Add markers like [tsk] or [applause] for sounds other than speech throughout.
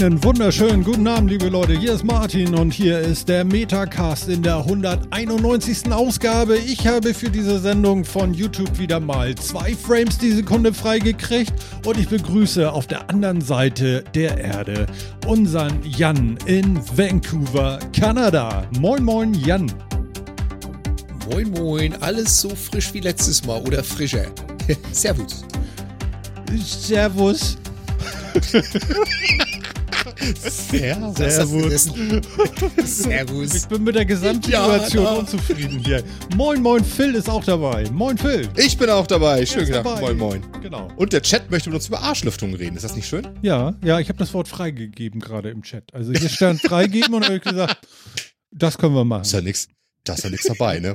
Einen wunderschönen guten Abend, liebe Leute. Hier ist Martin und hier ist der Metacast in der 191. Ausgabe. Ich habe für diese Sendung von YouTube wieder mal zwei Frames die Sekunde freigekriegt und ich begrüße auf der anderen Seite der Erde unseren Jan in Vancouver, Kanada. Moin, moin, Jan. Moin, moin. Alles so frisch wie letztes Mal oder frischer. [laughs] Servus. Servus. [laughs] Servus. Servus. Servus. Ich bin mit der Gesamtsituation Ja, na. unzufrieden hier. Moin, moin, Phil ist auch dabei. Moin, Phil. Ich bin auch dabei. Schön ist dabei. Moin, moin. Genau. Und der Chat möchte mit uns über Arschlüftung reden. Ist das nicht schön? Ja, ja, ich habe das Wort freigegeben gerade im Chat. Also hier stand freigeben und habe gesagt, das können wir Ist machen. ja nix. Da ist ja nichts dabei, ne?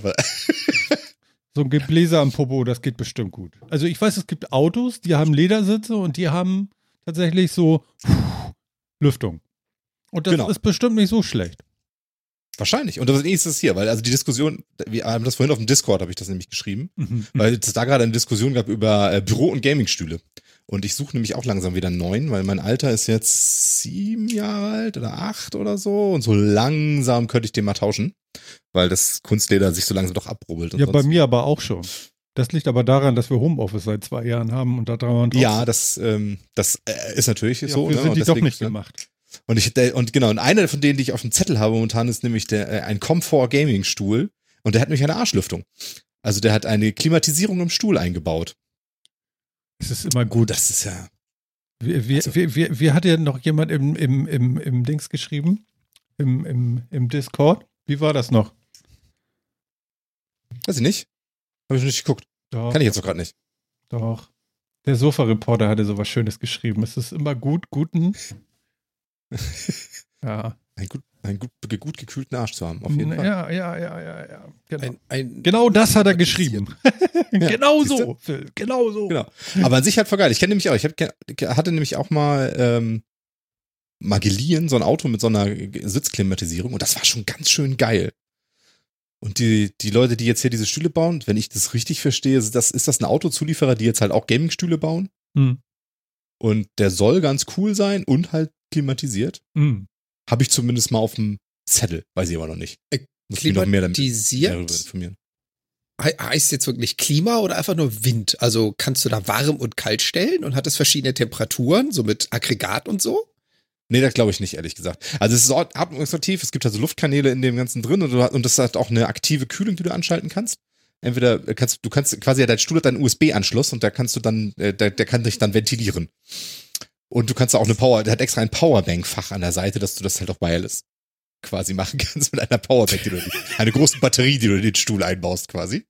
So ein Gebläse am Popo, das geht bestimmt gut. Also ich weiß, es gibt Autos, die haben Ledersitze und die haben tatsächlich so Lüftung. Und das Genau. ist bestimmt nicht so schlecht. Wahrscheinlich. Und das ist es hier, weil also die Diskussion, wir haben das vorhin auf dem Discord, habe ich das nämlich geschrieben, Mhm. weil es da gerade eine Diskussion gab über äh, Büro- und Gamingstühle. Und ich suche nämlich auch langsam wieder einen neuen, weil mein Alter ist jetzt sieben Jahre alt oder acht oder so. Und so langsam könnte ich den mal tauschen, weil das Kunstleder sich so langsam doch abrubbelt. Und Ja, bei mir aber auch schon. Das liegt aber daran, dass wir Homeoffice seit zwei Jahren haben und da dauernd Ja, das, ähm, das äh, ist natürlich ja, so. wir ne? sind Und die doch nicht gemacht. Und ich der, und genau, und einer von denen, die ich auf dem Zettel habe momentan, ist nämlich der äh, ein Comfort Gaming Stuhl und der hat nämlich eine Arschlüftung. Also der hat eine Klimatisierung im Stuhl eingebaut. Es ist immer gut. Das ist ja Wir, wir, Also- wir, wir, wir hat ja noch jemand im, im, im, im Dings geschrieben, im, im, im Discord. Wie war das noch? weiß ich nicht. Habe ich nicht geguckt. Doch, Kann ich jetzt auch gerade nicht. doch. Der Sofa-Reporter hatte sowas Schönes geschrieben. Es ist immer gut, guten. [laughs] Ja. Einen gut, einen gut, gut gekühlten Arsch zu haben, auf jeden Fall. ja, ja, ja, ja, ja. Genau, Ein, ein genau das hat er geschrieben. [laughs] genau siehst so, Phil. Genau so. Genau. Aber an sich halt voll geil. Ich kenne nämlich auch, ich hab, hatte nämlich auch mal, ähm, mal geliehen, so ein Auto mit so einer Sitzklimatisierung und das war schon ganz schön geil. Und die, die Leute, die jetzt hier diese Stühle bauen, wenn ich das richtig verstehe, ist das, ist das ein Autozulieferer, die jetzt halt auch Gaming-Stühle bauen? Hm. Und der soll ganz cool sein und halt klimatisiert. Hm. Habe ich zumindest mal auf dem Zettel, weiß ich aber noch nicht. Muss mich noch mehr klimatisiert. darüber informieren. He- Heißt jetzt wirklich Klima oder einfach nur Wind? Also kannst du da warm und kalt stellen und hat es verschiedene Temperaturen, so mit Aggregat und so? Nee, das glaube ich nicht, ehrlich gesagt. Also es ist atmungsaktiv, es gibt also Luftkanäle in dem Ganzen drin und, du, und das hat auch eine aktive Kühlung, die du anschalten kannst. Entweder kannst du kannst quasi dein Stuhl hat einen USB-Anschluss und da kannst du dann, äh, der, der kann dich dann ventilieren. Und du kannst auch eine Power, der hat extra ein Powerbank-Fach an der Seite, dass du das halt auch wireless quasi machen [laughs] kannst mit einer Powerbank, die du, eine große Batterie, die du in den Stuhl einbaust quasi.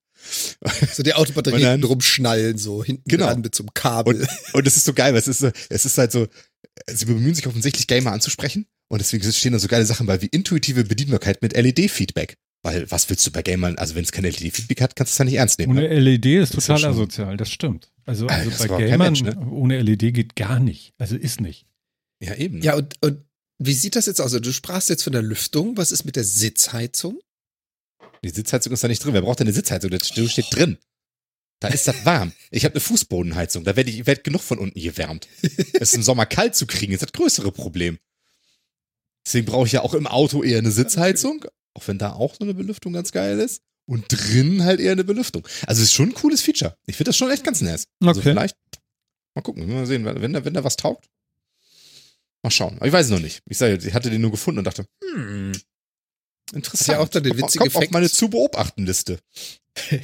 So die Autobatterie Und hinten rumschnallen, so hinten Genau. dran mit so einem Kabel. Und es ist so geil, weil es ist, es ist halt so, sie bemühen sich offensichtlich Gamer anzusprechen und deswegen stehen da so geile Sachen bei wie intuitive Bedienbarkeit mit LED-Feedback. Weil was willst du bei Gamern, also wenn es kein LED-Feedback hat, kannst du es ja nicht ernst nehmen. Ohne Ne? LED ist Das ist total schon- asozial, das stimmt. Also, Alter, also das bei Gamern Mensch, ne? ohne LED geht gar nicht. Also ist nicht. Ja, eben. Ja, und, und wie sieht das jetzt aus? Also Du sprachst jetzt von der Lüftung. Was ist mit der Sitzheizung? Die Sitzheizung ist da nicht drin. Wer braucht denn eine Sitzheizung? Das steht steht drin. Da ist das warm. Ich habe eine Fußbodenheizung. Da werde ich werd genug von unten gewärmt. Es ist im Sommer kalt zu kriegen, ist das größere Problem. Deswegen brauche ich ja auch im Auto eher eine Sitzheizung, auch wenn da auch so eine Belüftung ganz geil ist. Und drin halt eher eine Belüftung. Also es ist schon ein cooles Feature. Ich finde das schon echt ganz nice. Also Okay. vielleicht, mal gucken, mal sehen, wenn da, wenn da was taugt. Mal schauen. Aber ich weiß es noch nicht. Ich sage, ich hatte den nur gefunden und dachte, hm, interessant. Hat ja auch dann den witzigen kommt auf Effekt. meine zu beobachten Liste. [laughs]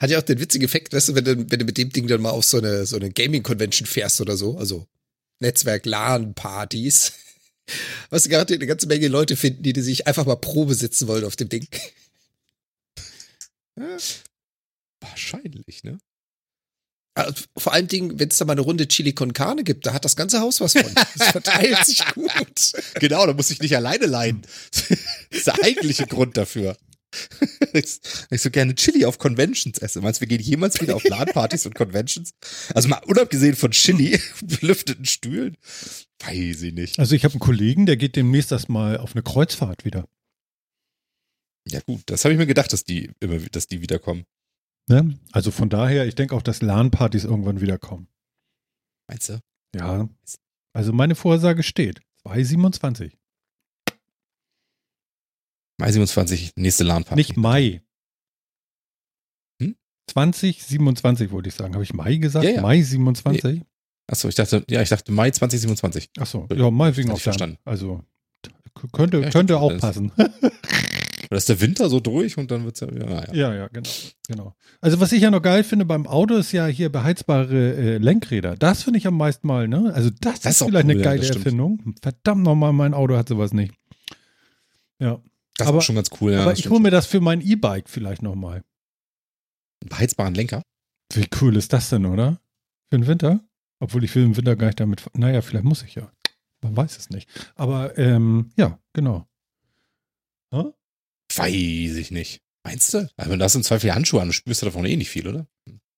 Hat ja auch den witzigen Effekt, weißt du, wenn du, wenn du mit dem Ding dann mal auf so eine, so eine Gaming-Convention fährst oder so, also Netzwerk, LAN-Partys, [laughs] was du garantiert eine ganze Menge Leute finden, die, die sich einfach mal Probe sitzen wollen auf dem Ding. Wahrscheinlich, ne? Also, Vor allen Dingen, wenn es da mal eine Runde Chili con Carne gibt, da hat das ganze Haus was von. Das verteilt [laughs] sich gut. Genau, da muss ich nicht alleine leiden. Das ist der eigentliche Grund dafür. Weil ich so gerne Chili auf Conventions esse. Meinst du, wir gehen jemals wieder auf LAN-Partys und Conventions? Also mal unabgesehen von Chili, [laughs] belüfteten Stühlen? Weiß ich nicht. Also ich habe einen Kollegen, der geht demnächst erstmal auf eine Kreuzfahrt wieder. Ja gut, das habe ich mir gedacht, dass die immer, dass die wiederkommen. Ne? Also von daher, ich denke auch, dass LAN-Partys irgendwann wiederkommen. Meinst du? Ja. Also meine Vorhersage steht. 227. Mai 27, nächste LAN-Party. Nicht Mai. Hm? 2027 wollte ich sagen. Habe ich Mai gesagt? Ja, ja. Mai 27? Achso, ich dachte, ja, ich dachte Mai 2027. Achso, ja, meinetwegen auch verstanden. Also könnte, Ja, könnte auch das- passen. [laughs] Oder ist der Winter so durch und dann wird's ja wieder, naja. Ja, ja, genau, genau. Also was ich ja noch geil finde beim Auto ist ja hier beheizbare äh, Lenkräder. Das finde ich am meisten mal, ne? Also das, Das ist vielleicht cool, eine ja, geile stimmt. Erfindung. Verdammt nochmal, mein Auto hat sowas nicht. Ja, Das Aber- ist schon ganz cool, ja. aber ich hole mir das für mein E-Bike vielleicht nochmal. Einen beheizbaren Lenker. Wie cool ist das denn, oder? Für den Winter? Obwohl ich will im Winter gar nicht damit. Naja, vielleicht muss ich ja. Man weiß es nicht. Aber ähm, ja, genau. Hä? Weiß ich nicht. Meinst du? Aber du hast im Zweifel Handschuhe an, du spürst ja davon eh nicht viel, oder?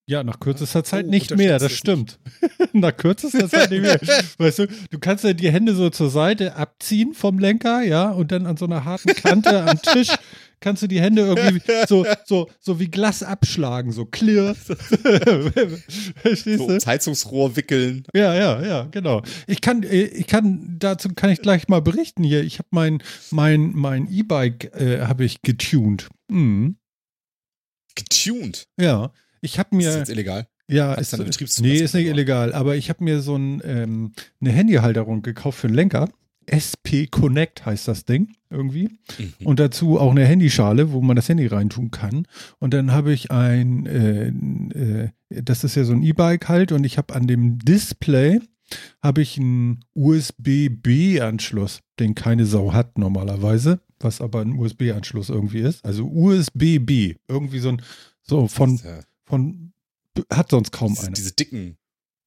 Ja, nach kürzester Zeit Oh, nicht mehr, das stimmt. [laughs] nach kürzester Zeit nicht mehr. [laughs] Weißt du, du kannst ja die Hände so zur Seite abziehen vom Lenker, ja, und dann an so einer harten Kante am Tisch [laughs] kannst du die Hände irgendwie [laughs] so, so, so wie Glas abschlagen, so clear. [laughs] Verstehst So du? Heizungsrohr wickeln. Ja, ja, ja, genau. Ich kann, äh, ich kann, dazu kann ich gleich mal berichten hier. Ich habe mein, mein, mein E-Bike äh, habe ich getuned. Mhm. Getuned. Ja, ich habe Ist das mir, jetzt illegal? ja, Hast ist, eine Betriebszulassung nee, ist nicht illegal, aber ich habe mir so ein, ähm, eine Handyhalterung gekauft für den Lenker. SP Connect heißt das Ding irgendwie. Mhm. Und dazu auch eine Handyschale, wo man das Handy reintun kann. Und dann habe ich ein, äh, äh, das ist ja so ein E-Bike halt, und ich habe an dem Display habe ich einen USB-B-Anschluss, den keine Sau hat normalerweise, was aber ein USB-Anschluss irgendwie ist. Also USB-B, irgendwie so ein, so von, von, hat sonst kaum diese, einer. diese dicken.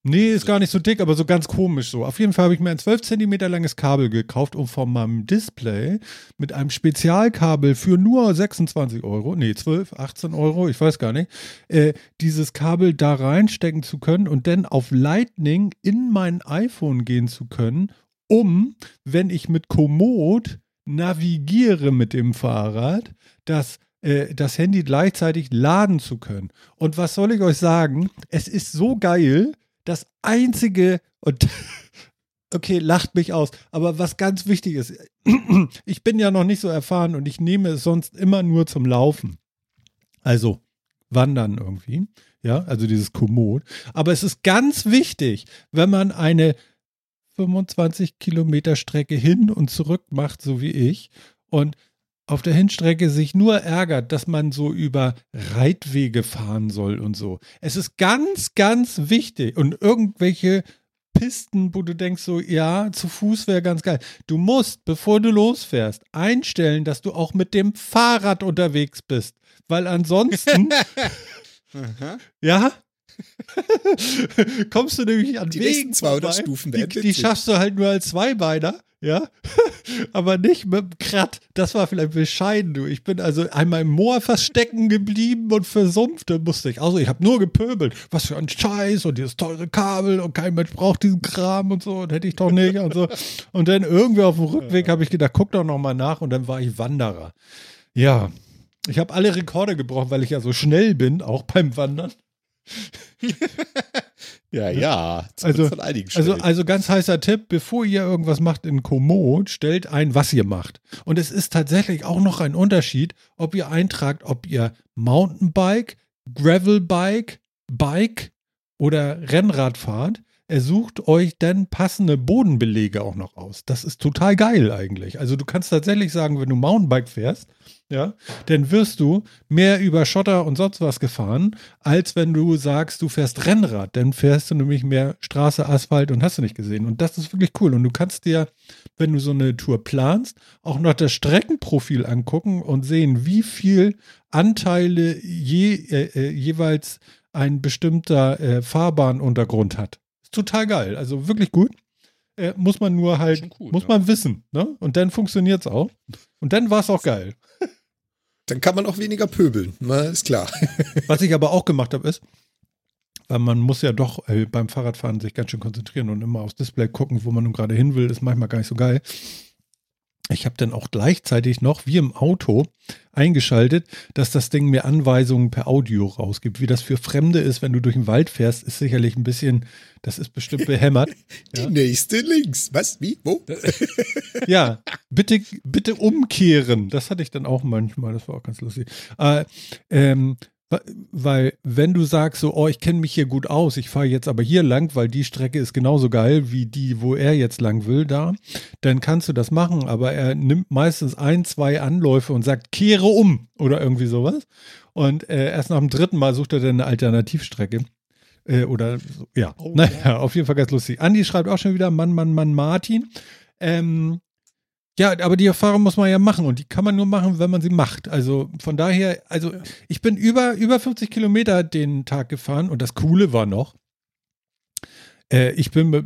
Nee, ist gar nicht so dick, aber so ganz komisch so. Auf jeden Fall habe ich mir ein 12 Zentimeter langes Kabel gekauft, um von meinem Display mit einem Spezialkabel für nur 26 Euro, nee, 12, 18 Euro, ich weiß gar nicht, äh, dieses Kabel da reinstecken zu können und dann auf Lightning in mein iPhone gehen zu können, um, wenn ich mit Komoot navigiere mit dem Fahrrad, das äh, das Handy gleichzeitig laden zu können. Und was soll ich euch sagen? Es ist so geil, das einzige und [laughs] okay, lacht mich aus, aber was ganz wichtig ist, [clears throat] ich bin ja noch nicht so erfahren und ich nehme es sonst immer nur zum Laufen. Also wandern irgendwie, ja, also dieses Komoot. Aber es ist ganz wichtig, wenn man eine 25 Kilometer Strecke hin und zurück macht, so wie ich, und auf der Hinstrecke sich nur ärgert, dass man so über Reitwege fahren soll und so. Es ist ganz, ganz wichtig. Und irgendwelche Pisten, wo du denkst so, ja, zu Fuß wäre ganz geil. Du musst, bevor du losfährst, einstellen, dass du auch mit dem Fahrrad unterwegs bist, weil ansonsten, [laughs] ja, [laughs] kommst du nämlich an Die Wegen nächsten 200 vorbei, Stufen die, die schaffst du halt nur als Zweibeiner, ja, [laughs] aber nicht mit dem Krat. Das war vielleicht bescheiden, du. Ich bin also einmal im Moor verstecken geblieben und versumpfte musste ich. Also ich habe nur gepöbelt. Was für ein Scheiß und dieses teure Kabel und kein Mensch braucht diesen Kram und so und hätte ich doch nicht und so. Und dann irgendwie auf dem Rückweg habe ich gedacht, guck doch noch mal nach und dann war ich Wanderer. Ja, ich habe alle Rekorde gebrochen, weil ich ja so schnell bin, auch beim Wandern. [laughs] Ja, ja. Also- Also, also ganz heißer Tipp, bevor ihr irgendwas macht in Komoot, stellt ein, was ihr macht. Und es ist tatsächlich auch noch ein Unterschied, ob ihr eintragt, ob ihr Mountainbike, Gravelbike, Bike oder Rennrad fahrt. Er sucht euch dann passende Bodenbelege auch noch aus. Das ist total geil eigentlich. Also du kannst tatsächlich sagen, wenn du Mountainbike fährst, ja, dann wirst du mehr über Schotter und sonst was gefahren, als wenn du sagst, du fährst Rennrad. Dann fährst du nämlich mehr Straße, Asphalt und hast du nicht gesehen. Und das ist wirklich cool. Und du kannst dir, wenn du so eine Tour planst, auch noch das Streckenprofil angucken und sehen, wie viel Anteile je, äh, äh, jeweils ein bestimmter äh, Fahrbahnuntergrund hat. Ist total geil. Also wirklich gut. Äh, muss man nur halt, gut, muss ja. man wissen. Ne? Und dann funktioniert es auch. Und dann war es auch geil. Dann kann man auch weniger pöbeln, na, ist klar. [laughs] Was ich aber auch gemacht habe, ist, weil man muss ja doch äh, beim Fahrradfahren sich ganz schön konzentrieren und immer aufs Display gucken, wo man nun gerade hin will, ist manchmal gar nicht so geil. Ich habe dann auch gleichzeitig noch, wie im Auto, eingeschaltet, dass das Ding mir Anweisungen per Audio rausgibt. Wie das für Fremde ist, wenn du durch den Wald fährst, ist sicherlich ein bisschen, das ist bestimmt behämmert. [laughs] Die ja. nächste links. Was? Wie? Wo? [laughs] ja, bitte, bitte umkehren. Das hatte ich dann auch manchmal, das war auch ganz lustig. Äh, ähm, weil, wenn du sagst so, oh, ich kenne mich hier gut aus, ich fahre jetzt aber hier lang, weil die Strecke ist genauso geil wie die, wo er jetzt lang will, da, dann kannst du das machen, aber er nimmt meistens ein, zwei Anläufe und sagt, kehre um oder irgendwie sowas. Und äh, erst nach dem dritten Mal sucht er dann eine Alternativstrecke. Äh, oder ja, oh, naja, ja. auf jeden Fall ganz lustig. Andi schreibt auch schon wieder, Mann, Mann, Mann, Martin. Ähm, ja, aber die Erfahrung muss man ja machen und die kann man nur machen, wenn man sie macht. Also von daher, also ja. ich bin über, über 50 Kilometer den Tag gefahren und das Coole war noch, äh, ich bin mit,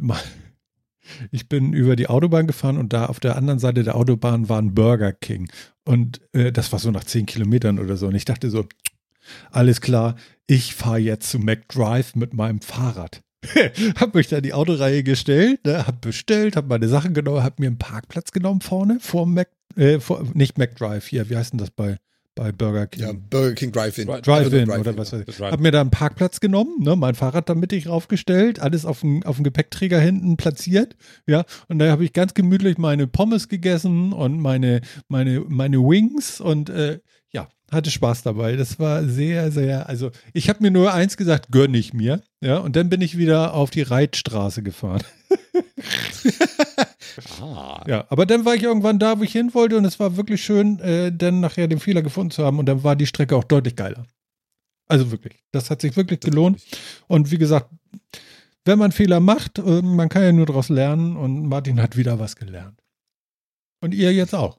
[laughs] ich bin über die Autobahn gefahren und da auf der anderen Seite der Autobahn war ein Burger King und äh, das war so nach 10 Kilometern oder so und ich dachte so, [tsk] alles klar, ich fahre jetzt zu McDrive mit meinem Fahrrad. [laughs] hab mich da die Autoreihe gestellt, ne, hab bestellt, hab meine Sachen genommen, hab mir einen Parkplatz genommen vorne vor Mac, äh, vor, nicht McDrive hier, wie heißt denn das bei, bei Burger King? Ja, Burger King Drive-In. Drive-In Drive oder was weiß ich. Hab mir da einen Parkplatz genommen, ne, mein Fahrrad da mittig raufgestellt, alles auf dem, auf dem Gepäckträger hinten platziert, ja, und da habe ich ganz gemütlich meine Pommes gegessen und meine, meine, meine Wings und äh, ja, hatte Spaß dabei. Das war sehr, sehr, also ich habe mir nur eins gesagt, gönn ich mir. Ja, und dann bin ich wieder auf die Reitstraße gefahren. ah. Ja, aber dann war ich irgendwann da, wo ich hin wollte und es war wirklich schön, äh, dann nachher den Fehler gefunden zu haben und dann war die Strecke auch deutlich geiler. Also wirklich, das hat sich wirklich gelohnt. Und wie gesagt, wenn man Fehler macht, äh, man kann ja nur daraus lernen und Martin hat wieder was gelernt. Und ihr jetzt auch.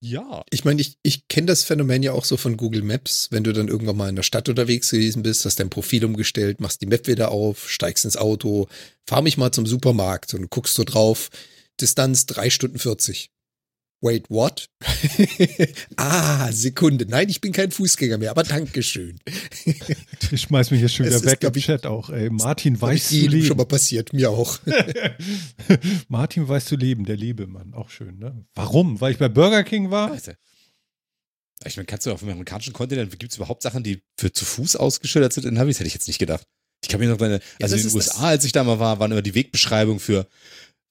Ja. Ich meine, ich, ich kenne das Phänomen ja auch so von Google Maps, wenn du dann irgendwann mal in der Stadt unterwegs gewesen bist, hast dein Profil umgestellt, machst die Map wieder auf, steigst ins Auto, fahr mich mal zum Supermarkt und guckst so drauf, Distanz drei Stunden 40. Wait, what? [laughs] ah, Sekunde. Nein, ich bin kein Fußgänger mehr, aber Dankeschön. [laughs] ich schmeiß mich jetzt schon wieder weg im Chat auch. Ey, Martin weiß zu leben. schon mal passiert, mir auch. [laughs] Martin weiß zu leben, der liebe Mann. Auch schön, ne? Warum? Weil ich bei Burger King war? Ich meine, kannst du auf dem amerikanischen Kontinent, gibt es überhaupt Sachen, die für zu Fuß ausgeschildert sind in Navis? Hätte ich jetzt nicht gedacht. Ich kann mir noch meine, also ja, in den USA, als ich da mal war, waren immer die Wegbeschreibungen für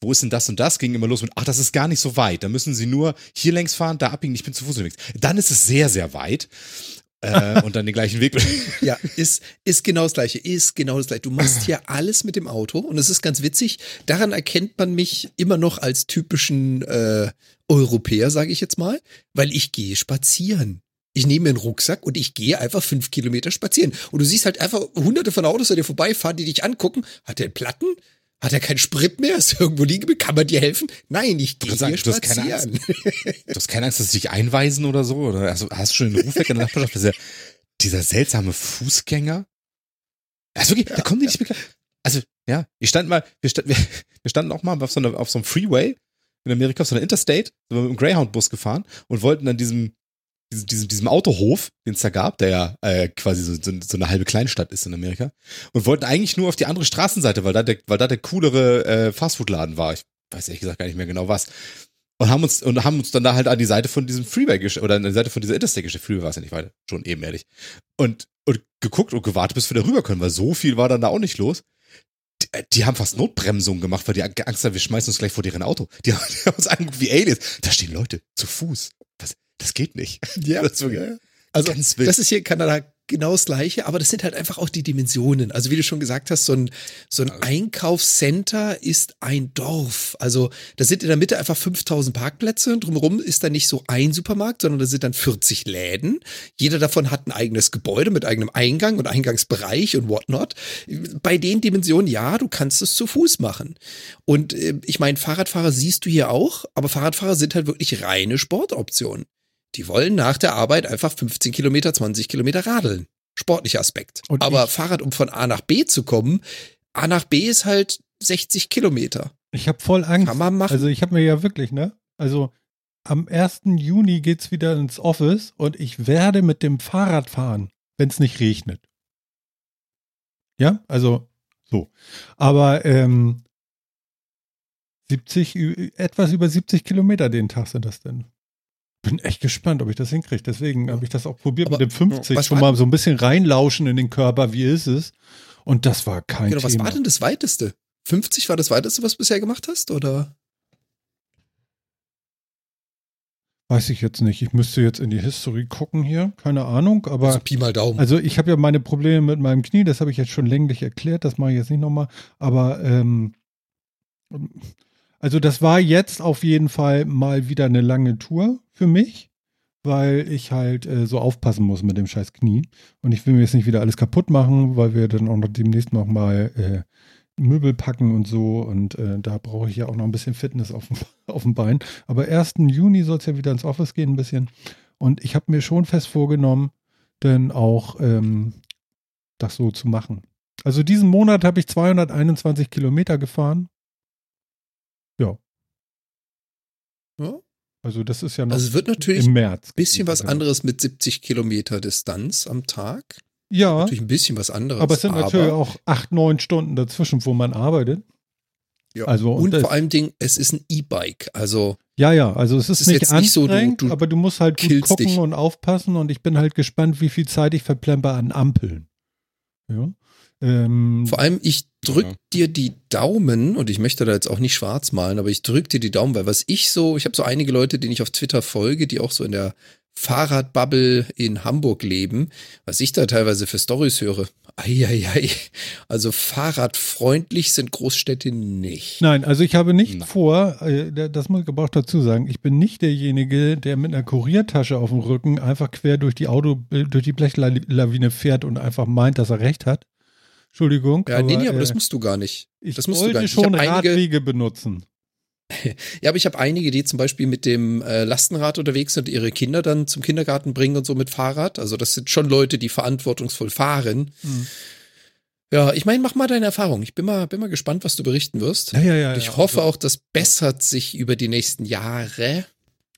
wo ist denn das und das? Ging immer los mit, ach, das ist gar nicht so weit. Da müssen sie nur hier längs fahren, da abbiegen, ich bin zu Fuß unterwegs. Dann ist es sehr, sehr weit. äh, [laughs] und dann den gleichen Weg. ja, ist, ist genau das Gleiche, ist genau das Gleiche. Du machst hier alles mit dem Auto und es ist ganz witzig. Daran erkennt man mich immer noch als typischen äh, Europäer, sage ich jetzt mal, weil ich gehe spazieren. Ich nehme mir einen Rucksack und ich gehe einfach fünf Kilometer spazieren. Und du siehst halt einfach hunderte von Autos an dir vorbeifahren, die dich angucken. Hat der einen Platten? Hat er keinen Sprit mehr? Ist irgendwo liegen? Kann man dir helfen? Nein, ich gehe hier du hast, keine Angst, du hast keine Angst, dass sie dich einweisen oder so? Oder also, hast du schon den Ruf weg in der Nachbarschaft? Dieser, dieser seltsame Fußgänger? Also wirklich, ja, da kommen die nicht mehr klar. Also, ja, ich stand mal, wir, stand, wir, wir standen auch mal auf so, einer, auf so einem Freeway in Amerika, auf so einer Interstate, sind wir mit dem Greyhound-Bus gefahren und wollten dann diesem diesem, diesem Autohof, den es da gab, der ja äh, quasi so, so, so eine halbe Kleinstadt ist in Amerika, und wollten eigentlich nur auf die andere Straßenseite, weil da der, weil da der coolere äh, Fastfood-Laden war. Ich weiß ehrlich gesagt gar nicht mehr genau was. Und haben uns und haben uns dann da halt an die Seite von diesem Freeway oder an die Seite von dieser Interstate geschickt. Freeway war es ja nicht weiter, schon eben ehrlich. Und, und geguckt und gewartet, bis wir da rüber können, weil so viel war dann da auch nicht los. Die, die haben fast Notbremsung gemacht, weil die Angst haben, wir schmeißen uns gleich vor deren Auto. Die die haben uns angeguckt wie Aliens. Da stehen Leute zu Fuß. Was? Das geht nicht. Ja, [laughs] das ist wirklich, also das ist hier in Kanada genau das Gleiche, aber das sind halt einfach auch die Dimensionen. Also wie du schon gesagt hast, so ein, so ein Einkaufscenter ist ein Dorf. Also da sind in der Mitte einfach 5000 Parkplätze und drumherum ist da nicht so ein Supermarkt, sondern da sind dann 40 Läden. Jeder davon hat ein eigenes Gebäude mit eigenem Eingang und Eingangsbereich und whatnot. Bei den Dimensionen, ja, du kannst es zu Fuß machen. Und äh, ich meine, Fahrradfahrer siehst du hier auch, aber Fahrradfahrer sind halt wirklich reine Sportoptionen. Die wollen nach der Arbeit einfach 15 Kilometer, 20 Kilometer radeln. Sportlicher Aspekt. Und Aber ich, Fahrrad, um von A nach B zu kommen, A nach B ist halt 60 Kilometer. Ich habe voll Angst. Kann man machen. Also ich habe mir ja wirklich, ne? Also am 1. Juni geht's wieder ins Office und ich werde mit dem Fahrrad fahren, wenn es nicht regnet. Ja, also so. Aber ähm, 70, ü- etwas über 70 Kilometer den Tag sind das denn. Bin echt gespannt, ob ich das hinkriege. Deswegen habe ich das auch probiert Aber, mit dem 50, was schon mal so ein bisschen reinlauschen in den Körper, wie ist es? Und das war kein Genau, was Thema. war denn das weiteste? 50 war das weiteste, was du bisher gemacht hast? Oder? Weiß ich jetzt nicht. Ich müsste jetzt in die History gucken hier. Keine Ahnung, aber Also Pi mal Daumen. Also ich habe ja meine Probleme mit meinem Knie, das habe ich jetzt schon länglich erklärt, das mache ich jetzt nicht nochmal. Aber ähm, also das war jetzt auf jeden Fall mal wieder eine lange Tour für mich, weil ich halt äh, so aufpassen muss mit dem scheiß Knie. Und ich will mir jetzt nicht wieder alles kaputt machen, weil wir dann auch noch demnächst noch mal äh, Möbel packen und so. Und äh, da brauche ich ja auch noch ein bisschen Fitness auf dem, [laughs] auf dem Bein. Aber 1. Juni soll es ja wieder ins Office gehen ein bisschen. Und ich habe mir schon fest vorgenommen, dann auch ähm, das so zu machen. Also diesen Monat habe ich 221 Kilometer gefahren. Ja. Ja. Also das ist ja noch Also es wird natürlich im ein März. bisschen was anderes mit 70 Kilometer Distanz am Tag. Ja, Natürlich ein bisschen was anderes. aber es sind natürlich auch acht, neun Stunden dazwischen, wo man arbeitet. Ja. also- und und vor allem Ding, es ist ein E-Bike. Also Ja, ja, also es ist, ist nicht nicht so, du- anstrengend, du aber du musst halt gut gucken dich. und aufpassen und ich bin halt gespannt, wie viel Zeit ich verplemper an Ampeln. Ja. Ähm, vor allem, ich drück Ja. dir die Daumen und ich möchte da jetzt auch nicht schwarz malen, aber ich drück dir die Daumen, weil was ich so, ich habe so einige Leute, denen ich auf Twitter folge, die auch so in der Fahrradbubble in Hamburg leben, was ich da teilweise für Stories höre. Eieiei. Also fahrradfreundlich sind Großstädte nicht. Nein, also ich habe nicht Nein. vor, äh, da- das muss ich aber auch dazu sagen, ich bin nicht derjenige, der mit einer Kuriertasche auf dem Rücken einfach quer durch die Auto, äh, durch die Blechlawine fährt und einfach meint, dass er recht hat. Entschuldigung. Ja, nee, nee, aber äh, das musst du gar nicht. ich das musst du gar nicht. Ich schon einige- Radwege benutzen. [laughs] Ja, aber ich habe einige, die zum Beispiel mit dem äh, Lastenrad unterwegs sind, ihre Kinder dann zum Kindergarten bringen und so mit Fahrrad. Also das sind schon Leute, die verantwortungsvoll fahren. Hm. Ja, ich meine, mach mal deine Erfahrung. Ich bin mal, bin mal gespannt, was du berichten wirst. Ja, ja, ja. Und ich ja. hoffe auch, das bessert sich über die nächsten Jahre.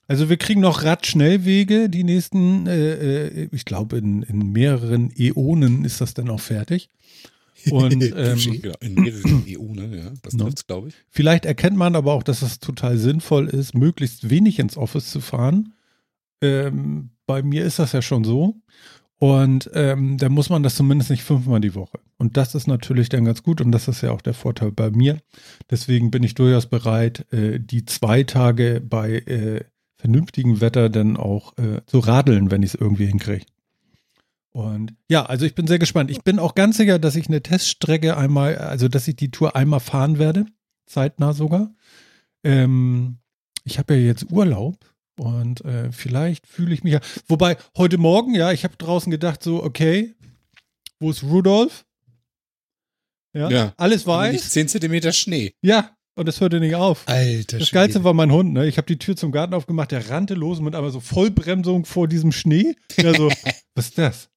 Also wir kriegen noch Radschnellwege, die nächsten, äh, äh, ich glaube in, in mehreren Äonen ist das dann auch fertig. Und [laughs] ähm, in mehreren EU, ne? Ja, das No. trifft's, glaube ich. Vielleicht erkennt man aber auch, dass es total sinnvoll ist, möglichst wenig ins Office zu fahren. Ähm, bei mir ist das ja schon so. Und ähm, da muss man das zumindest nicht fünfmal die Woche. Und das ist natürlich dann ganz gut und das ist ja auch der Vorteil bei mir. Deswegen bin ich durchaus bereit, äh, die zwei Tage bei äh, vernünftigem Wetter dann auch äh, zu radeln, wenn ich es irgendwie hinkriege. Und ja, also ich bin sehr gespannt. Ich bin auch ganz sicher, dass ich eine Teststrecke einmal, also dass ich die Tour einmal fahren werde zeitnah sogar. Ähm, ich habe ja jetzt Urlaub und äh, vielleicht fühle ich mich ja. Wobei, heute Morgen, ja, ich habe draußen gedacht, so, okay, wo ist Rudolf? Ja, Ja. alles weiß. 10 Zentimeter Schnee. Ja, und es hörte nicht auf. Alter Das Geilste war mein Hund, ne? Ich habe die Tür zum Garten aufgemacht, der rannte los mit einmal so Vollbremsung vor diesem Schnee. Ja, so, [laughs] was ist das?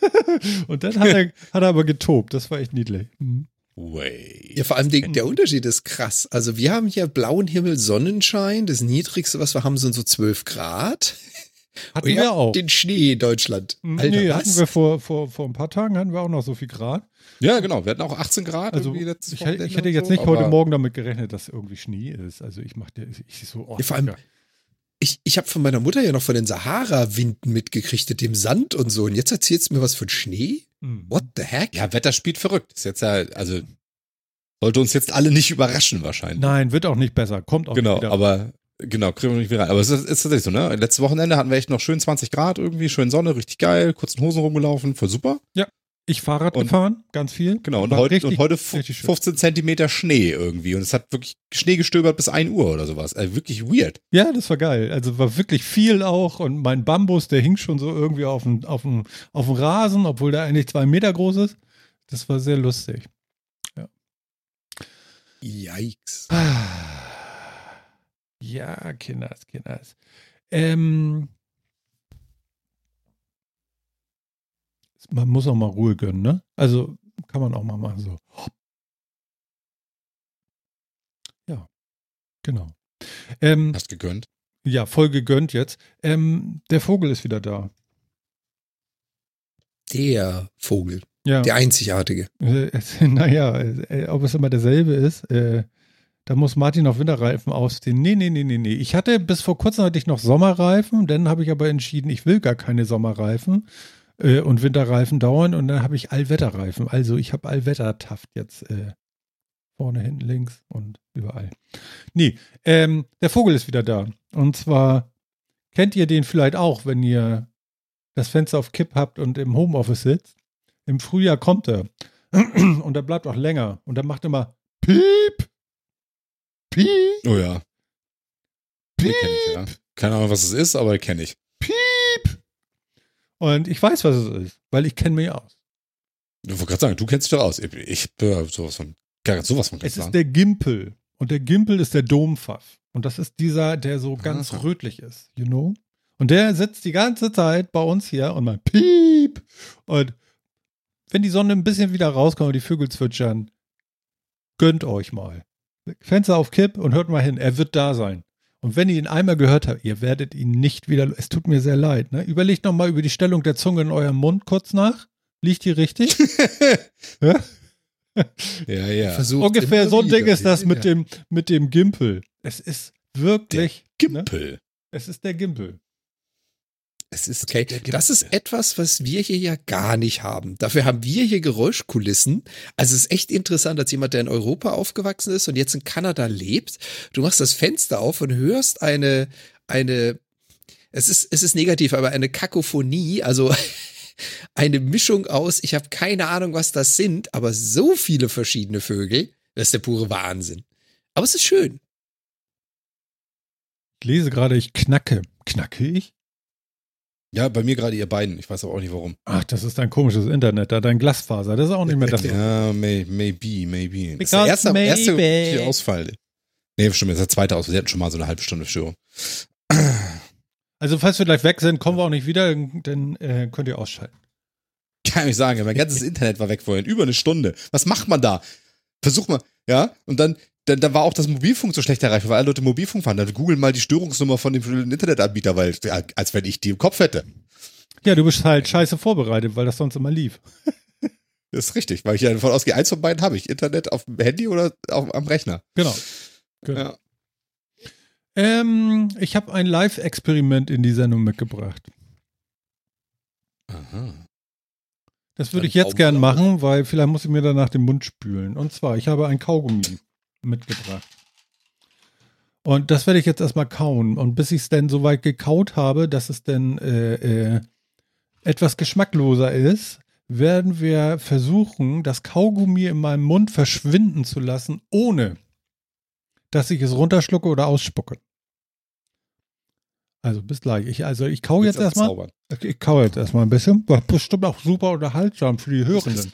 [laughs] und dann hat er, hat er aber getobt. Das war echt niedlich. Mhm. Way. Ja, vor allem der, der Unterschied ist krass. Also wir haben hier blauen Himmel, Sonnenschein. Das niedrigste, was wir haben, sind so 12 Grad. Hatten Und wir auch. Den Schnee in Deutschland. Mhm, Alter, nee, was? hatten wir vor, vor, vor ein paar Tagen hatten wir auch noch so viel Grad. Ja, genau. Wir hatten auch 18 Grad. Also ich, hätte- ich hätte jetzt so, nicht heute Morgen damit gerechnet, dass irgendwie Schnee ist. Also ich machte ich so oh, Ja, vor allem- ja. Ich, ich habe von meiner Mutter ja noch von den Sahara-Winden mitgekriegt, mit dem Sand und so. Und jetzt erzählst du mir was von Schnee? Mhm. What the heck? Ja, Wetter spielt verrückt. Ist jetzt ja, also sollte uns jetzt alle nicht überraschen wahrscheinlich. Nein, wird auch nicht besser. Kommt auch genau, nicht wieder. aber genau, kriegen wir nicht wieder rein. Aber es ist, ist tatsächlich so, ne? Letztes Wochenende hatten wir echt noch schön 20 Grad irgendwie, schön Sonne, richtig geil, kurzen Hosen rumgelaufen, voll super. Ich Fahrrad und- gefahren, ganz viel. Genau, und heute, richtig- und heute fu- richtig schön. 15 Zentimeter Schnee irgendwie. Und es hat wirklich Schnee gestöbert bis 1 Uhr oder sowas. Also wirklich weird. Ja, das war geil. Also war wirklich viel auch und mein Bambus, der hing schon so irgendwie auf dem, auf dem, auf dem Rasen, obwohl der eigentlich zwei Meter groß ist. Das war sehr lustig. Yikes. Ja, Kinders, Kinders. Ähm, man muss auch mal Ruhe gönnen, ne? Also kann man auch mal machen so. Ja, genau. Ähm, Hast gegönnt. ja, voll gegönnt jetzt. Ähm, der Vogel ist wieder da. Der Vogel. Ja. Der einzigartige. Äh, [laughs] naja, äh, ob es immer derselbe ist, äh, Da muss Martin noch Winterreifen ausziehen. Nee, nee, nee, nee, nee. Ich hatte bis vor kurzem hatte ich noch Sommerreifen, dann habe ich aber entschieden, ich will gar keine Sommerreifen äh, und Winterreifen dauern und dann habe ich Allwetterreifen. Also ich habe Allwettertaft jetzt äh, vorne, hinten, links und überall. Nee, ähm, der Vogel ist wieder da. Und zwar kennt ihr den vielleicht auch, wenn ihr das Fenster auf Kipp habt und im Homeoffice sitzt. Im Frühjahr kommt er. [clears throat] Und er bleibt auch länger. Und er macht immer Piep. Piep. Oh ja. Den kenn ich, ja. Keine Ahnung, was es ist, aber kenne ich. Und ich weiß, was es ist, weil ich kenne mich aus. Du wollte gerade sagen, du kennst dich doch aus. Ich, ich bin sowas von, gar sowas von Es ist der Gimpel. Und der Gimpel ist der Dompfaff. Und das ist dieser, der so ganz Aha. rötlich ist, you know? Und der sitzt die ganze Zeit bei uns hier und macht Piep. Und wenn die Sonne ein bisschen wieder rauskommt und die Vögel zwitschern, gönnt euch mal. Fenster auf Kipp und hört mal hin. Er wird da sein. Und wenn ihr ihn einmal gehört habt, ihr werdet ihn nicht wieder. Es tut mir sehr leid. Ne? Überlegt noch mal über die Stellung der Zunge in eurem Mund kurz nach. Liegt die richtig? [laughs] ja? ja, ja. Versucht Ungefähr so ein. Ding ist das mit Ja. dem, mit dem Gimpel. Es ist wirklich. Ne? Gimpel. Es ist der Gimpel. Es ist Okay, das ist etwas, was wir hier ja gar nicht haben. Dafür haben wir hier Geräuschkulissen. Also es ist echt interessant, als jemand, der in Europa aufgewachsen ist und jetzt in Kanada lebt. Du machst das Fenster auf und hörst eine, eine, es ist, es ist negativ, aber eine Kakophonie, also [laughs] eine Mischung aus, ich habe keine Ahnung, was das sind, aber so viele verschiedene Vögel, das ist der pure Wahnsinn. Aber es ist schön. Ich lese gerade, ich knacke. Knacke ich? Ja, bei mir gerade ihr beiden. Ich weiß aber auch nicht warum. Ach, das ist dein komisches Internet, da dein Glasfaser. Das ist auch nicht mehr das. [laughs] Ja, may, maybe, maybe. Das ist Because der erste, erste maybe. Ausfall. Nee, stimmt, das ist der zweite Ausfall. Sie hatten schon mal so eine halbe Stunde Störung. Also, falls wir gleich weg sind, kommen wir auch nicht wieder, dann äh, könnt ihr ausschalten. Kann ich sagen, mein ganzes Internet war weg vorhin. Über eine Stunde. Was macht man da? Versuch mal, ja? Und dann, dann, dann war auch das Mobilfunk so schlecht erreichbar, weil alle Leute Mobilfunk fahren. Dann googeln mal die Störungsnummer von dem Internetanbieter, weil, als wenn ich die im Kopf hätte. Ja, du bist halt scheiße vorbereitet, weil das sonst immer lief. [laughs] Das ist richtig, weil ich ja davon ausgehe, eins von beiden habe ich. Internet auf dem Handy oder auf, am Rechner. Genau. Genau. Ja. Ähm, ich habe ein Live-Experiment in die Sendung mitgebracht. Aha. Das würde ich jetzt gern machen, weil vielleicht muss ich mir danach den Mund spülen. Und zwar, ich habe ein Kaugummi mitgebracht. Und das werde ich jetzt erstmal kauen. Und bis ich es denn soweit gekaut habe, dass es denn äh, äh, etwas geschmackloser ist, werden wir versuchen, das Kaugummi in meinem Mund verschwinden zu lassen, ohne dass ich es runterschlucke oder ausspucke. Also bis gleich. Ich, also ich kau jetzt erstmal. Okay, Ich kau jetzt erstmal ein bisschen. War bestimmt auch super unterhaltsam für die Hörenden.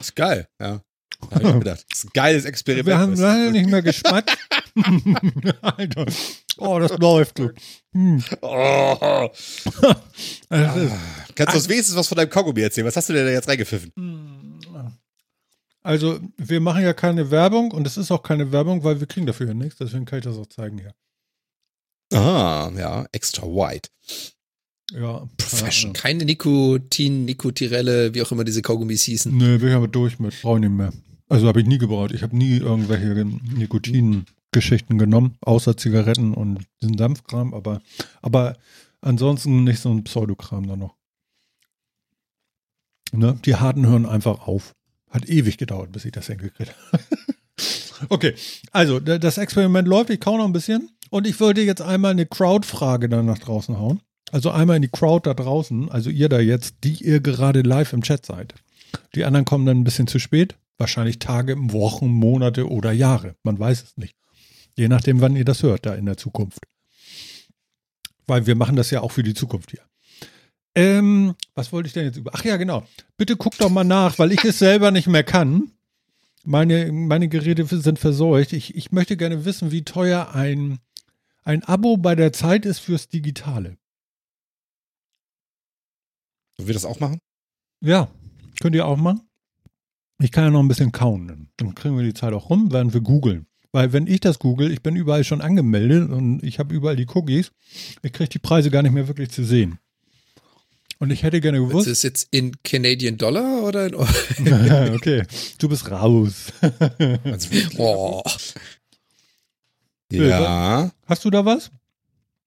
Ist geil, ja. Hab ich gedacht. Das ist ein geiles Experiment. Wir haben du? leider nicht mehr Geschmack. [laughs] Alter. Oh, das läuft so. Hm. Oh. Kannst du uns wenigstens was von deinem Kaugummi erzählen? Was hast du denn da jetzt reingepfiffen? also, wir machen ja keine Werbung und es ist auch keine Werbung, weil wir kriegen dafür ja nichts. Deswegen kann ich das auch zeigen hier. Ah, ja, extra white. Ja. Professional. Keine Nikotin, Nikotirelle, wie auch immer diese Kaugummis hießen. Nö, bin ich aber durch mit. Brauche ich nicht mehr. Also habe ich nie gebraucht. Ich habe nie irgendwelche Nikotin-Geschichten genommen, außer Zigaretten und diesen Dampfkram, aber, aber ansonsten nicht so ein Pseudokram da noch. Ne? Die harten hören einfach auf. Hat ewig gedauert, bis ich das hingekriegt habe. [laughs] okay, also da- das Experiment läuft. Ich kau noch ein bisschen. Und ich wollte jetzt einmal eine Crowd-Frage dann nach draußen hauen. Also einmal in die Crowd da draußen, also ihr da jetzt, die ihr gerade live im Chat seid. Die anderen kommen dann ein bisschen zu spät. Wahrscheinlich Tage, Wochen, Monate oder Jahre. Man weiß es nicht. Je nachdem, wann ihr das hört, da in der Zukunft. Weil wir machen das ja auch für die Zukunft hier. Ähm, was wollte ich denn jetzt über? Ach ja, genau. Bitte guckt doch mal nach, weil ich es selber nicht mehr kann. Meine, meine Geräte sind verseucht. Ich, ich möchte gerne wissen, wie teuer ein, ein Abo bei der Zeit ist fürs Digitale. Sollen wir das auch machen? Ja, könnt ihr auch machen. Ich kann ja noch ein bisschen kauen. Dann kriegen wir die Zeit auch rum, während wir googeln. Weil wenn ich das google, ich bin überall schon angemeldet und ich habe überall die Cookies, ich kriege die Preise gar nicht mehr wirklich zu sehen. Und ich hätte gerne Ist gewusst. es jetzt in Canadian Dollar oder in Euro? [laughs] okay, du bist raus. Oh, [laughs] Ja. Hast du da was?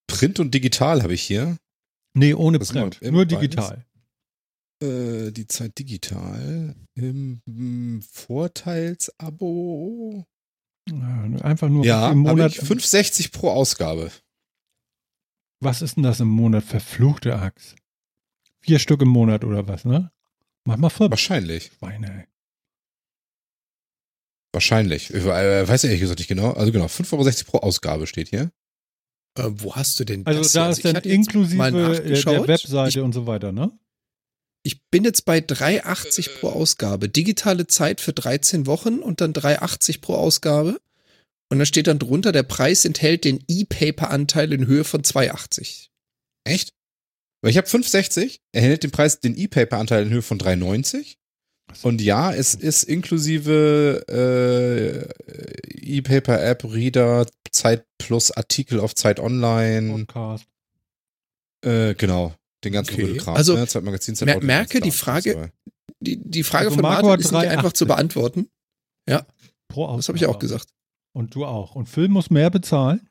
Print und digital habe ich hier. Nee, ohne Das Print. Nur digital. Äh, die Zeit digital im mm, Vorteilsabo. Ja, Einfach nur Ja, im Monat. ich 5,60 pro Ausgabe. Was ist denn das im Monat? Verfluchte Axt. Vier Stück im Monat oder was, ne? Mach mal fünf. Wahrscheinlich. Schweine, ey. Wahrscheinlich. Ich äh, weiß ehrlich gesagt nicht genau. Also genau, 5,60 Euro pro Ausgabe steht hier. Äh, wo hast du denn Also das? da hier? ist ich dann inklusive äh, der. Webseite und so weiter, ne? Ich, bin jetzt bei 3,80 pro Ausgabe. Digitale Zeit für 13 Wochen und dann 3,80 pro Ausgabe. Und da steht dann drunter, der Preis enthält den E-Paper-Anteil in Höhe von 2,80. Echt? Weil ich habe 5,60, erhält den Preis, den E-Paper-Anteil in Höhe von 3,90. Und ja, es ist inklusive äh, E-Paper-App, Reader, Zeit plus Artikel auf Zeit Online. Podcast. Äh, genau. Den ganzen Okay. Kram. Also, ne? Zeitmagazin, Auto, merke die Frage-. Die, die Frage Also von Marco Martin hat ist nicht einfach 3,80. zu beantworten. Pro Ausgabe. Das habe ich auch gesagt. Und du auch. Und Phil muss mehr bezahlen?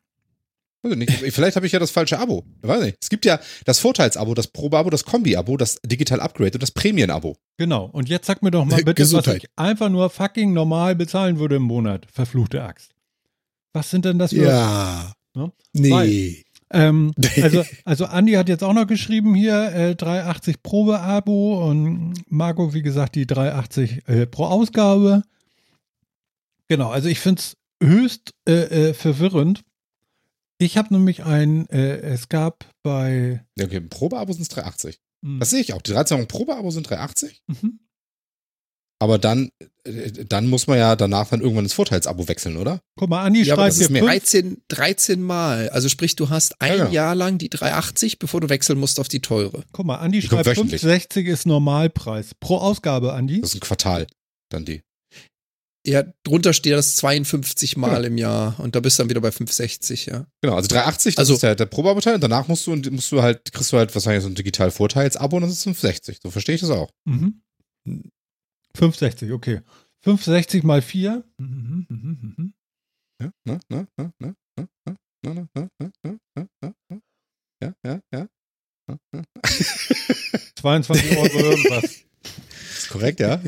Ich nicht. Vielleicht habe ich ja das falsche Abo. Ich weiß nicht. Es gibt ja das Vorteilsabo, das Probe-Abo, das Kombi-Abo, das Digital Upgrade und das Prämien-Abo. Genau. Und jetzt sag mir doch mal [laughs] bitte, was Gesundheit. ich einfach nur fucking normal bezahlen würde im Monat. Verfluchte Axt. Was sind denn das für Ja. Ne? Nee. Ähm, [laughs] also, also Andi hat jetzt auch noch geschrieben hier, äh, 3,80 Probeabo und Marco, wie gesagt, die 3,80 äh, pro Ausgabe. Genau, also ich finde es höchst äh, äh, verwirrend. Ich habe nämlich ein, äh, es gab bei Ja, okay, Probeabo sind es 3,80. mh, Das sehe ich auch. Die 13 Euro Probeabo sind 3,80. mhm. Aber dann, äh, dann muss man ja danach dann irgendwann ins Vorteilsabo wechseln, oder? Guck mal, Andi Ja, schreibt das hier ist mehr. fünf, 13, 13 Mal. Also sprich, du hast ein Ja, genau. Jahr lang die 380, bevor du wechseln musst auf die teure. guck mal, Andi Die schreibt wöchentlich. 5,60 ist Normalpreis. Pro Ausgabe, Andi. Das ist ein Quartal. Dann die. Ja, drunter steht das 52 Mal Ja. im Jahr und da bist du dann wieder bei 560, ja. Genau, also 3,80, das Also- ist der, der Probeabo-Teil und danach musst du, musst du halt, kriegst du halt wahrscheinlich so ein digital Vorteilsabo und das ist 5,60. So verstehe ich das auch. Mhm. 5,60, okay. 5,60 mal 4. Mhm, mhm, mhm. Ja, ne, ne, ne, ne, ne, ne, ne, ne, ne, ne, ne, ne, ne. Ja, ja, ja. Ja, ja. 22 Euro irgendwas. Ist korrekt, ja.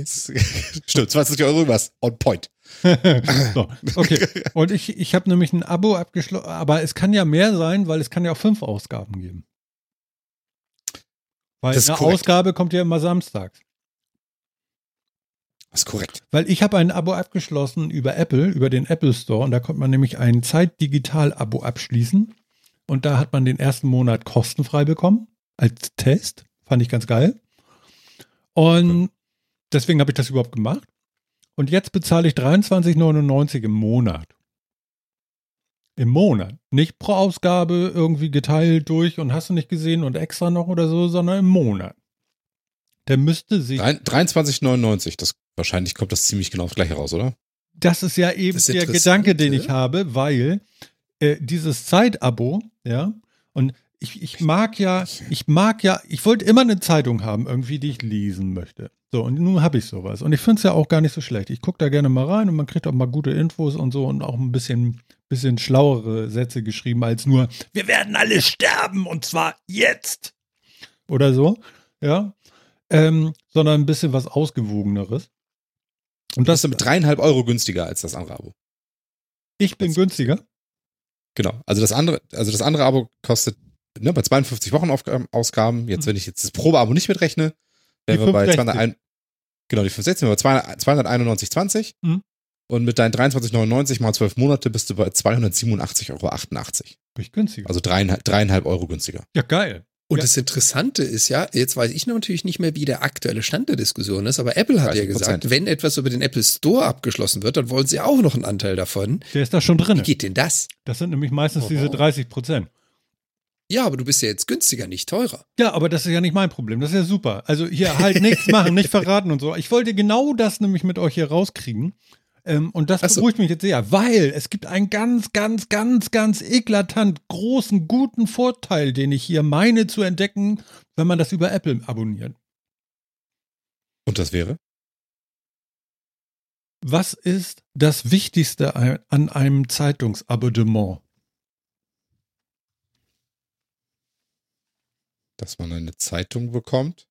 Stimmt, 20 Euro irgendwas. On point. so, okay. Und ich, ich habe nämlich ein Abo abgeschlossen, aber es kann ja mehr sein, weil es kann ja auch fünf Ausgaben geben. Weil eine korrekt. Ausgabe kommt ja immer samstags. Das ist korrekt. Weil ich habe ein Abo abgeschlossen über Apple, über den Apple Store und da konnte man nämlich ein Zeit-Digital-Abo abschließen und da hat man den ersten Monat kostenfrei bekommen als Test. Fand ich ganz geil. Und deswegen habe ich das überhaupt gemacht. Und jetzt bezahle ich 23,99 im Monat. Im Monat. Nicht pro Ausgabe irgendwie geteilt durch und hast du nicht gesehen und extra noch oder so, sondern im Monat. Der müsste sich. Drei- 23,99. Das, wahrscheinlich kommt das ziemlich genau das gleiche raus, oder? Das ist ja eben Das der Gedanke, den ich habe, weil äh, dieses Zeitabo, ja, und ich, ich mag ja, ich mag ja, ich wollte immer eine Zeitung haben, irgendwie, die ich lesen möchte. So, und nun habe ich sowas. Und ich finde es ja auch gar nicht so schlecht. Ich gucke da gerne mal rein und man kriegt auch mal gute Infos und so und auch ein bisschen, bisschen schlauere Sätze geschrieben als nur, wir werden alle sterben und zwar jetzt. Oder so, ja. Ähm, sondern ein bisschen was Ausgewogeneres. Und Das ist mit dreieinhalb Euro günstiger als das andere Abo. ich bin günstiger. Genau. Also das andere, also das andere Abo kostet ne, bei 52 Wochen Aufgaben, Ausgaben. Jetzt, Mhm. wenn ich jetzt das Probeabo nicht mitrechne, wären wir bei 560. 201, genau, die 560 wären wir bei 291,20. Mhm. Und mit deinen 23,99 mal 12 Monate bist du bei 287,88 Euro. Bin ich günstiger. Also dreieinhalb, dreieinhalb Euro günstiger. ja, geil. Und Ja. das Interessante ist ja, jetzt weiß ich natürlich nicht mehr, wie der aktuelle Stand der Diskussion ist, aber Apple hat ja 30%. gesagt, wenn etwas über den Apple Store abgeschlossen wird, dann wollen sie auch noch einen Anteil davon. Der ist da schon drin. Wie geht denn das? Das sind nämlich meistens Oh. diese 30 Prozent. Ja, aber du bist ja jetzt günstiger, nicht teurer. Ja, aber das ist ja nicht mein Problem. Das ist ja super. Also hier halt nichts [laughs] machen, nicht verraten und so. Ich wollte genau das nämlich mit euch hier rauskriegen. Ähm, und das so. beruhigt mich jetzt sehr, weil es gibt einen ganz, ganz, ganz, ganz eklatant großen, guten Vorteil, den ich hier meine zu entdecken, wenn man das über Apple abonniert. Und das wäre? Was ist das Wichtigste an einem Zeitungsabonnement? Dass man eine Zeitung bekommt.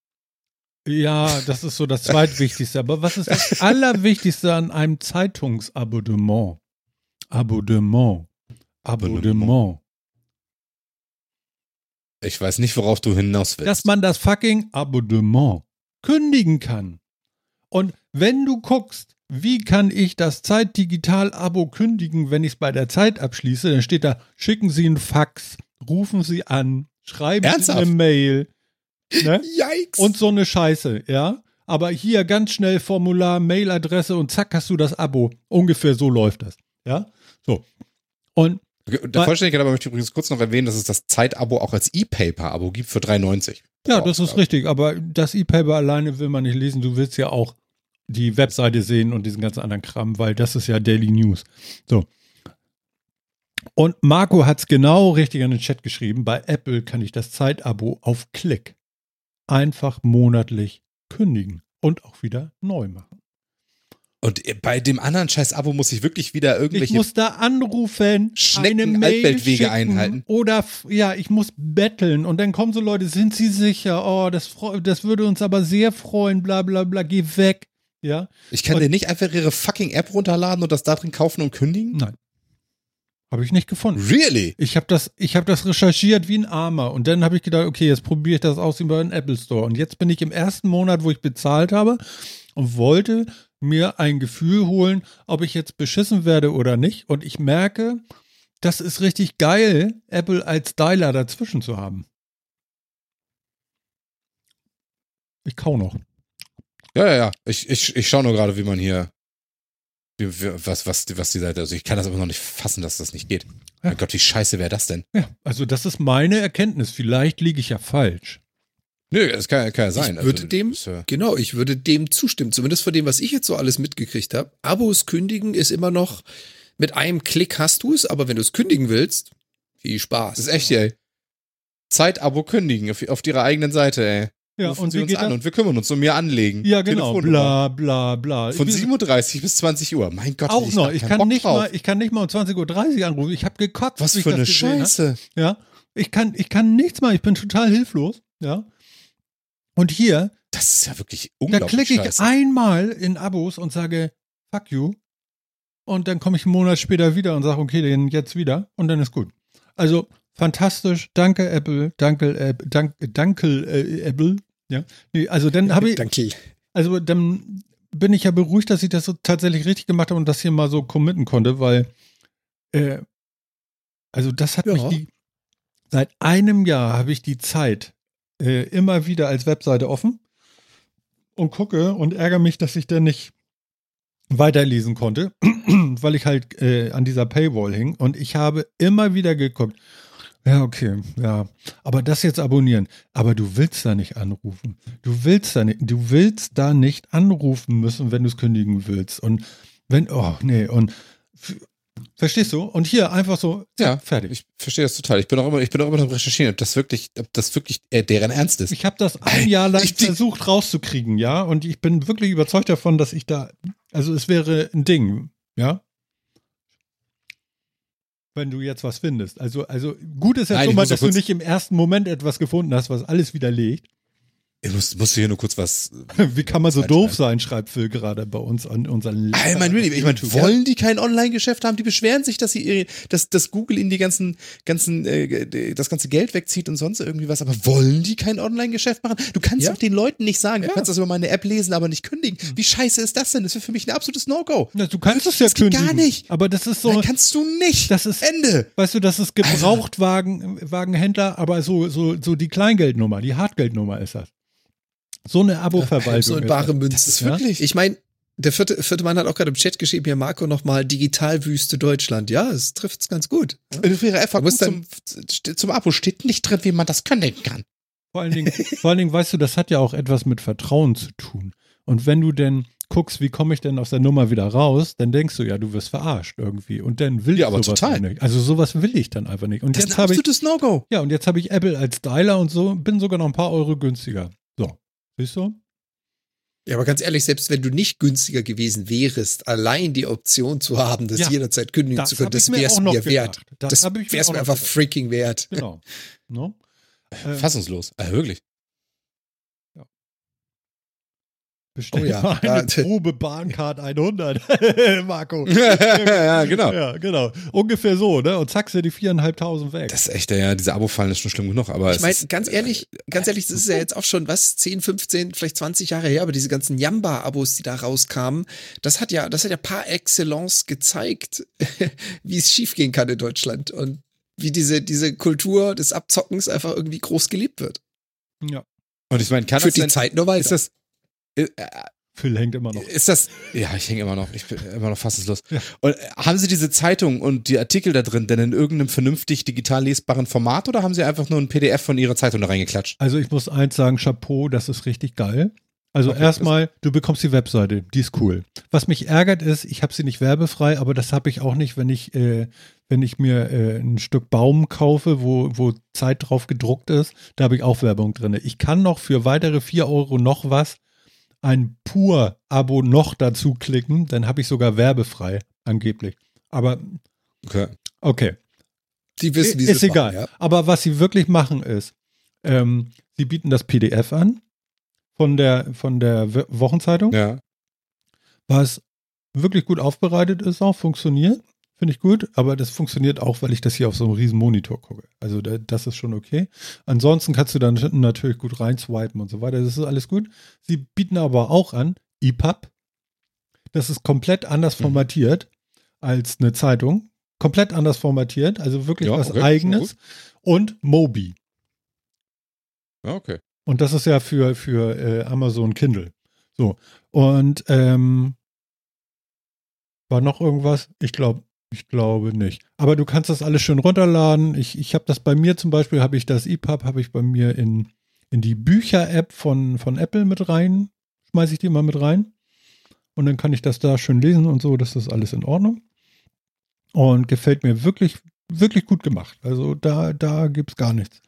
Ja, das ist so das zweitwichtigste. Aber was ist das Allerwichtigste an einem Zeitungsabonnement? Abonnement. Abonnement. Ich weiß nicht, worauf du hinaus willst. Dass man das fucking Abonnement kündigen kann. Und wenn du guckst, wie kann ich das Zeitdigital-Abo kündigen, wenn ich es bei der Zeit abschließe, dann steht da, schicken Sie einen Fax, rufen Sie an, schreiben Ernsthaft? Sie eine Mail. Ne? Yikes. Und so eine Scheiße, ja. Aber hier ganz schnell Formular, Mailadresse und zack hast du das Abo. Ungefähr so läuft das, ja. So. Und Der Vollständigkeit aber möchte ich übrigens kurz noch erwähnen, dass es das Zeitabo auch als E-Paper-Abo gibt für 3,90. ja, das ist richtig. Aber das E-Paper alleine will man nicht lesen. Du willst ja auch die Webseite sehen und diesen ganzen anderen Kram, weil das ist ja Daily News. So. Und Marco hat es genau richtig in den Chat geschrieben. Bei Apple kann ich das Zeitabo auf Klick einfach monatlich kündigen und auch wieder neu machen. Und bei dem anderen scheiß Abo muss ich wirklich wieder Ich irgendwelche muss da anrufen, Schnecken- Altweltwege einhalten. Oder ja, ich muss betteln und dann kommen so Leute, sind Sie sicher? Oh, das, das würde uns aber sehr freuen, bla bla bla, geh weg. Ja, Ich kann dir nicht einfach ihre fucking App runterladen und das da drin kaufen und kündigen? nein. Habe ich nicht gefunden. Really? Ich habe das, ich habe das recherchiert wie ein Armer und dann habe ich gedacht, okay, jetzt probiere ich das aus über den Apple Store und jetzt bin ich im ersten Monat, wo ich bezahlt habe und wollte mir ein Gefühl holen, ob ich jetzt beschissen werde oder nicht und ich merke, das ist richtig geil, Apple als Dialer dazwischen zu haben. Ich kau noch. Ja, ja, ja. Ich, ich, ich schaue nur gerade, wie man hier. Was, was, die- was die Seite. Also ich kann das aber noch nicht fassen, dass das nicht geht. Ja. Mein Gott, wie scheiße wäre das denn? Ja, also das ist meine Erkenntnis. Vielleicht liege ich ja falsch. Nö, das kann, kann ja sein. Ich würde also, dem- ist, äh, Genau, ich würde dem zustimmen. Zumindest von dem, was ich jetzt so alles mitgekriegt habe. Abos kündigen ist immer noch, mit einem Klick hast du es, aber wenn du es kündigen willst, viel Spaß. Das ist echt, ey. Zeitabo kündigen auf, auf ihrer eigenen Seite, ey. Ja, Rufen und Sie uns an und wir kümmern uns um ihr Anlegen. Ja, genau. Bla, bla, bla. Von Wie- 37 bis 20 Uhr. Mein Gott, auch hätte noch. da Ich kann, Bock nicht drauf. mal, ich kann nicht mal um 20.30 Uhr anrufen. Ich habe gekotzt. Was ich für eine gesehen. Scheiße. Ja. Ich kann, ich kann nichts machen. Ich bin total hilflos. Ja. Und hier, Das ist ja wirklich da unglaublich klicke ich scheiße. einmal in Abos und sage, fuck you. Und dann komme ich einen Monat später wieder und sage, okay, den jetzt wieder. Und dann ist gut. Also, fantastisch. Danke, Apple. Danke, äh, dank, danke, äh, Apple. Ja. Nee, also dann habe ich, Danke. also dann bin ich ja beruhigt, dass ich das so tatsächlich richtig gemacht habe und das hier mal so committen konnte, weil äh, also das hat Ja. mich die seit einem Jahr habe ich die Zeit äh, immer wieder als Webseite offen und gucke und ärgere mich, dass ich dann nicht weiterlesen konnte, [clears throat] weil ich halt äh, an dieser Paywall hing und ich habe immer wieder geguckt. Ja, okay, ja. Aber das jetzt abonnieren. Aber du willst da nicht anrufen. Du willst da nicht, du willst da nicht anrufen müssen, wenn du es kündigen willst. Und wenn, oh, nee, und verstehst du? Und hier einfach so, Ja, fertig. Ich verstehe das total. Ich bin auch immer, ich bin auch immer noch recherchieren, ob das wirklich, ob das wirklich äh, deren Ernst ist. Ich habe das ein Jahr lang Ich- versucht rauszukriegen, ja. Und ich bin wirklich überzeugt davon, dass ich da, also es wäre ein Ding, ja. Wenn du jetzt was findest. Also, also gut ist ja schon mal, dass du nicht im ersten Moment etwas gefunden hast, was alles widerlegt. Ich muss, musst du hier nur kurz was. [laughs] Wie kann man so doof sein, schreibt Phil gerade bei uns an unseren Ich meine, really, ich meine, wollen die kein Online-Geschäft haben? Die beschweren sich, dass sie ihre, dass, dass Google ihnen die ganzen, ganzen, äh, das ganze Geld wegzieht und sonst irgendwie was. Aber wollen die kein Online-Geschäft machen? Du kannst Ja. doch den Leuten nicht sagen, du Ja. kannst das über meine App lesen, aber nicht kündigen. Wie scheiße ist das denn? Das wäre für mich ein absolutes No-Go. Ja, du kannst es ja kündigen. gar nicht. Aber das ist so, Nein, kannst du nicht. das ist, Ende. weißt du, das ist Gebrauchtwagen, Wagenhändler, aber so, so, so die Kleingeldnummer, die Hartgeldnummer ist das. So eine Abo-Verwaltung. [laughs] So in ist bare das. Münze. Das ist wirklich. Ich meine, der vierte, vierte Mann hat auch gerade im Chat geschrieben, hier Marco nochmal Digitalwüste Deutschland. Ja, es trifft es ganz gut. Ihrer FAQ musst zum, zum Abo steht nicht drin, wie man das kündigen kann. Vor allen, Dingen, vor allen Dingen, weißt du, das hat ja auch etwas mit Vertrauen zu tun. Und wenn du denn guckst, wie komme ich denn aus der Nummer wieder raus, dann denkst du ja, du wirst verarscht irgendwie. Und dann will Ja, ich aber sowas total. nicht. Also sowas will ich dann einfach nicht. Und Das ist jetzt ein habe ich, absolutes No-Go. ja, und jetzt habe ich Apple als Styler und so, bin sogar noch ein paar Euro günstiger. So, siehst du? Ja, aber ganz ehrlich, selbst wenn du nicht günstiger gewesen wärst, allein die Option zu haben, das Ja, jederzeit kündigen das zu können, das mir wär's auch noch mir wert. Das Das, hab ich mir mir einfach gedacht. freaking wert. Genau. Ne? Ähm, [laughs] Fassungslos. Ah, wirklich. Bestell Oh ja, mal eine Probe Bahncard 100, [laughs] Marco. [laughs] ja, genau. Ja, genau. Ungefähr so, ne? Und zack, sind die viereinhalbtausend weg. Das ist echt, ja, diese Abo-Fallen ist schon schlimm genug, aber Ich meine, ganz ehrlich, ganz ehrlich, das ist ja jetzt auch schon was, 10, 15, vielleicht 20 Jahre her, aber diese ganzen Yamba-Abos, die da rauskamen, das hat ja, das hat ja par excellence gezeigt, [laughs] wie es schiefgehen kann in Deutschland und wie diese, diese Kultur des Abzockens einfach irgendwie groß geliebt wird. ja. und ich meine, kann Führt das die denn, Zeit nur weiter. ist das, äh, Phil hängt immer noch. Ist das, ja, ich hänge immer noch, ich bin immer noch fassungslos. Ja. Und äh, haben Sie diese Zeitung und die Artikel da drin denn in irgendeinem vernünftig digital lesbaren Format oder haben Sie einfach nur ein PDF von Ihrer Zeitung da reingeklatscht? Also ich muss eins sagen, Chapeau, das ist richtig geil. Also Okay, erstmal, du bekommst die Webseite, die ist cool. Was mich ärgert ist, ich habe sie nicht werbefrei, aber das habe ich auch nicht, wenn ich, äh, wenn ich mir äh, ein Stück Baum kaufe, wo, wo Zeit drauf gedruckt ist, da habe ich auch Werbung drin. Ich kann noch für weitere 4 Euro noch was ein Pur-Abo noch dazu klicken, dann habe ich sogar werbefrei, angeblich. Aber Okay. okay. die wissen, wie ist es egal. machen, ja. Aber was sie wirklich machen ist, ähm, sie bieten das PDF an von der, von der Wochenzeitung, Ja. was wirklich gut aufbereitet ist, auch funktioniert. Finde ich gut, aber das funktioniert auch, weil ich das hier auf so einem riesen Monitor gucke. Also da, das ist schon okay. Ansonsten kannst du dann natürlich gut reinswipen und so weiter. Das ist alles gut. Sie bieten aber auch an EPUB. Das ist komplett anders Mhm. formatiert als eine Zeitung. Komplett anders formatiert, also wirklich Ja, was okay, eigenes. Und Mobi. Ja, okay. Und das ist ja für, für äh, Amazon Kindle. So. Und ähm, war noch irgendwas? Ich glaube, ich glaube nicht. Aber du kannst das alles schön runterladen. Ich, ich habe das bei mir zum Beispiel, habe ich das EPUB, habe ich bei mir in, in die Bücher-App von, von Apple mit rein. Schmeiße ich die mal mit rein. Und dann kann ich das da schön lesen und so. Das ist alles in Ordnung. Und gefällt mir wirklich, wirklich gut gemacht. Also da, da gibt es gar nichts.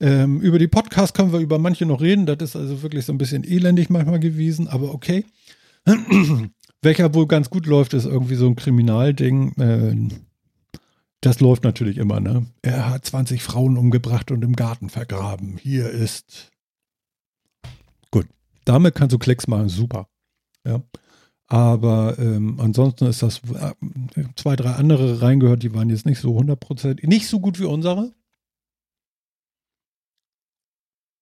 Ähm, über die Podcasts können wir über manche noch reden. Das ist also wirklich so ein bisschen elendig manchmal gewesen, aber okay. Welcher wohl ganz gut läuft, ist irgendwie so ein Kriminalding. Äh, das läuft natürlich immer, ne? Er hat 20 Frauen umgebracht und im Garten vergraben. Hier ist. Gut. Damit kannst du Klicks machen, super. Ja. Aber ähm, ansonsten ist das äh, zwei, drei andere reingehört, die waren jetzt nicht so 100%, nicht so gut wie unsere.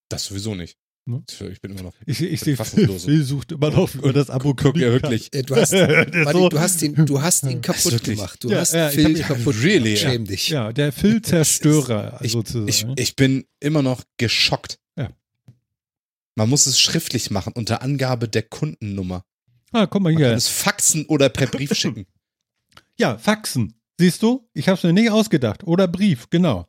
Das sowieso nicht. Ne? Ich bin immer noch. Ich, ich sehe, Phil, sucht immer noch über das Abo. Guck ja wirklich. Du hast, [laughs] so, du hast ihn, du hast ihn kaputt gemacht. Du Ja, hast ja, ich Phil hab- kaputt really, gemacht. ja. Schäm dich. ja, der Phil-Zerstörer [laughs] Ich, sozusagen. ich, ich bin immer noch geschockt. Ja. Man muss es schriftlich machen unter Angabe der Kundennummer. ah, guck mal Man kann hier. es faxen oder per Brief schicken. [laughs] Ja, Faxen. Siehst du? Ich habe es mir nicht ausgedacht. Oder Brief, genau.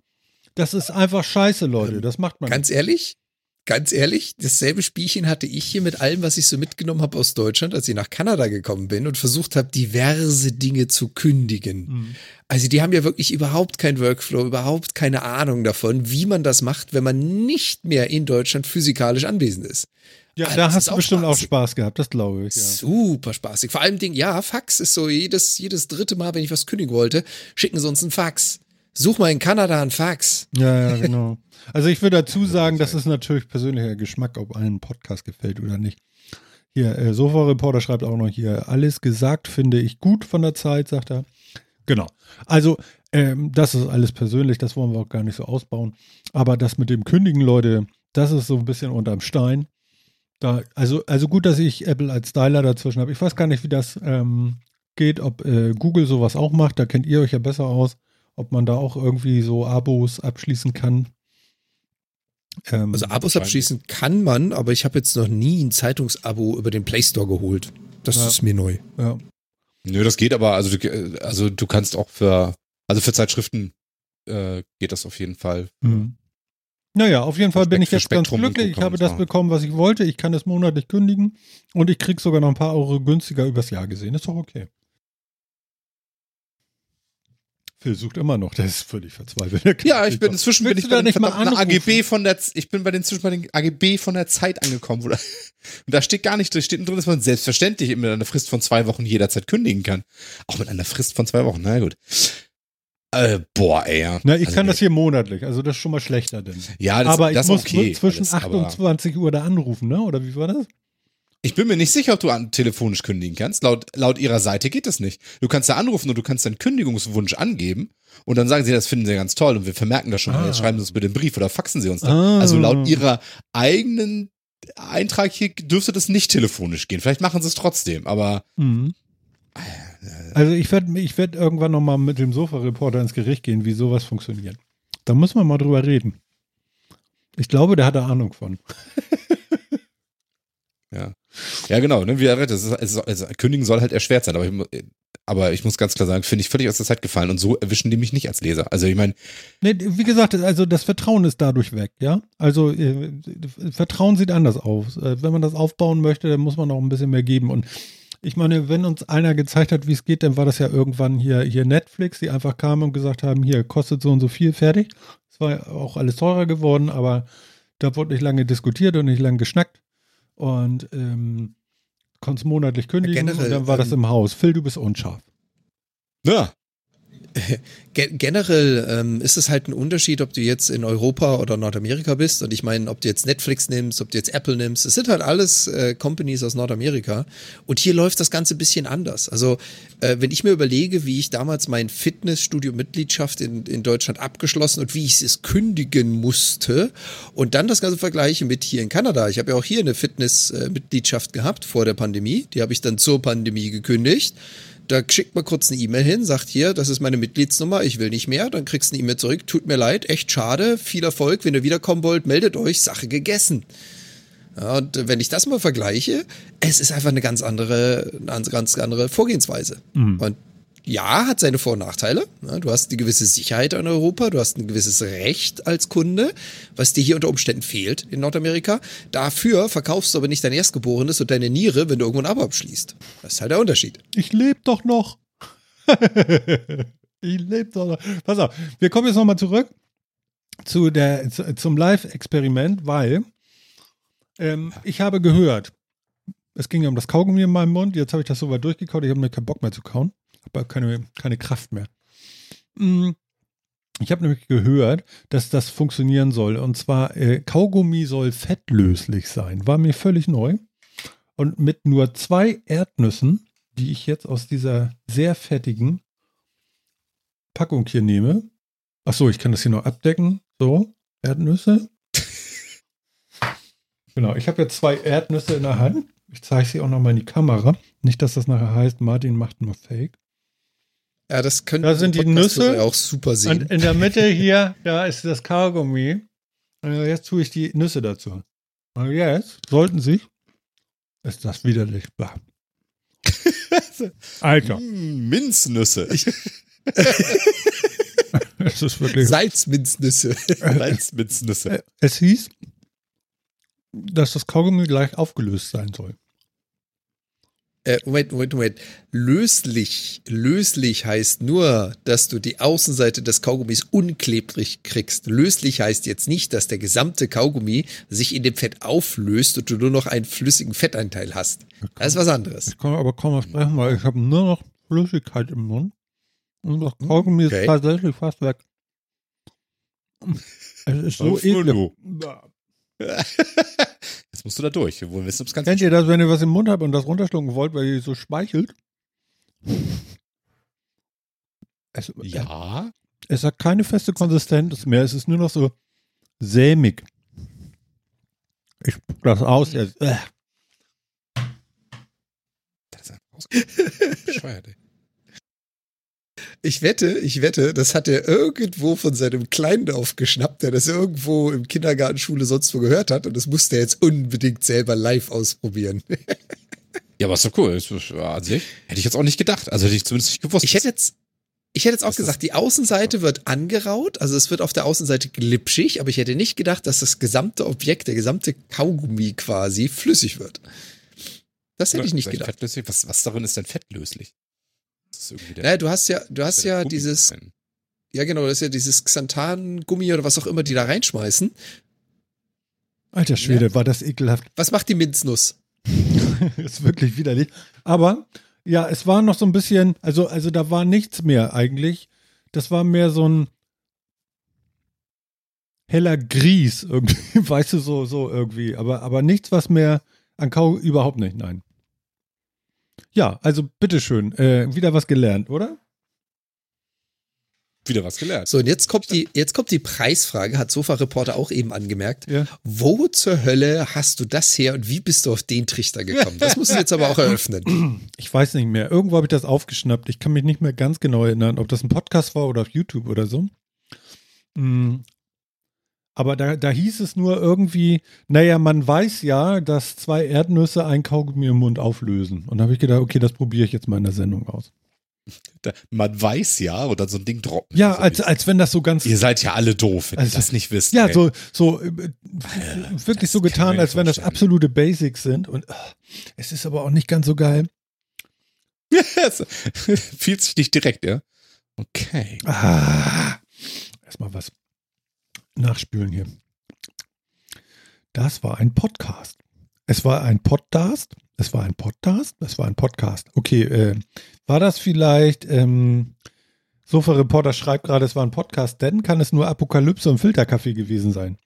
Das ist einfach scheiße, Leute. Das macht man. Ganz ehrlich, ganz ehrlich, dasselbe Spielchen hatte ich hier mit allem, was ich so mitgenommen habe aus Deutschland, als ich nach Kanada gekommen bin und versucht habe, diverse Dinge zu kündigen. Mhm. Also die haben ja wirklich überhaupt kein Workflow, überhaupt keine Ahnung davon, wie man das macht, wenn man nicht mehr in Deutschland physikalisch anwesend ist. Ja, Ah, da hast du auch bestimmt auch spaßig. Spaß gehabt, das glaube ich. Ja. Super spaßig. Vor allem Ding, ja, Fax ist so jedes, jedes dritte Mal, wenn ich was kündigen wollte, schicken sie uns einen Fax. Such mal in Kanada einen Fax. Ja, ja, genau. Also ich würde dazu sagen, das ist natürlich persönlicher Geschmack, ob einem Podcast gefällt oder nicht. Hier, äh, Sofa-Reporter schreibt auch noch hier, alles gesagt finde ich gut von der Zeit, sagt er. Genau. Also, ähm, das ist alles persönlich, das wollen wir auch gar nicht so ausbauen. Aber das mit dem Kündigen, Leute, das ist so ein bisschen unterm Stein. Da, also, also gut, dass ich Apple als Styler dazwischen habe. Ich weiß gar nicht, wie das ähm, geht, ob äh, Google sowas auch macht. Da kennt ihr euch ja besser aus ob man da auch irgendwie so Abos abschließen kann. Ähm, Also Abos abschließen kann man, aber ich habe jetzt noch nie ein Zeitungsabo über den Play Store geholt. Das Ja. ist mir neu. ja. Nö, das geht aber, also du, also du kannst auch für, also für Zeitschriften äh, geht das auf jeden Fall. Mhm. Naja, auf jeden Fall bin ich jetzt ganz Spektrum und glücklich. Ich habe das machen. bekommen, was ich wollte. Ich kann es monatlich kündigen und ich kriege sogar noch ein paar Euro günstiger übers Jahr gesehen. Ist doch okay. Phil sucht immer noch, der ist völlig verzweifelt. Ja, ich bin inzwischen bin ich bei den? AGB von der, ich bin bei den zwischen bei den AGB von der Zeit angekommen, wo da, und [laughs] da steht gar nicht, da steht drin, dass man selbstverständlich mit einer Frist von zwei Wochen jederzeit kündigen kann. Auch mit einer Frist von zwei Wochen, na gut. Äh, boah, ey, ja. Na, ich Also, kann das hier monatlich, also das ist schon mal schlechter denn. Ja, das, aber ich das muss okay, zwischen alles, 8 und aber 20 Uhr da anrufen, ne? Oder wie war das? Ich bin mir nicht sicher, ob du an, telefonisch kündigen kannst. Laut, laut ihrer Seite geht das nicht. Du kannst da anrufen und du kannst deinen Kündigungswunsch angeben und dann sagen sie, das finden sie ganz toll und wir vermerken das schon, Ah. jetzt schreiben sie uns bitte einen Brief oder faxen sie uns dann. Ah. Also laut ihrer eigenen Eintrag hier dürfte das nicht telefonisch gehen. Vielleicht machen sie es trotzdem, aber Mhm. Also ich werde ich werd irgendwann noch mal mit dem Sofa-Reporter ins Gericht gehen, wie sowas funktioniert. Da muss man mal drüber reden. Ich glaube, der hat da Ahnung von. [laughs] ja. Ja, genau, ne, wie er redet. Also, kündigen soll halt erschwert sein, aber ich, aber ich muss ganz klar sagen, finde ich völlig aus der Zeit gefallen und so erwischen die mich nicht als Leser. Also ich meine, Nee, wie gesagt, also das Vertrauen ist dadurch weg, ja. Also äh, Vertrauen sieht anders aus. Äh, wenn man das aufbauen möchte, dann muss man noch ein bisschen mehr geben. Und ich meine, wenn uns einer gezeigt hat, wie es geht, dann war das ja irgendwann hier, hier Netflix, die einfach kamen und gesagt haben, hier kostet so und so viel, fertig. Es war auch alles teurer geworden, aber da wurde nicht lange diskutiert und nicht lange geschnackt. Und ähm, konntest monatlich kündigen generell, und dann war das ähm, im Haus. Phil, du bist unscharf. ja, [laughs] generell ähm, ist es halt ein Unterschied, ob du jetzt in Europa oder Nordamerika bist. Und ich meine, ob du jetzt Netflix nimmst, ob du jetzt Apple nimmst. Es sind halt alles äh, Companies aus Nordamerika. Und hier läuft das Ganze ein bisschen anders. Also, äh, wenn ich mir überlege, wie ich damals mein Fitnessstudio-Mitgliedschaft in, in Deutschland abgeschlossen und wie ich es kündigen musste und dann das Ganze vergleiche mit hier in Kanada. Ich habe ja auch hier eine Fitness-Mitgliedschaft gehabt vor der Pandemie. Die habe ich dann zur Pandemie gekündigt. Da schickt man kurz eine E-Mail hin, sagt hier, das ist meine Mitgliedsnummer, ich will nicht mehr. Dann kriegst du eine E-Mail zurück, tut mir leid, echt schade, viel Erfolg, wenn ihr wiederkommen wollt, meldet euch, Sache gegessen. Ja, und wenn ich das mal vergleiche, es ist einfach eine ganz andere, eine ganz andere Vorgehensweise. Und ja, hat seine Vor- und Nachteile. Du hast eine gewisse Sicherheit in Europa, du hast ein gewisses Recht als Kunde, was dir hier unter Umständen fehlt in Nordamerika. Dafür verkaufst du aber nicht dein Erstgeborenes und deine Niere, wenn du irgendwo ein Abo abschließt. Das ist halt der Unterschied. Ich lebe doch noch. [laughs] ich lebe doch noch. Pass auf, wir kommen jetzt nochmal zurück zu der, zu, zum Live-Experiment, weil ähm, ich habe gehört, es ging ja um das Kaugummi in meinem Mund, jetzt habe ich das so weit durchgekaut, ich habe mir keinen Bock mehr zu kauen, habe keine, keine Kraft mehr. Mm, Ich habe nämlich gehört, dass das funktionieren soll. Und zwar, äh, Kaugummi soll fettlöslich sein. War mir völlig neu. Und mit nur zwei Erdnüssen, die ich jetzt aus dieser sehr fettigen Packung hier nehme. Ach so, ich kann das hier noch abdecken. So, Erdnüsse. [laughs] genau, ich habe jetzt zwei Erdnüsse in der Hand. Ich zeige sie auch nochmal in die Kamera. Nicht, dass das nachher heißt, Martin macht nur Fake. Ja, das könnte Da sind die Nüsse. auch super Und sehen. in der Mitte hier, da ist das Kaugummi. Und jetzt tue ich die Nüsse dazu. Und jetzt sollten sie. Ist das widerlich. [laughs] Alter, Hm, Minznüsse. [laughs] es ist wirklich. Salzminznüsse. [laughs] Salzminznüsse. Es hieß, dass das Kaugummi gleich aufgelöst sein soll. Äh, Moment, Moment, Moment. Löslich. Löslich heißt nur, dass du die Außenseite des Kaugummis unklebrig kriegst. Löslich heißt jetzt nicht, dass der gesamte Kaugummi sich in dem Fett auflöst und du nur noch einen flüssigen Fettanteil hast. Das ist was anderes. Ich kann aber kaum was sprechen, weil ich habe nur noch Flüssigkeit im Mund. Und das Kaugummi Okay. ist tatsächlich fast weg. [laughs] Es ist so ekelhaft. [laughs] Jetzt musst du da durch. Wir wollen wissen, ob es ganz Kennt ihr das, wenn ihr was im Mund habt und das runterschlucken wollt, weil ihr so speichelt? [laughs] Es, Ja. es hat keine feste Konsistenz mehr. Es ist nur noch so sämig. Ich spuck das aus. Jetzt. Äh. Das ist einfach bescheuert, ey. Ich wette, ich wette, das hat er irgendwo von seinem Kleinen aufgeschnappt, der das irgendwo im Kindergarten, Schule, sonst wo gehört hat und das musste er jetzt unbedingt selber live ausprobieren. [laughs] Ja, aber ist doch cool. An sich hätte ich jetzt auch nicht gedacht. Also hätte ich zumindest nicht gewusst. Ich hätte jetzt, ich hätte jetzt auch gesagt, die Außenseite wird angeraut, also es wird auf der Außenseite glitschig, aber ich hätte nicht gedacht, dass das gesamte Objekt, der gesamte Kaugummi quasi flüssig wird. Das hätte ich nicht gedacht. Fettlöslich? Was, was darin ist denn fettlöslich? Das ist irgendwie der, Naja, du hast ja, du hast ja Gummi dieses, drin. ja genau, das ist ja dieses Xanthan-Gummi oder was auch immer die da reinschmeißen. Alter Schwede, war das ekelhaft. Was macht die Minznuss? [laughs] ist wirklich widerlich. Aber ja, es war noch so ein bisschen, also, also da war nichts mehr eigentlich. Das war mehr so ein heller Grieß irgendwie, [laughs] weißt du, so, so irgendwie. Aber, aber nichts, was mehr an Kau überhaupt nicht, nein. Ja, also bitteschön, äh, wieder was gelernt, oder? Wieder was gelernt. So, und jetzt kommt die, jetzt kommt die Preisfrage, hat Sofa-Reporter auch eben angemerkt. Ja. Wo zur Hölle hast du das her und wie bist du auf den Trichter gekommen? Das musst du jetzt aber auch [laughs] eröffnen. Ich weiß nicht mehr. Irgendwo habe ich das aufgeschnappt. Ich kann mich nicht mehr ganz genau erinnern, ob das ein Podcast war oder auf YouTube oder so. Aber da, da hieß es nur irgendwie, naja, man weiß ja, dass zwei Erdnüsse ein Kaugummi im Mund auflösen. Und da habe ich gedacht, okay, das probiere ich jetzt mal in der Sendung aus. Da, man weiß ja, oder so ein Ding droppen. Ja, als, als wenn das so ganz. Ihr seid ja alle doof, wenn Also- ihr das nicht wisst. Ja, ey. so, so äh, wirklich so kann ich getan, als wenn das absolute Basics sind. Und ah, es ist aber auch nicht ganz so geil. [laughs] Fühlt sich nicht direkt, ja? Okay. Ah, erstmal was nachspülen hier. Das war ein Podcast. Es war ein Podcast. Es war ein Podcast. Es war ein Podcast. Okay, äh, war das vielleicht, ähm, Sofa Reporter schreibt gerade, es war ein Podcast, denn kann es nur Apokalypse und Filterkaffee gewesen sein.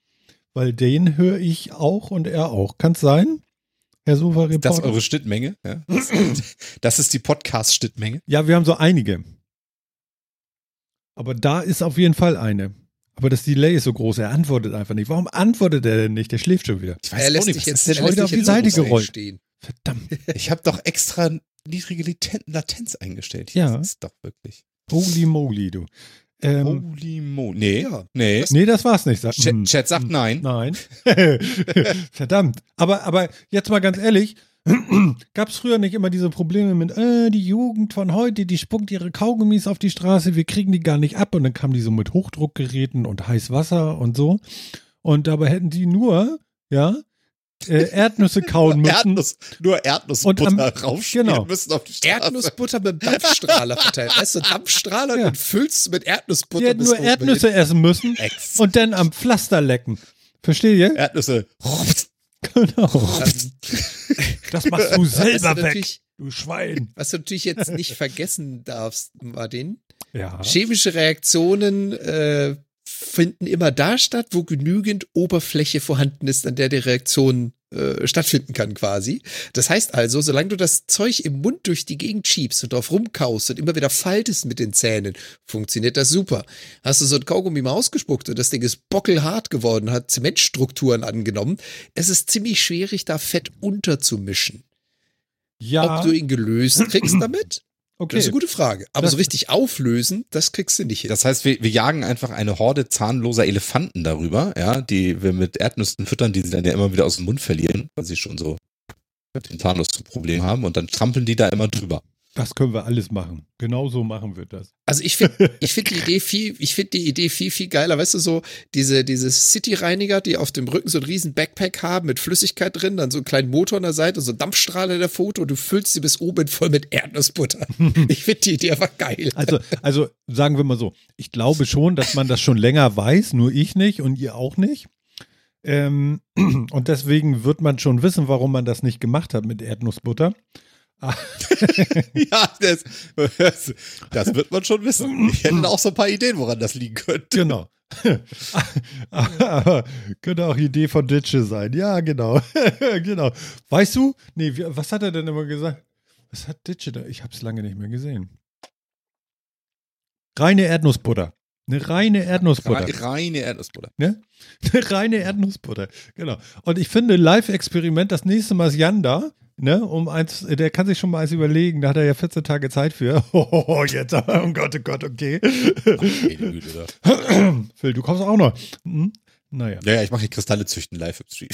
Weil den höre ich auch und er auch. Kann es sein? Herr Sofa Reporter? Das ist eure Schnittmenge, ja? [laughs] Das ist die Podcast-Schnittmenge. Ja, wir haben so einige. Aber da ist auf jeden Fall eine. Aber das Delay ist so groß, er antwortet einfach nicht. Warum antwortet er denn nicht? Der schläft schon wieder. Ich er lässt was dich jetzt, ist denn heute auf die Seite gerollt. stehen. Verdammt. [laughs] Ich habe doch extra niedrige Laten- Latenz eingestellt. Ja. Das ist doch wirklich. Holy moly, du. Ähm, Holy moly. Nee, Ja. nee. nee, das war's nicht. Sag, Chat, hm, Chat sagt nein. Nein. [laughs] Verdammt. Aber, aber jetzt mal ganz ehrlich, gab es früher nicht immer diese Probleme mit, äh, die Jugend von heute, die spuckt ihre Kaugummis auf die Straße, wir kriegen die gar nicht ab. Und dann kamen die so mit Hochdruckgeräten und Heißwasser und so. Und dabei hätten die nur, ja, äh, [laughs] Erdnüsse kauen müssen. Erdnuss, nur Erdnussbutter Und am- raufspielen genau. müssen auf die Straße. Erdnussbutter mit Dampfstrahler verteilt. Weißt du, Dampfstrahler Ja. und füllst du mit Erdnussbutter Die hätten nur Erdnüsse essen müssen und dann am Pflaster lecken. Versteht ihr? Erdnüsse. Genau. hin. Das machst du [laughs] selber weg, du Schwein. Was du natürlich jetzt nicht vergessen darfst, Martin, Ja. chemische Reaktionen äh, finden immer da statt, wo genügend Oberfläche vorhanden ist, an der die Reaktion äh, stattfinden kann quasi. Das heißt also, solange du das Zeug im Mund durch die Gegend schiebst und drauf rumkaust und immer wieder faltest mit den Zähnen, funktioniert das super. Hast du so ein Kaugummi mal ausgespuckt und das Ding ist bockelhart geworden, hat Zementstrukturen angenommen, es ist ziemlich schwierig, da Fett unterzumischen. Ja, Ob du ihn gelöst kriegst damit? Okay. Das ist eine gute Frage. Aber Das- so richtig auflösen, das kriegst du nicht hin. Das heißt, wir, wir jagen einfach eine Horde zahnloser Elefanten darüber, ja, die wir mit Erdnüssen füttern, die sie dann ja immer wieder aus dem Mund verlieren, weil sie schon so den Zahnlosproblem haben und dann trampeln die da immer drüber. Das können wir alles machen. Genau so machen wir das. Also ich finde [laughs] ich find die Idee viel, ich finde die Idee viel, viel geiler. Weißt du, so diese, diese City-Reiniger, die auf dem Rücken so einen riesen Backpack haben mit Flüssigkeit drin, dann so einen kleinen Motor an der Seite, so Dampfstrahler in der Foto und du füllst sie bis oben voll mit Erdnussbutter. [laughs] ich finde die Idee einfach geil. Also, also sagen wir mal so, ich glaube schon, dass man das schon länger weiß, nur ich nicht und ihr auch nicht. Ähm, [clears throat] und deswegen wird man schon wissen, warum man das nicht gemacht hat mit Erdnussbutter. [laughs] ja, das, das, wird man schon wissen. Ich hätte auch so ein paar Ideen, woran das liegen könnte. Genau. Aber könnte auch Idee von Ditsche sein. Ja, genau. [laughs] genau. Weißt du? Nee, was hat er denn immer gesagt? Was hat Ditsche da? Ich habe es lange nicht mehr gesehen. Reine Erdnussbutter. Eine reine Erdnussbutter. Re- Reine Erdnussbutter. Ne? Eine reine Erdnussbutter. Genau. Und ich finde, Live-Experiment, das nächste Mal ist Jan da. Ne, um eins, der kann sich schon mal eins überlegen, da hat er ja 14 Tage Zeit für. [laughs] Oh, jetzt, [laughs] oh Gott, oh Gott, okay. Da. Phil, du kommst auch noch. Hm? Naja. Ja, ja, ich mache hier Kristalle züchten live im Stream.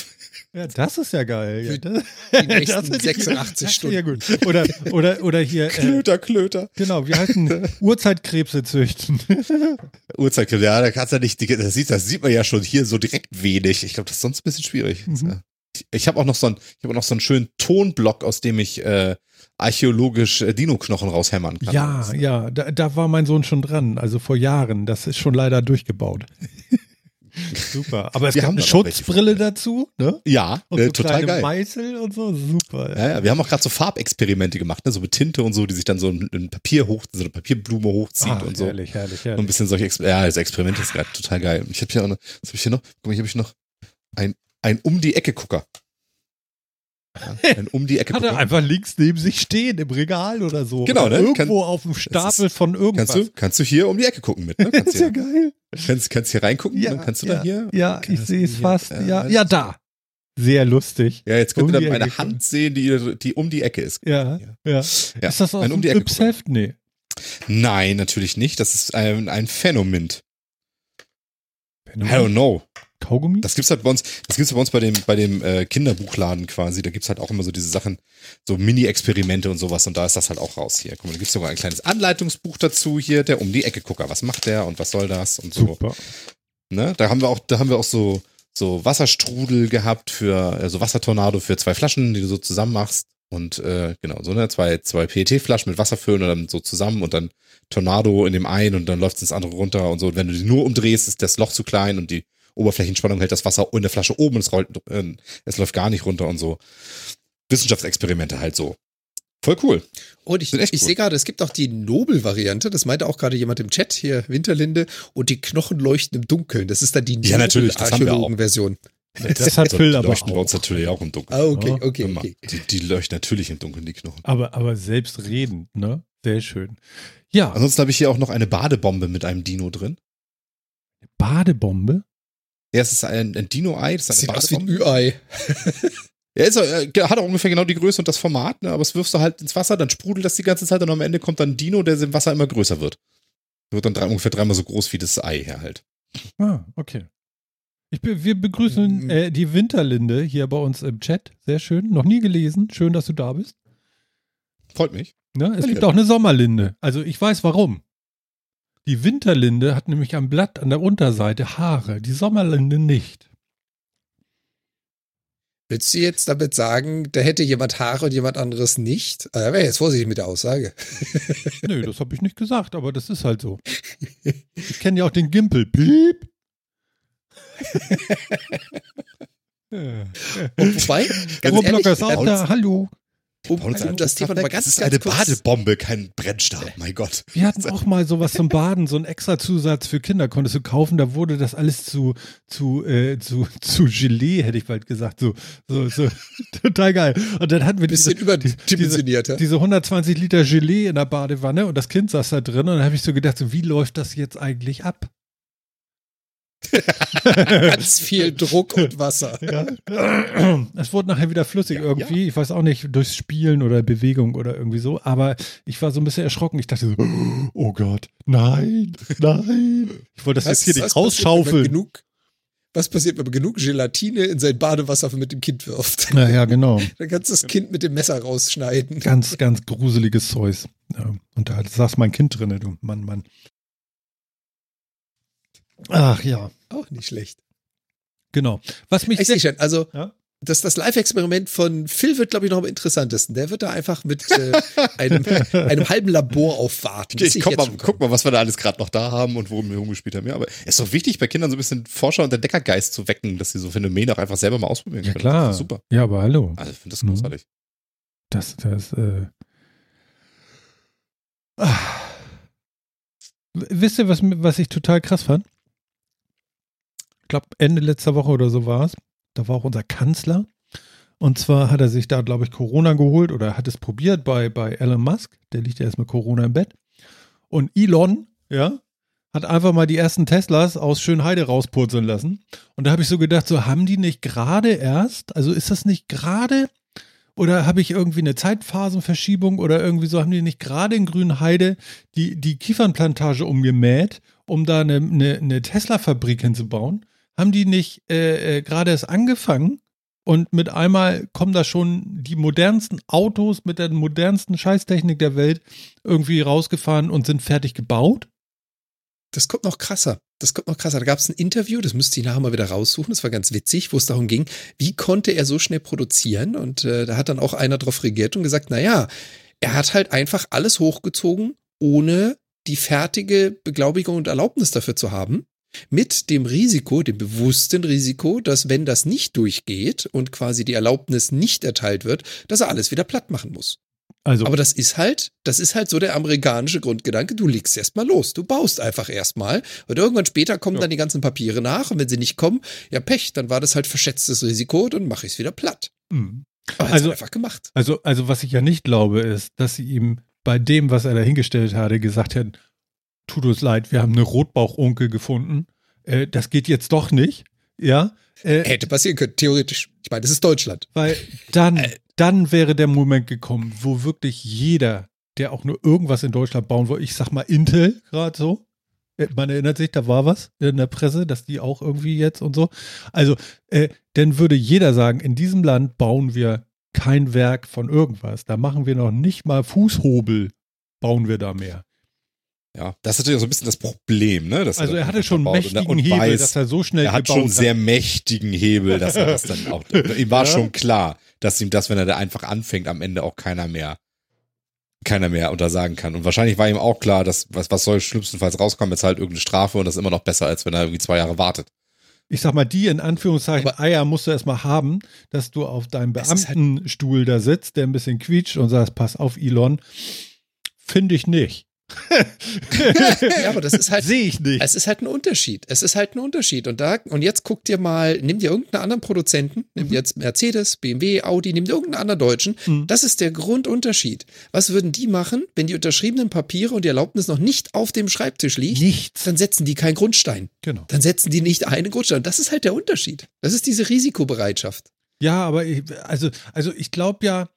Ja, das ist ja geil. Ja, das, die [laughs] nächsten das ist- 86 das ist Stunden. Ja gut. Oder, oder, oder hier, äh, Klöter, Klöter. genau, wie heißen Urzeitkrebse züchten. Uhrzeit, ja, da kannst du nicht, das sieht, das sieht man ja schon hier so direkt wenig. Ich glaube, das ist sonst ein bisschen schwierig. Mhm. Ich, habe auch noch so einen, ich habe noch so einen schönen Tonblock, aus dem ich äh, archäologisch äh, Dino-Knochen raushämmern kann. Ja, ja, da, da war mein Sohn schon dran, also vor Jahren. Das ist schon leider durchgebaut. [laughs] Super. Aber es Wir gab haben eine Schutzbrille dazu, ne? Ja, Und äh, so total kleine geil. Meißel und so, super. Ja, ja, wir haben auch gerade so Farbexperimente gemacht, ne? so mit Tinte und so, die sich dann so ein, ein Papier hoch, so eine Papierblume hochzieht Ah, und so. herrlich, herrlich, So ein herrlich. bisschen solche Exper ja, das Experiment ist gerade total geil. Ich habe hier auch noch, was habe ich hier noch? Guck mal, hier habe ich noch ein, ein um die Ecke Gucker. Ja, ein um die Ecke Hat er einfach links neben sich stehen im Regal oder so. Genau, oder ne? Irgendwo Kann- auf dem Stapel ist- von irgendwas. Kannst du, kannst du hier um die Ecke gucken mit, ne? [laughs] Kannst, ist ja hier, geil. kannst, kannst hier reingucken, Ja, dann kannst du ja, da hier. Ja, Okay, ich sehe es fast. ja, ja, da. Sehr lustig. Ja, jetzt könnt Um ihr dann meine Ecke Hand sehen, die, die um die Ecke ist. Ja, ja. Ja, Ist das aus ein um die Ecke Yps-Heft? Nee. Nein, natürlich nicht. Das ist ein, ein Phänomen. I don't know. Kaugummi? Das gibt's halt bei uns, das gibt's bei uns bei dem, bei dem äh, Kinderbuchladen quasi. Da gibt's halt auch immer so diese Sachen, so Mini-Experimente und sowas. Und da ist das halt auch raus hier. Guck mal, da gibt's sogar ein kleines Anleitungsbuch dazu hier, der um die Ecke Gucker. Was macht der und was soll das und so. Super. Ne? Da haben wir auch, da haben wir auch so, so Wasserstrudel gehabt für, also Wassertornado für zwei Flaschen, die du so zusammen machst. Und äh, genau, so ne, zwei, zwei PET-Flaschen mit Wasser füllen und dann so zusammen und dann Tornado in dem einen und dann läuft's ins andere runter und so. Und wenn du die nur umdrehst, ist das Loch zu klein und die Oberflächenspannung hält das Wasser in der Flasche oben und es rollt, äh, es läuft gar nicht runter und so. Wissenschaftsexperimente halt so. Voll cool. Und ich, ich cool. sehe gerade, es gibt auch die Nobel-Variante, das meinte auch gerade jemand im Chat hier, Winterlinde, und die Knochen leuchten im Dunkeln. Das ist dann die Ja, natürlich, das auch. Das hat Phil die aber leuchten bei uns auch. natürlich auch im Dunkeln. Ah, okay, okay, Immer. okay. Die, die leuchten natürlich im Dunkeln, die Knochen. Aber, aber selbstredend, ne? Sehr schön. Ja, Ansonsten habe ich hier auch noch eine Badebombe mit einem Dino drin. Badebombe. Ja, es ist ein, ein Dino-Ei, das Das ist sieht aus wie ein. Ü-Ei. [laughs] Ja, ist, äh, hat auch ungefähr genau die Größe und das Format, ne? aber es wirfst du halt ins Wasser, dann sprudelt das die ganze Zeit und am Ende kommt dann ein Dino, der im Wasser immer größer wird. Wird dann drei, ungefähr dreimal so groß wie das Ei hier halt. Ah, okay. Ich be wir begrüßen Mhm. äh, die Winterlinde hier bei uns im Chat. Sehr schön. Noch nie gelesen. Schön, dass du da bist. Freut mich. Ne? Es gibt auch eine Sommerlinde. Also ich weiß warum. Die Winterlinde hat nämlich am Blatt an der Unterseite Haare, die Sommerlinde nicht. Willst du jetzt damit sagen, da hätte jemand Haare und jemand anderes nicht? Äh, wäre jetzt vorsichtig mit der Aussage. [laughs] Nö, das habe ich nicht gesagt, aber das ist halt so. Ich kenne ja auch den Gimpel. Piep. [laughs] ja. Und wobei, ganz Roblocker ehrlich, ist auch um, da. Hallo. Um, Paulus, um das Thema mal ganz, das ist ganz eine kurz, Badebombe, kein Brennstab, mein Gott. Wir hatten auch mal sowas zum Baden, so einen extra Zusatz für Kinder konntest du kaufen. Da wurde das alles zu, zu, äh, zu, zu Gelee, hätte ich bald gesagt. So, so, so, [laughs] total geil. Und dann hatten wir diese, bisschen überdimensionierter. diese 120 Liter Gelee in der Badewanne und das Kind saß da drin und dann habe ich so gedacht, so, wie läuft das jetzt eigentlich ab? [laughs] ganz viel Druck und Wasser. Ja. Es wurde nachher wieder flüssig irgendwie. Ich weiß auch nicht, durchs Spielen oder Bewegung oder irgendwie so. Aber ich war so ein bisschen erschrocken. Ich dachte so, oh Gott, nein, nein. Ich wollte das jetzt hier nicht rausschaufeln. Genug, was passiert, wenn man genug Gelatine in sein Badewasser mit dem Kind wirft? Naja, genau. Dann kannst du das Kind mit dem Messer rausschneiden. Ganz, ganz gruseliges Zeus. Ja. Und da saß mein Kind drin, du Mann, Mann. Ach ja, Auch nicht schlecht. genau. Was mich Ich sehe schon, also Ja? das, das Live-Experiment von Phil wird, glaube ich, noch am interessantesten. Der wird da einfach mit äh, einem, [laughs] einem halben Labor aufwarten. Ich sehe guck jetzt mal, guck mal, was wir da alles gerade noch da haben und worum wir rumgespielt haben. Ja, aber es ist doch wichtig, bei Kindern so ein bisschen Forscher- und Entdeckergeist zu wecken, dass sie so Phänomene auch einfach selber mal ausprobieren Ja können. klar. Das ist super. Ja, aber hallo. Also ich finde das Mhm. großartig. Das, das, äh. Ah. Wisst ihr, was, was ich total krass fand? Ich glaube, Ende letzter Woche oder so war es. Da war auch unser Kanzler. Und zwar hat er sich da, glaube ich, Corona geholt oder hat es probiert bei, bei Elon Musk. Der liegt ja erst mit Corona im Bett. Und Elon, ja, hat einfach mal die ersten Teslas aus Schönheide rauspurzeln lassen. Und da habe ich so gedacht, so haben die nicht gerade erst, also ist das nicht gerade oder habe ich irgendwie eine Zeitphasenverschiebung oder irgendwie so, haben die nicht gerade in Grünheide die, die Kiefernplantage umgemäht, um da eine, eine, eine Tesla-Fabrik hinzubauen? Haben die nicht äh, äh, gerade erst angefangen und mit einmal kommen da schon die modernsten Autos mit der modernsten Scheißtechnik der Welt irgendwie rausgefahren und sind fertig gebaut? Das kommt noch krasser. Das kommt noch krasser. Da gab es ein Interview, das müsste ich nachher mal wieder raussuchen. Das war ganz witzig, wo es darum ging, wie konnte er so schnell produzieren? Und äh, da hat dann auch einer drauf reagiert und gesagt, na ja, er hat halt einfach alles hochgezogen, ohne die fertige Beglaubigung und Erlaubnis dafür zu haben. Mit dem Risiko, dem bewussten Risiko, dass wenn das nicht durchgeht und quasi die Erlaubnis nicht erteilt wird, dass er alles wieder platt machen muss. Also, Aber das ist halt, das ist halt so der amerikanische Grundgedanke. Du legst erstmal los. Du baust einfach erstmal. Und irgendwann später kommen Ja. dann die ganzen Papiere nach. Und wenn sie nicht kommen, ja Pech, dann war das halt verschätztes Risiko, dann mache ich es wieder platt. mh. Aber er Also- hat's einfach gemacht. also, also was ich ja nicht glaube, ist, dass sie ihm bei dem, was er da hingestellt hatte, gesagt hätten, tut uns leid, wir haben eine Rotbauchunkel gefunden. Äh, das geht jetzt doch nicht. Ja. Äh, Hätte passieren können, theoretisch. Ich meine, das ist Deutschland. Weil dann, dann wäre der Moment gekommen, wo wirklich jeder, der auch nur irgendwas in Deutschland bauen wollte, ich sag mal Intel gerade so, äh, man erinnert sich, da war was in der Presse, dass die auch irgendwie jetzt und so. Also, äh, dann würde jeder sagen, in diesem Land bauen wir kein Werk von irgendwas. Da machen wir noch nicht mal Fußhobel, bauen wir da mehr. Ja, das ist natürlich so ein bisschen das Problem, ne? dass Also das er hatte schon baut mächtigen und Hebel, weiß, dass er so schnell er hat schon einen sehr mächtigen Hebel, dass er das dann auch. [laughs] Ihm war Ja. schon klar, dass ihm das, wenn er da einfach anfängt, am Ende auch keiner mehr, keiner mehr untersagen kann. Und wahrscheinlich war ihm auch klar, dass was, was soll schlimmstenfalls rauskommen, jetzt halt irgendeine Strafe und das ist immer noch besser, als wenn er irgendwie zwei Jahre wartet. ich sag mal, die in Anführungszeichen Aber- Eier musst du erstmal haben, dass du auf deinem halt- Beamtenstuhl da sitzt, der ein bisschen quietscht und sagst, pass auf, Elon. Finde ich nicht. [laughs] Ja, aber das ist halt, Sehe ich nicht. es ist halt ein Unterschied. Es ist halt ein Unterschied. Und da, und jetzt guck dir mal, nimm dir irgendeinen anderen Produzenten, nimm dir jetzt Mercedes, BMW, Audi, nimm dir irgendeinen anderen Deutschen. Mhm. Das ist der Grundunterschied. Was würden die machen, wenn die unterschriebenen Papiere und die Erlaubnis noch nicht auf dem Schreibtisch liegt? Nichts. Dann setzen die keinen Grundstein. Genau. Dann setzen die nicht einen Grundstein. Das ist halt der Unterschied. Das ist diese Risikobereitschaft. Ja, aber ich, also, also ich glaube ja,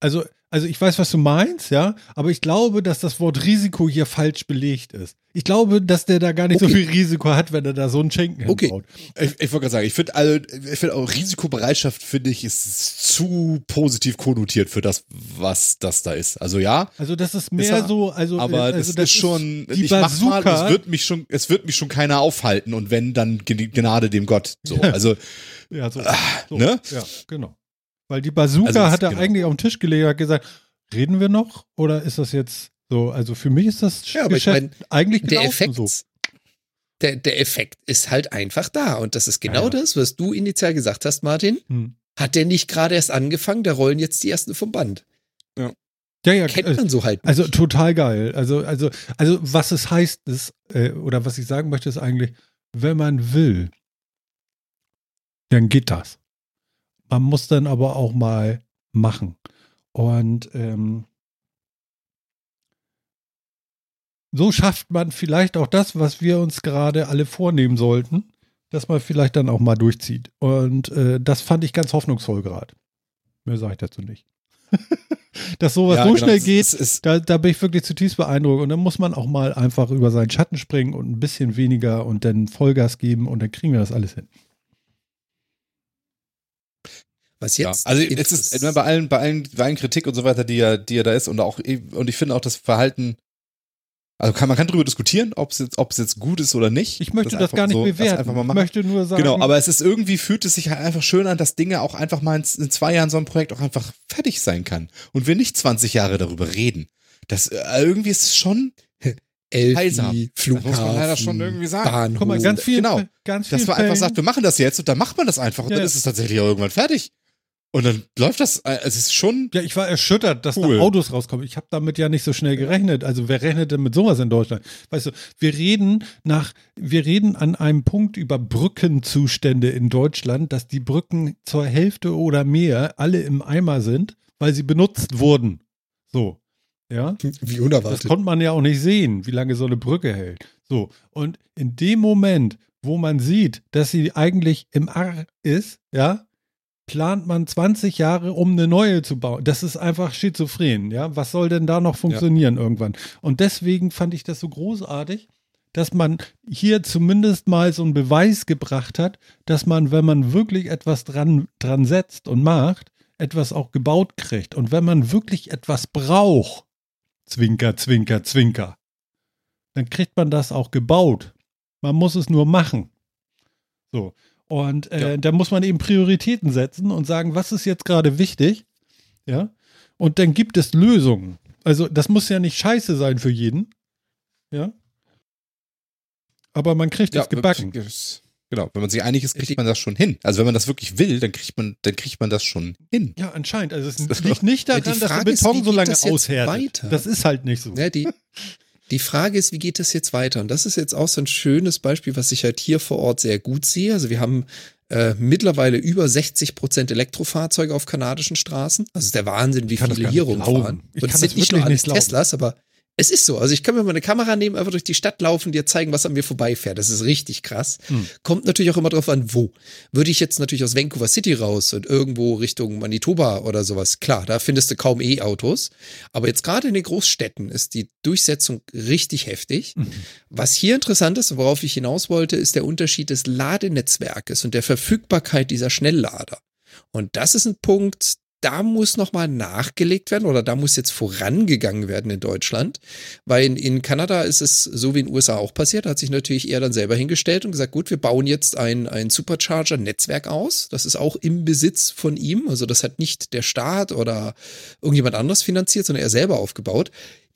also, also ich weiß, was du meinst, ja, aber ich glaube, dass das Wort Risiko hier falsch belegt ist. Ich glaube, dass der da gar nicht so Okay. viel Risiko hat, wenn er da so einen Schenken Okay. hinbaut. Ich, ich wollte gerade sagen, ich finde also, ich finde auch Risikobereitschaft, finde ich, ist zu positiv konnotiert für das, was das da ist. Also ja, Also das ist Ist mehr er- so, also, aber also das, ist schon, die ich mach mal, Bazooka. es wird mich schon, es wird mich schon keiner aufhalten und wenn, dann Gnade dem Gott. So, also, Ja, so, so. ne? Ja, genau. Weil die Bazooka Also hat er genau. eigentlich auf den Tisch gelegt und hat gesagt, reden wir noch oder ist das jetzt so? Also für mich ist das Ja, aber ich Geschäft mein, eigentlich Der Effekt, so. der, der Effekt ist halt einfach da. Und das ist genau Ja, ja. das, was du initial gesagt hast, Martin. Hm. Hat der nicht gerade erst angefangen? Da rollen jetzt die ersten vom Band. Ja, ja, Kennt äh, man so halt. also total geil. Also, also, also was es heißt, ist, äh, oder was ich sagen möchte, ist eigentlich, wenn man will, dann geht das. Man muss dann aber auch mal machen. Und ähm, so schafft man vielleicht auch das, was wir uns gerade alle vornehmen sollten, dass man vielleicht dann auch mal durchzieht. Und äh, das fand ich ganz hoffnungsvoll gerade. Mehr sage ich dazu nicht. [laughs] dass sowas Ja, so genau, schnell es- geht, es ist- da, da bin ich wirklich zutiefst beeindruckt. Und dann muss man auch mal einfach über seinen Schatten springen und ein bisschen weniger und dann Vollgas geben und dann kriegen wir das alles hin. Was Ja, jetzt? also es ist ich meine, bei allen, bei allen, bei allen Kritik und so weiter, die ja, die ja da ist und auch und ich finde auch das Verhalten, also kann man kann darüber diskutieren, ob es jetzt, ob es jetzt gut ist oder nicht. Ich möchte das, einfach gar nicht so, das bewerten. Einfach mal ich machen. möchte nur sagen, Genau, aber es ist irgendwie fühlt es sich halt einfach schön an, dass Dinge auch einfach mal in, in zwei Jahren so ein Projekt auch einfach fertig sein kann und wir nicht 20 Jahre darüber reden. Das äh, irgendwie ist es schon, heilsam. Elfi, Das muss Flughafen, man leider schon irgendwie sagen. Bahnhof. guck mal, ganz viel, genau. ganz viel dass wir einfach sagt, wir machen das jetzt und dann macht man das einfach und Ja, dann ja. ist es tatsächlich auch irgendwann fertig. Und dann läuft das, äh, es ist schon, Ja, ich war erschüttert, dass Cool. da Autos rauskommen. Ich habe damit ja nicht so schnell gerechnet. Also wer rechnet denn mit sowas in Deutschland? Weißt du, wir reden nach, wir reden an einem Punkt über Brückenzustände in Deutschland, dass die Brücken zur Hälfte oder mehr alle im Eimer sind, weil sie benutzt wurden. So. Ja. Wie Das unerwartet. konnte man ja auch nicht sehen, wie lange so eine Brücke hält. So. Und in dem Moment, wo man sieht, dass sie eigentlich im Arr ist, ja, plant man 20 Jahre, um eine neue zu bauen. Das ist einfach schizophren, ja. Was soll denn da noch funktionieren irgendwann? Und deswegen fand ich das so großartig, dass man hier zumindest mal so einen Beweis gebracht hat, dass man, wenn man wirklich etwas dran, dran setzt und macht, etwas auch gebaut kriegt. Und wenn man wirklich etwas braucht, Zwinker, Zwinker, Zwinker, dann kriegt man das auch gebaut. Man muss es nur machen. So. Und äh, Ja. da muss man eben Prioritäten setzen und sagen, was ist jetzt gerade wichtig? Ja. Und dann gibt es Lösungen. Also, das muss ja nicht scheiße sein für jeden. Ja. Aber man kriegt es gebacken. das- Genau, wenn man sich einig ist, kriegt man das schon hin. Also wenn man das wirklich will, dann kriegt man, dann kriegt man das schon hin. Ja, anscheinend. Also es liegt nicht Ja, daran, die dass der ist, Beton wie so lange das aushärtet. weiter? Das ist halt nicht so. Ja, die, die Frage ist, wie geht das jetzt weiter? Und das ist jetzt auch so ein schönes Beispiel, was ich halt hier vor Ort sehr gut sehe. Also wir haben äh, mittlerweile über 60 Prozent Elektrofahrzeuge auf kanadischen Straßen. Also ist der Wahnsinn, wie viele hier rumfahren. Und es sind nicht nur alles. Teslas, aber es ist so. Also ich kann mir mal eine Kamera nehmen, einfach durch die Stadt laufen, dir zeigen, was an mir vorbeifährt. Das ist richtig krass. Hm. Kommt natürlich auch immer drauf an, wo. Würde ich jetzt natürlich aus Vancouver City raus und irgendwo Richtung Manitoba oder sowas, klar, da findest du kaum E-Autos. Aber jetzt gerade in den Großstädten ist die Durchsetzung richtig heftig. Mhm. Was hier interessant ist, worauf ich hinaus wollte, ist der Unterschied des Ladenetzwerkes und der Verfügbarkeit dieser Schnelllader. Und das ist ein Punkt, da muss nochmal nachgelegt werden oder da muss jetzt vorangegangen werden in Deutschland, weil in, in Kanada ist es so wie in den USA auch passiert, hat sich natürlich er dann selber hingestellt und gesagt, gut, wir bauen jetzt ein, ein Supercharger-Netzwerk aus. Das ist auch im Besitz von ihm, also das hat nicht der Staat oder irgendjemand anderes finanziert, sondern er selber aufgebaut.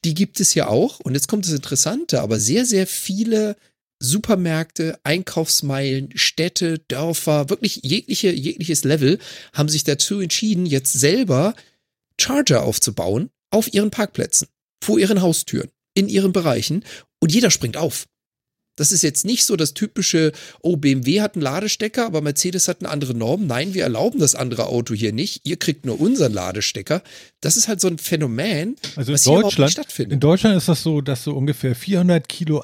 Die gibt es ja auch. Und jetzt kommt das Interessante, aber sehr, sehr viele Supermärkte, Einkaufsmeilen, Städte, Dörfer, wirklich jegliche, jegliches Level haben sich dazu entschieden, jetzt selber Charger aufzubauen auf ihren Parkplätzen, vor ihren Haustüren, in ihren Bereichen und jeder springt auf. Das ist jetzt nicht so das typische, oh, BMW hat einen Ladestecker, aber Mercedes hat eine andere Norm. Nein, wir erlauben das andere Auto hier nicht. Ihr kriegt nur unseren Ladestecker. Das ist halt so ein Phänomen, Also in was hier überhaupt nicht Deutschland, stattfindet. in Deutschland ist das so, dass du ungefähr 400 Kilo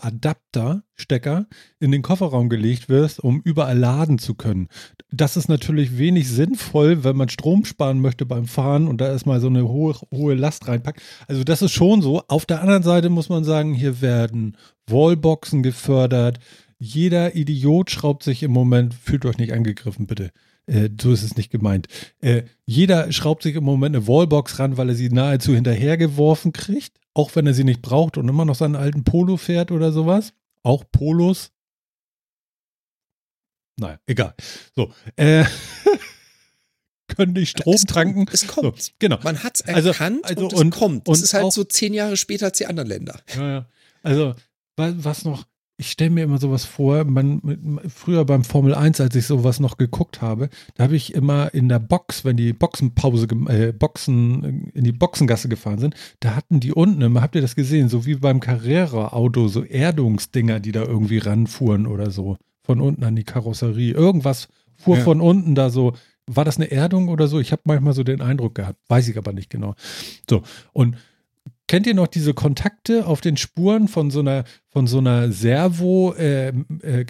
Adapterstecker in den Kofferraum gelegt wirst, um überall laden zu können. Das ist natürlich wenig sinnvoll, wenn man Strom sparen möchte beim Fahren und da erstmal so eine hohe, hohe Last reinpackt. Also das ist schon so. Auf der anderen Seite muss man sagen, hier werden Wallboxen gefördert. Jeder Idiot schraubt sich im Moment, fühlt euch nicht angegriffen, bitte. Äh, so ist es nicht gemeint. Äh, jeder schraubt sich im Moment eine Wallbox ran, weil er sie nahezu hinterhergeworfen kriegt, auch wenn er sie nicht braucht und immer noch seinen alten Polo fährt oder sowas. Auch Polos. Naja, egal. So, äh, [laughs] können nicht Strom Es kommt, tanken. Es kommt. So, genau. Man hat es Also- erkannt also und es und- kommt. und Es ist halt so zehn Jahre später als die anderen Länder. Ja, ja. Also, wa- was noch, ich stelle mir immer sowas vor, man, früher beim Formel 1, als ich sowas noch geguckt habe, da habe ich immer in der Box, wenn die Boxenpause, äh, Boxen, in die Boxengasse gefahren sind, da hatten die unten immer, habt ihr das gesehen, so wie beim Carrera-Auto, so Erdungsdinger, die da irgendwie ranfuhren oder so, von unten an die Karosserie. Irgendwas fuhr Ja. von unten da so, war das eine Erdung oder so? Ich habe manchmal so den Eindruck gehabt, weiß ich aber nicht genau. So, und Kennt ihr noch diese Kontakte auf den Spuren von so einer, von so einer Servo äh, äh?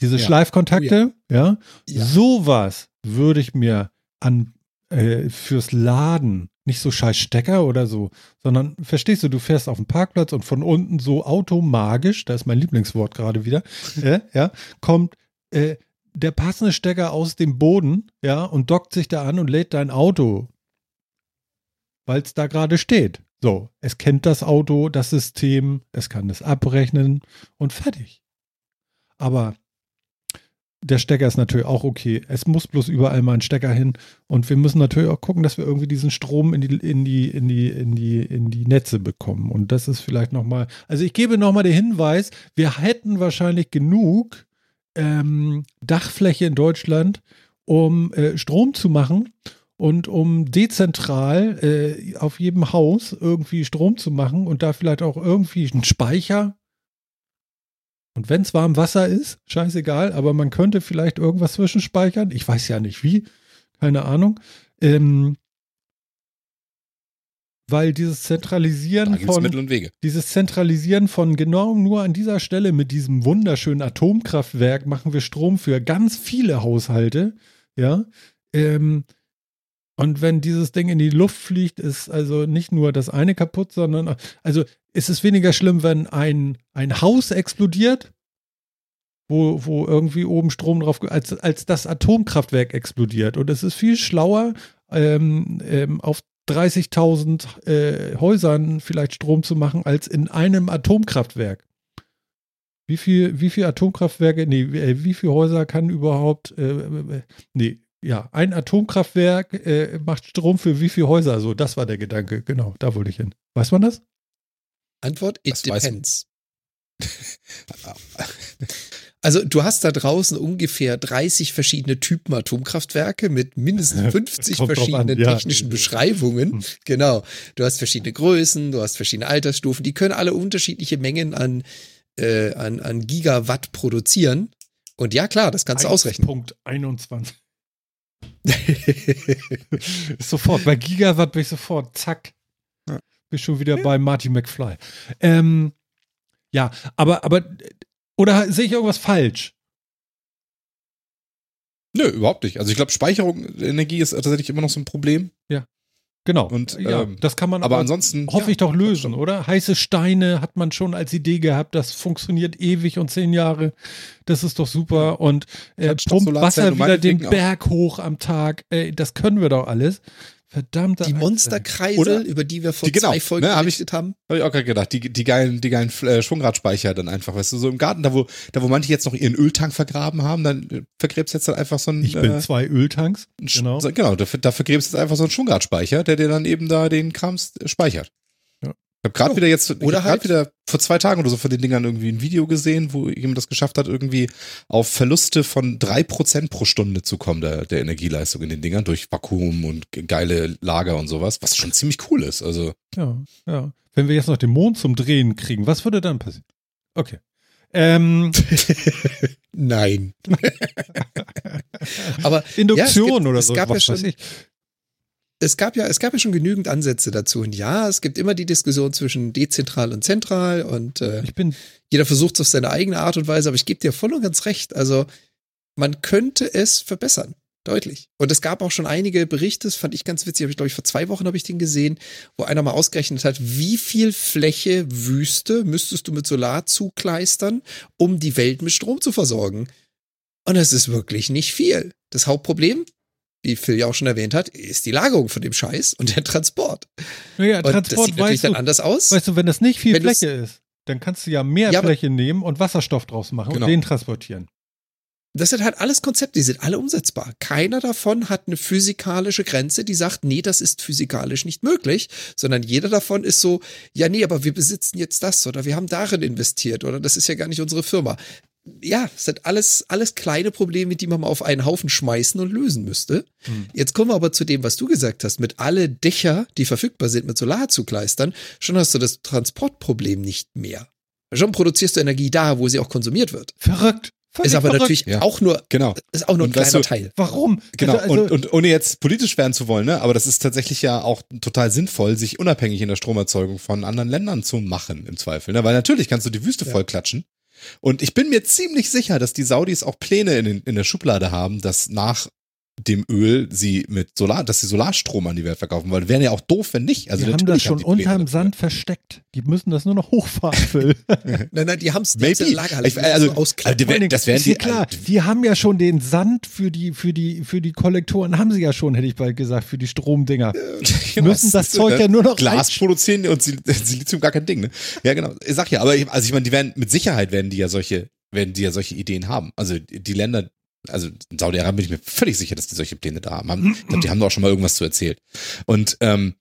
Diese Ja. Schleifkontakte, ja? Ja. Sowas würde ich mir an äh, fürs Laden, nicht so scheiß Stecker oder so, sondern verstehst du, du fährst auf dem Parkplatz und von unten so automagisch, da ist mein Lieblingswort gerade wieder, äh, ja, kommt äh, der passende Stecker aus dem Boden, ja, und dockt sich da an und lädt dein Auto weil es da gerade steht. So, es kennt das Auto, das System, es kann es abrechnen und fertig. Aber der Stecker ist natürlich auch okay. Es muss bloß überall mal ein Stecker hin und wir müssen natürlich auch gucken, dass wir irgendwie diesen Strom in die in die in die in die in die Netze bekommen und das ist vielleicht noch mal. Also ich gebe noch mal den Hinweis: Wir hätten wahrscheinlich genug ähm, Dachfläche in Deutschland, um äh, Strom zu machen und um dezentral äh, auf jedem Haus irgendwie Strom zu machen und da vielleicht auch irgendwie einen Speicher. Und wenn es warm Wasser ist, scheißegal, aber man könnte vielleicht irgendwas zwischenspeichern. Ich weiß ja nicht wie, keine Ahnung. Ähm, weil dieses Zentralisieren von Mittel und Wege. dieses Zentralisieren von genau nur an dieser Stelle mit diesem wunderschönen Atomkraftwerk machen wir Strom für ganz viele Haushalte, ja. Ähm, und wenn dieses Ding in die Luft fliegt, ist also nicht nur das eine kaputt, sondern also ist es weniger schlimm, wenn ein, ein Haus explodiert, wo, wo irgendwie oben Strom drauf, als, als das Atomkraftwerk explodiert. Und es ist viel schlauer, ähm, ähm, auf 30.000 äh, Häusern vielleicht Strom zu machen, als in einem Atomkraftwerk. Wie viel, wie viel Atomkraftwerke, nee, wie, wie viele Häuser kann überhaupt, äh, äh, nee, ja, ein Atomkraftwerk äh, macht Strom für wie viele Häuser? So, das war der Gedanke, genau, da wollte ich hin. Weiß man das? Antwort, it Das depends. [laughs] Also du hast da draußen ungefähr 30 verschiedene Typen Atomkraftwerke mit mindestens [laughs] 50 Kommt drauf an, verschiedenen ja. technischen Beschreibungen. Hm. Genau. Du hast verschiedene Größen, du hast verschiedene Altersstufen. Die können alle unterschiedliche Mengen an, äh, an, an Gigawatt produzieren. Und ja, klar, das kannst du ausrechnen. Punkt 21. [laughs] sofort, bei Gigawatt bin ich sofort, zack. Ja. Bin schon wieder bei Marty McFly. Ähm, ja, aber, aber, oder sehe ich irgendwas falsch? Nö, überhaupt nicht. Also ich glaube, Speicherung Energie ist tatsächlich immer noch so ein Problem. Genau. Und, ja, ähm, das kann man Aber ansonsten. hoffe ja, ich doch lösen, oder? Heiße Steine hat man schon als Idee gehabt, das funktioniert ewig und zehn Jahre. Das ist doch super. Und äh, pumpt Wasser wieder den. Berg hoch am Tag. Ey, das können wir doch alles. Verdammt. Die Monsterkreisel, Oder- über die wir vor Die- genau, zwei Folgen ne, hab ich- berichtet haben. Habe ich auch gerade gedacht, die, die geilen, die geilen äh, Schwungradspeicher dann einfach, weißt du, so im Garten, da wo, da wo manche jetzt noch ihren Öltank vergraben haben, dann äh, vergräbst jetzt dann einfach so ein, Ich bin äh, zwei Öltanks. Genau. so, genau, da, da vergräbst jetzt einfach so einen Schwungradspeicher, der dir dann eben da den Krams speichert. Ja. Ich habe gerade Ja. wieder jetzt, Oder halt- wieder vor zwei Tagen oder so von den Dingern irgendwie ein Video gesehen, wo jemand das geschafft hat, irgendwie auf Verluste von drei Prozent pro Stunde zu kommen, der, der Energieleistung in den Dingern, durch Vakuum und ge- geile Lager und sowas, was schon ziemlich cool ist. Also, Ja, ja. Wenn wir jetzt noch den Mond zum Drehen kriegen, was würde dann passieren? Okay. Ähm, [laughs] Nein. [laughs] Aber Induktion Ja, es gibt- oder es so. gab ja was weiß schon-. Es gab ja, es gab ja schon genügend Ansätze dazu. Und ja, es gibt immer die Diskussion zwischen dezentral und zentral und äh, Ich bin jeder versucht es auf seine eigene Art und Weise, aber ich gebe dir voll und ganz recht. Also man könnte es verbessern. Deutlich. Und es gab auch schon einige Berichte, das fand ich ganz witzig, habe ich glaube ich vor zwei Wochen habe ich den gesehen, wo einer mal ausgerechnet hat, wie viel Fläche Wüste müsstest du mit Solar zukleistern, um die Welt mit Strom zu versorgen. Und es ist wirklich nicht viel. Das Hauptproblem, wie Phil ja auch schon erwähnt hat, ist die Lagerung von dem Scheiß und der Transport. naja, Und das Transport, sieht natürlich dann du, anders aus. weißt du, wenn das nicht viel Fläche ist, dann kannst du ja mehr Ja, Fläche nehmen und Wasserstoff draus machen Genau. und den transportieren. Das sind halt alles Konzepte, die sind alle umsetzbar. Keiner davon hat eine physikalische Grenze, die sagt, nee, das ist physikalisch nicht möglich, sondern jeder davon ist so, ja, nee, aber wir besitzen jetzt das oder wir haben darin investiert oder das ist ja gar nicht unsere Firma. Ja, es sind alles, alles kleine Probleme, die man mal auf einen Haufen schmeißen und lösen müsste. Hm. Jetzt kommen wir aber zu dem, was du gesagt hast, mit alle Dächer, die verfügbar sind, mit Solar zu kleistern, schon hast du das Transportproblem nicht mehr. Schon produzierst du Energie da, wo sie auch konsumiert wird. Verrückt. Völlig Ist aber verrückt. natürlich Ja. auch nur, genau. ist auch nur ein Und weißt kleiner du- Teil. Warum? Genau, Also, und, und ohne jetzt politisch werden zu wollen, ne, aber das ist tatsächlich ja auch total sinnvoll, sich unabhängig in der Stromerzeugung von anderen Ländern zu machen, im Zweifel. Ne? Weil natürlich kannst du die Wüste Ja. vollklatschen. Und ich bin mir ziemlich sicher, dass die Saudis auch Pläne in, in der Schublade haben, dass nach dem Öl sie mit Solar, dass sie Solarstrom an die Welt verkaufen, weil wären ja auch doof, wenn nicht. Also die haben das schon die Pläne unterm dafür. Sand versteckt. Die müssen das nur noch hochfahren, [laughs] Phil. Nein, nein, die haben es Maybe. Lagerhalle. Ich- also- also allen Dingen, das wären die- klar. Die haben ja schon den Sand für die, für die, für die Kollektoren, haben sie ja schon, hätte ich bald gesagt, für die Stromdinger. Genau, müssen das ist, Zeug äh, ja nur noch Glas produzieren und Sil- [laughs] Silizium gar kein Ding, ne? Ja, genau. Ich sag ja, aber ich, also ich meine, die werden mit Sicherheit werden die ja solche werden die ja solche Ideen haben. Also die Länder also in Saudi-Arabien bin ich mir völlig sicher, dass die solche Pläne da haben. ich glaub, die haben doch auch schon mal irgendwas zu erzählt. Und ähm,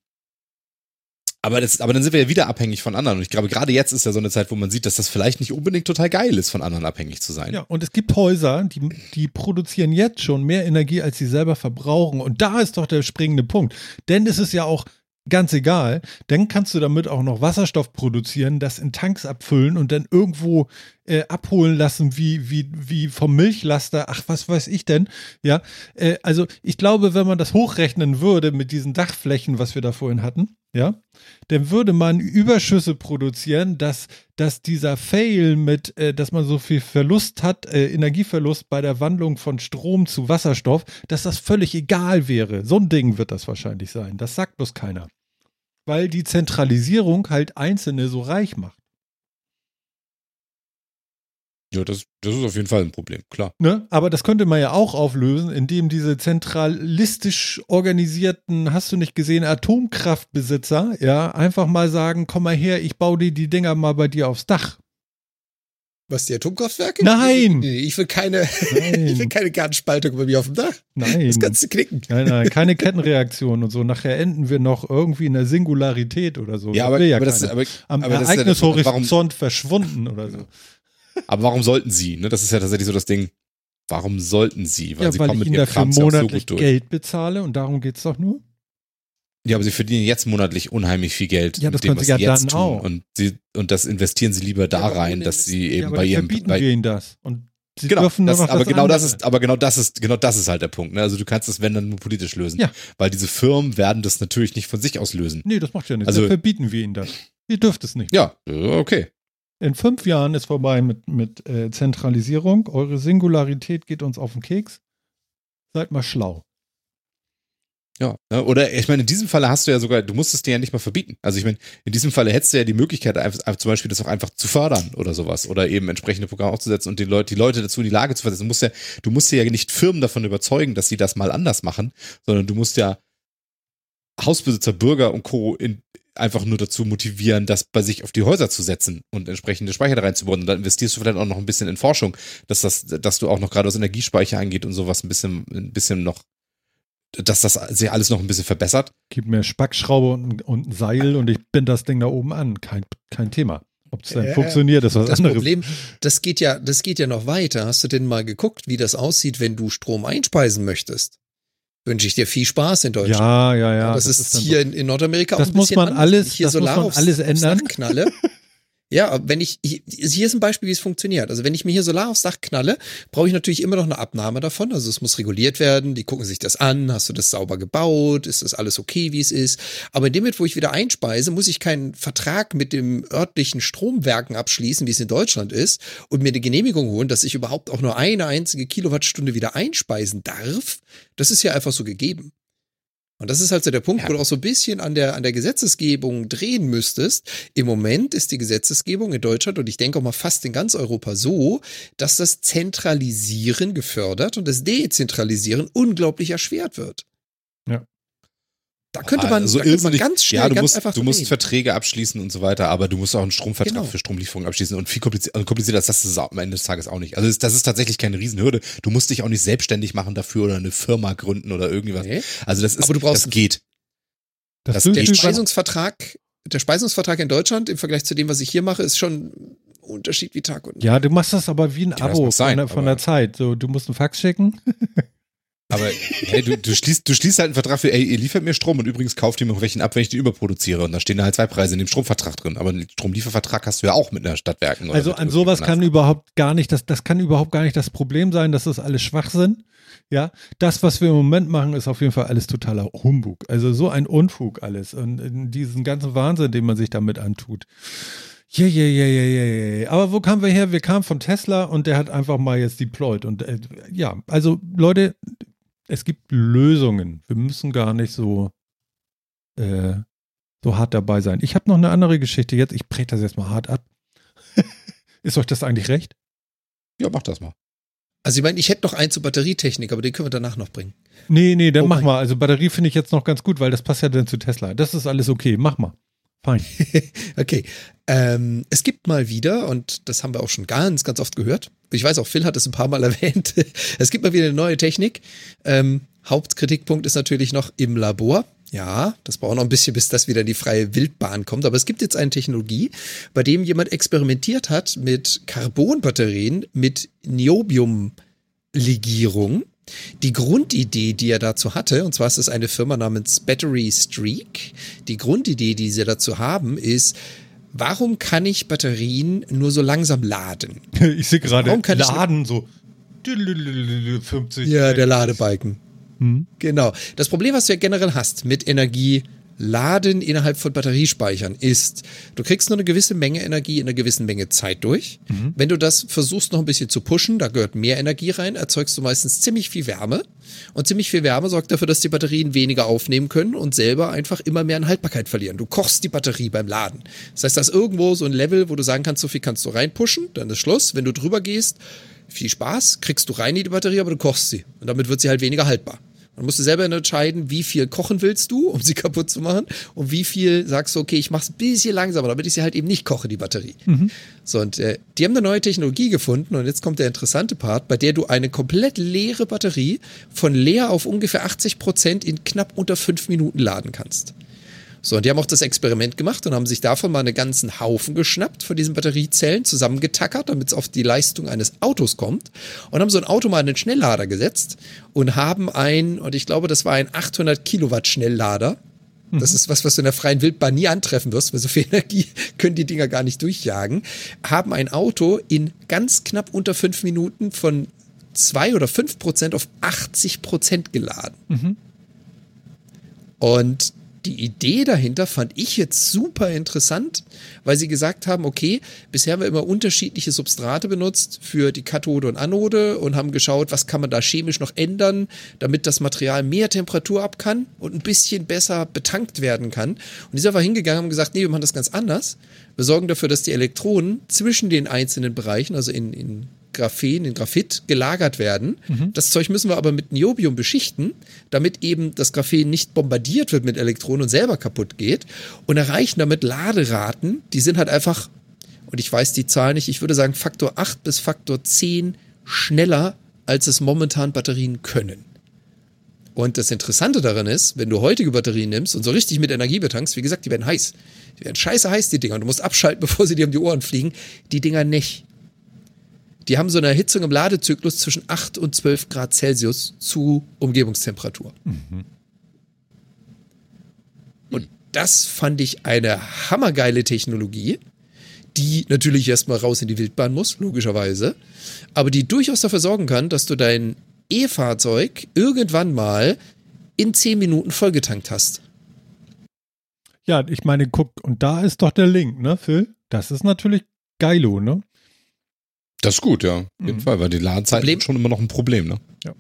aber, das, aber dann sind wir ja wieder abhängig von anderen. Und ich glaube, gerade jetzt ist ja so eine Zeit, wo man sieht, dass das vielleicht nicht unbedingt total geil ist, von anderen abhängig zu sein. Ja, und es gibt Häuser, die, die produzieren jetzt schon mehr Energie, als sie selber verbrauchen. Und da ist doch der springende Punkt. Denn es ist ja auch ganz egal, dann kannst du damit auch noch Wasserstoff produzieren, das in Tanks abfüllen und dann irgendwo äh, abholen lassen, wie, wie, wie vom Milchlaster, ach, was weiß ich denn, ja. Äh, also ich glaube, wenn man das hochrechnen würde mit diesen Dachflächen, was wir da vorhin hatten, ja, dann würde man Überschüsse produzieren, dass, dass dieser Fail mit, äh, dass man so viel Verlust hat, äh, Energieverlust bei der Wandlung von Strom zu Wasserstoff, dass das völlig egal wäre. So ein Ding wird das wahrscheinlich sein. Das sagt bloß keiner. Weil die Zentralisierung halt Einzelne so reich macht. Ja, das, das ist auf jeden Fall ein Problem, klar. Ne? Aber das könnte man ja auch auflösen, indem diese zentralistisch organisierten, hast du nicht gesehen, Atomkraftbesitzer, ja, einfach mal sagen, komm mal her, ich baue dir die Dinger mal bei dir aufs Dach. Was, die Atomkraftwerke? Nein! Nee, ich will keine, Nein. [laughs] ich will keine Gartenspaltung bei mir auf dem Dach. Nein. Das kannst du knicken. Nein, nein, keine Kettenreaktion und so. Nachher enden wir noch irgendwie in der Singularität oder so. Ja, Das aber, will aber, das, keiner. aber, am aber ist ja Ereignishorizont warum, verschwunden oder so. Aber warum sollten sie? Ne? Das ist ja tatsächlich so das Ding. Warum sollten sie? Weil ja, sie weil kommen ich mit ihnen ihrem Kram ja auch so monatlich gut durch. Geld bezahle und darum geht's doch nur. Ja, aber sie verdienen jetzt monatlich unheimlich viel Geld. Ja, das mit dem, können was sie ja jetzt tun. auch. Und, sie, und das investieren sie lieber da Ja, rein, dass sie Ja, eben aber bei ihrem. verbieten Bei, wir ihnen das. Und sie genau, dürfen das, aber das genau das ist, aber genau das ist, genau das ist halt der Punkt. Ne? Also du kannst es, wenn dann nur politisch lösen. Ja. Weil diese Firmen werden das natürlich nicht von sich aus lösen. Nee, das macht ja nichts. Also- dann verbieten wir ihnen das. Ihr dürft es nicht. Ja, äh, okay. In fünf Jahren ist vorbei mit, mit äh, Zentralisierung. Eure Singularität geht uns auf den Keks. Seid mal schlau. Ja, ne? oder ich meine, in diesem Falle hast du ja sogar, du musst es dir ja nicht mal verbieten. Also ich meine, in diesem Falle hättest du ja die Möglichkeit, einfach, zum Beispiel das auch einfach zu fördern oder sowas oder eben entsprechende Programme aufzusetzen und die Leute, die Leute dazu in die Lage zu versetzen. Du musst ja, du musst ja nicht Firmen davon überzeugen, dass sie das mal anders machen, sondern du musst ja Hausbesitzer, Bürger und Co. In, einfach nur dazu motivieren, das bei sich auf die Häuser zu setzen und entsprechende Speicher da reinzubauen. Und dann investierst du vielleicht auch noch ein bisschen in Forschung, dass das, dass du auch noch gerade was Energiespeicher angeht und sowas ein bisschen, ein bisschen noch, dass das sich alles noch ein bisschen verbessert. Gib mir Spackschraube und, und ein Seil und ich bind das Ding da oben an. Kein, kein Thema. Ob es dann Ja, funktioniert, ist was Das anderes. Problem, das geht ja, das geht ja noch weiter. Hast du denn mal geguckt, wie das aussieht, wenn du Strom einspeisen möchtest? Wünsche ich dir viel Spaß in Deutschland. ja, ja, ja. das, ist dann hier so. in, in Nordamerika Das auch ein muss bisschen man anders. alles- hier das muss Solar man alles ändern. Knalle. [laughs] Ja, wenn ich, ich, hier ist ein Beispiel, wie es funktioniert. Also wenn ich mir hier Solar aufs Dach knalle, brauche ich natürlich immer noch eine Abnahme davon. Also es muss reguliert werden. Die gucken sich das an. Hast du das sauber gebaut? Ist das alles okay, wie es ist? Aber in dem Moment, wo ich wieder einspeise, muss ich keinen Vertrag mit dem örtlichen Stromwerken abschließen, wie es in Deutschland ist, und mir eine Genehmigung holen, dass ich überhaupt auch nur eine einzige Kilowattstunde wieder einspeisen darf. Das ist ja einfach so gegeben. Und das ist halt so der Punkt, Ja. wo du auch so ein bisschen an der, an der Gesetzesgebung drehen müsstest. Im Moment ist die Gesetzesgebung in Deutschland und ich denke auch mal fast in ganz Europa so, dass das Zentralisieren gefördert und das Dezentralisieren unglaublich erschwert wird. Ja. Da könnte man, Also da könnte man irrsinnig- ganz schnell, ja, du ganz musst, einfach du musst. Verträge abschließen und so weiter, aber du musst auch einen Stromvertrag Genau. für Stromlieferung abschließen und viel komplizierter, komplizierter als das ist es am Ende des Tages auch nicht. Also das, ist tatsächlich keine Riesenhürde. Du musst dich auch nicht selbstständig machen dafür oder eine Firma gründen oder irgendwas. Nee. Also das ist, Aber du brauchst- das geht. Das das Der Speisungsvertrag, der Speisungsvertrag in Deutschland im Vergleich zu dem, was ich hier mache, ist schon Unterschied wie Tag und Nacht. Ja, du machst das aber wie ein das Abo sein, von, der, von der Zeit. So, du musst einen Fax schicken. [laughs] Aber hey, du, du, schließt, du schließt halt einen Vertrag für, ey, ihr liefert mir Strom und übrigens kauft ihr mir welchen ab, wenn ich den überproduziere. Und da stehen da halt zwei Preise in dem Stromvertrag drin. Aber einen Stromliefervertrag hast du ja auch mit einer Stadtwerken. Also an sowas kann überhaupt gar nicht, das, das kann überhaupt gar nicht das Problem sein, dass das alles Schwachsinn. Ja, das, was wir im Moment machen, ist auf jeden Fall alles totaler Humbug. Also so ein Unfug alles und äh, diesen ganzen Wahnsinn, den man sich damit antut. Ja, ja, ja, ja, ja, ja. Aber wo kamen wir her? Wir kamen von Tesla und der hat einfach mal jetzt deployed. Und äh, ja, also Leute, es gibt Lösungen. Wir müssen gar nicht so, äh, so hart dabei sein. Ich habe noch eine andere Geschichte jetzt. Ich breche das jetzt mal hart ab. [laughs] Ist euch das eigentlich recht? Ja, mach das mal. Also ich meine, ich hätte noch einen zur Batterietechnik, aber den können wir danach noch bringen. Nee, nee, dann Oh mach mal. Also Batterie finde ich jetzt noch ganz gut, weil das passt ja dann zu Tesla. Das ist alles okay. Mach mal. Fein. [laughs] Okay. Ähm, es gibt mal wieder, und das haben wir auch schon ganz, ganz oft gehört. Ich weiß auch, Phil hat es ein paar Mal [laughs] erwähnt. Es gibt mal wieder eine neue Technik. Ähm, Hauptkritikpunkt ist natürlich noch im Labor. Ja, das braucht noch ein bisschen, bis das wieder in die freie Wildbahn kommt. Aber es gibt jetzt eine Technologie, bei dem jemand experimentiert hat mit Carbonbatterien mit Niobium-Legierung. Die Grundidee, die er dazu hatte, und zwar ist es eine Firma namens Battery Streak. Die Grundidee, die sie dazu haben, ist, warum kann ich Batterien nur so langsam laden? [laughs] Ich sehe gerade Warum kann ich- Laden so 50. Ja, der Ladebalken. Hm? Genau. Das Problem, was du ja generell hast mit Energie Laden innerhalb von Batteriespeichern ist, du kriegst nur eine gewisse Menge Energie in einer gewissen Menge Zeit durch. Mhm. Wenn du das versuchst noch ein bisschen zu pushen, da gehört mehr Energie rein, erzeugst du meistens ziemlich viel Wärme. Und ziemlich viel Wärme sorgt dafür, dass die Batterien weniger aufnehmen können und selber einfach immer mehr an Haltbarkeit verlieren. Du kochst die Batterie beim Laden. Das heißt, da ist irgendwo so ein Level, wo du sagen kannst, so viel kannst du reinpushen, dann ist Schluss. Wenn du drüber gehst, viel Spaß, kriegst du rein in die Batterie, aber du kochst sie. Und damit wird sie halt weniger haltbar. Dann musst du selber entscheiden, wie viel kochen willst du, um sie [laughs] kaputt zu machen, und wie viel sagst du, okay, ich mach's ein bisschen langsamer, damit ich sie halt eben nicht koche, die Batterie. Mhm. So, und äh, die haben eine neue Technologie gefunden, und jetzt kommt der interessante Part, bei der du eine komplett leere Batterie von leer auf ungefähr 80 Prozent in knapp unter fünf Minuten laden kannst. So, und die haben auch das Experiment gemacht und haben sich davon mal einen ganzen Haufen geschnappt von diesen Batteriezellen, zusammengetackert, damit es auf die Leistung eines Autos kommt. Und haben so ein Auto mal in den Schnelllader gesetzt und haben ein, und ich glaube, das war ein 800 Kilowatt Schnelllader. Das mhm. ist was, was du in der freien Wildbahn nie antreffen wirst, weil so viel Energie [laughs] können die Dinger gar nicht durchjagen. Haben ein Auto in ganz knapp unter fünf Minuten von zwei oder fünf Prozent auf 80 Prozent geladen. Mhm. Und die Idee dahinter fand ich jetzt super interessant, weil sie gesagt haben, okay, bisher haben wir immer unterschiedliche Substrate benutzt für die Kathode und Anode und haben geschaut, was kann man da chemisch noch ändern, damit das Material mehr Temperatur ab kann und ein bisschen besser betankt werden kann. Und die sind aber hingegangen und haben gesagt, nee, wir machen das ganz anders. Wir sorgen dafür, dass die Elektronen zwischen den einzelnen Bereichen, also in, in Graphen, in Graphit gelagert werden. Mhm. Das Zeug müssen wir aber mit Niobium beschichten, damit eben das Graphen nicht bombardiert wird mit Elektronen und selber kaputt geht und erreichen damit Laderaten, die sind halt einfach, und ich weiß die Zahl nicht, ich würde sagen Faktor 8 bis Faktor 10 schneller, als es momentan Batterien können. Und das Interessante daran ist, wenn du heutige Batterien nimmst und so richtig mit Energie betankst, wie gesagt, die werden heiß. Die werden scheiße heiß, die Dinger. Und du musst abschalten, [laughs] bevor sie dir um die Ohren fliegen. Die Dinger nicht. Die haben so eine Erhitzung im Ladezyklus zwischen 8 und 12 Grad Celsius zu Umgebungstemperatur. Mhm. Und das fand ich eine hammergeile Technologie, die natürlich erstmal raus in die Wildbahn muss, logischerweise, aber die durchaus dafür sorgen kann, dass du dein E-Fahrzeug irgendwann mal in 10 Minuten vollgetankt hast. Ja, ich meine, guck, und da ist doch der Link, ne, Phil? Das ist natürlich geilo, ne? Das ist gut, ja. Auf jeden mhm. Fall, weil die Ladezeit ist schon immer noch ein Problem, ne? Ja.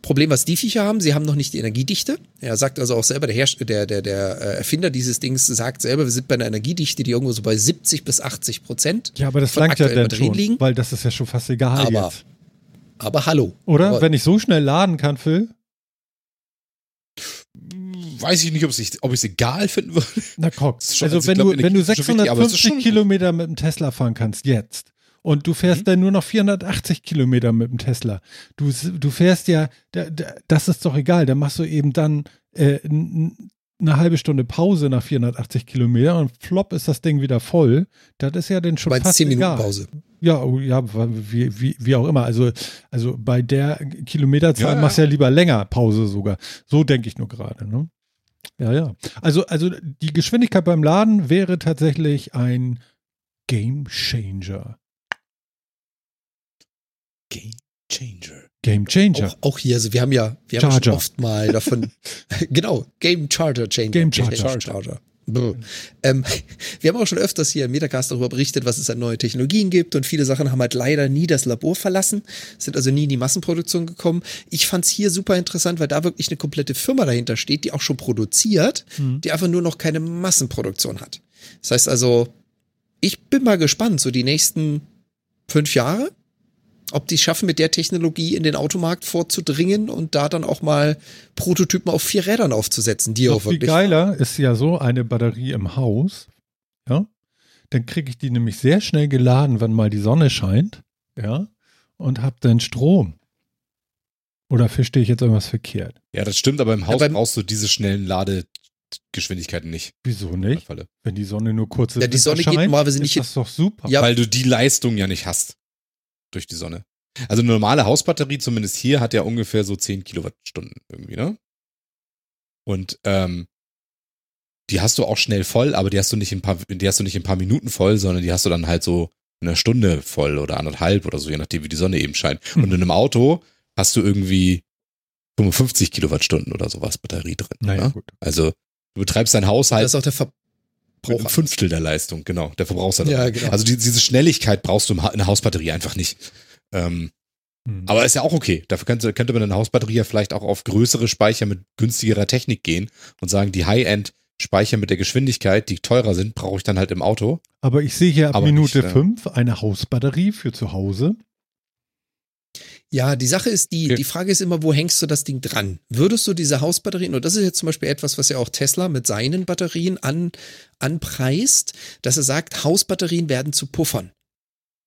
Problem, was die Viecher haben, sie haben noch nicht die Energiedichte. Er sagt also auch selber, der, Herst der, der, der äh, Erfinder dieses Dings sagt selber, wir sind bei einer Energiedichte, die irgendwo so bei 70 bis 80 Prozent. Ja, aber das langt ja dann schon, liegen. weil das ist ja schon fast egal aber, jetzt. Aber hallo. Oder? Aber, Wenn ich so schnell laden kann, Phil? weiß ich nicht, ob ich es egal finden würde. Na guck, also wenn, glaub, du, wenn du 650 wichtig, Kilometer mit dem Tesla fahren kannst, jetzt, und du fährst mhm. dann nur noch 480 Kilometer mit dem Tesla. Du, du fährst ja, das ist doch egal, da machst du eben dann äh, eine halbe Stunde Pause nach 480 Kilometer und flop ist das Ding wieder voll. Das ist ja dann schon Meinst fast 10 Minuten egal. Pause. Ja, oh, ja, wie, wie, wie auch immer. Also, also bei der Kilometerzahl ja, machst du ja lieber länger Pause sogar. So denke ich nur gerade. Ne? Ja, ja. Also, also die Geschwindigkeit beim Laden wäre tatsächlich ein Game Changer. Game Changer. Game Changer. Auch, auch, hier, also wir haben ja, wir haben schon oft mal davon, [laughs] genau, Game Charger Changer. Game Charger. Game Charger. Ähm, wir haben auch schon öfters hier im Metacast darüber berichtet, was es an neue Technologien gibt und viele Sachen haben halt leider nie das Labor verlassen, sind also nie in die Massenproduktion gekommen. Ich fand es hier super interessant, weil da wirklich eine komplette Firma dahinter steht, die auch schon produziert, mhm. die einfach nur noch keine Massenproduktion hat. Das heißt also, ich bin mal gespannt, so die nächsten fünf Jahre, ob die schaffen, mit der Technologie in den Automarkt vorzudringen und da dann auch mal Prototypen auf vier Rädern aufzusetzen, die Noch auch wirklich. Viel geiler ist ja so eine Batterie im Haus, ja. Dann kriege ich die nämlich sehr schnell geladen, wenn mal die Sonne scheint, ja, und habe dann Strom. Oder verstehe ich jetzt irgendwas verkehrt? Ja, das stimmt, aber im Haus ja, brauchst du diese schnellen Ladegeschwindigkeiten nicht. Wieso nicht? Wenn die Sonne nur kurz Ja, die Sonne scheint, geht normalerweise nicht. Das ist doch super. Ja, weil du die Leistung ja nicht hast durch die Sonne. Also eine normale Hausbatterie, zumindest hier, hat ja ungefähr so 10 Kilowattstunden irgendwie, ne? Und ähm, die hast du auch schnell voll, aber die hast du nicht in paar, die hast du nicht in ein paar Minuten voll, sondern die hast du dann halt so in einer Stunde voll oder anderthalb oder so, je nachdem, wie die Sonne eben scheint. Mhm. Und in einem Auto hast du irgendwie 55 Kilowattstunden oder sowas Batterie drin. Naja, ne? gut. Also Du betreibst deinen Haushalt Das ist auch der Ver mit einem Fünftel der Leistung, genau. Der Verbrauchsleistung. Ja, genau. Also die, diese Schnelligkeit brauchst du in der Hausbatterie einfach nicht. Ähm, Hm. aber ist ja auch okay. Dafür könnte, könnte man in der Hausbatterie ja vielleicht auch auf größere Speicher mit günstigerer Technik gehen und sagen, die High-End-Speicher mit der Geschwindigkeit, die teurer sind, brauche ich dann halt im Auto. Aber ich sehe hier ab Aber Minute nicht, äh, 5 eine Hausbatterie für zu Hause. Ja, die Sache ist die, Okay. die Frage ist immer, wo hängst du das Ding dran? Würdest du diese Hausbatterien, und das ist jetzt zum Beispiel etwas, was ja auch Tesla mit seinen Batterien an, anpreist, dass er sagt, Hausbatterien werden zu Puffern.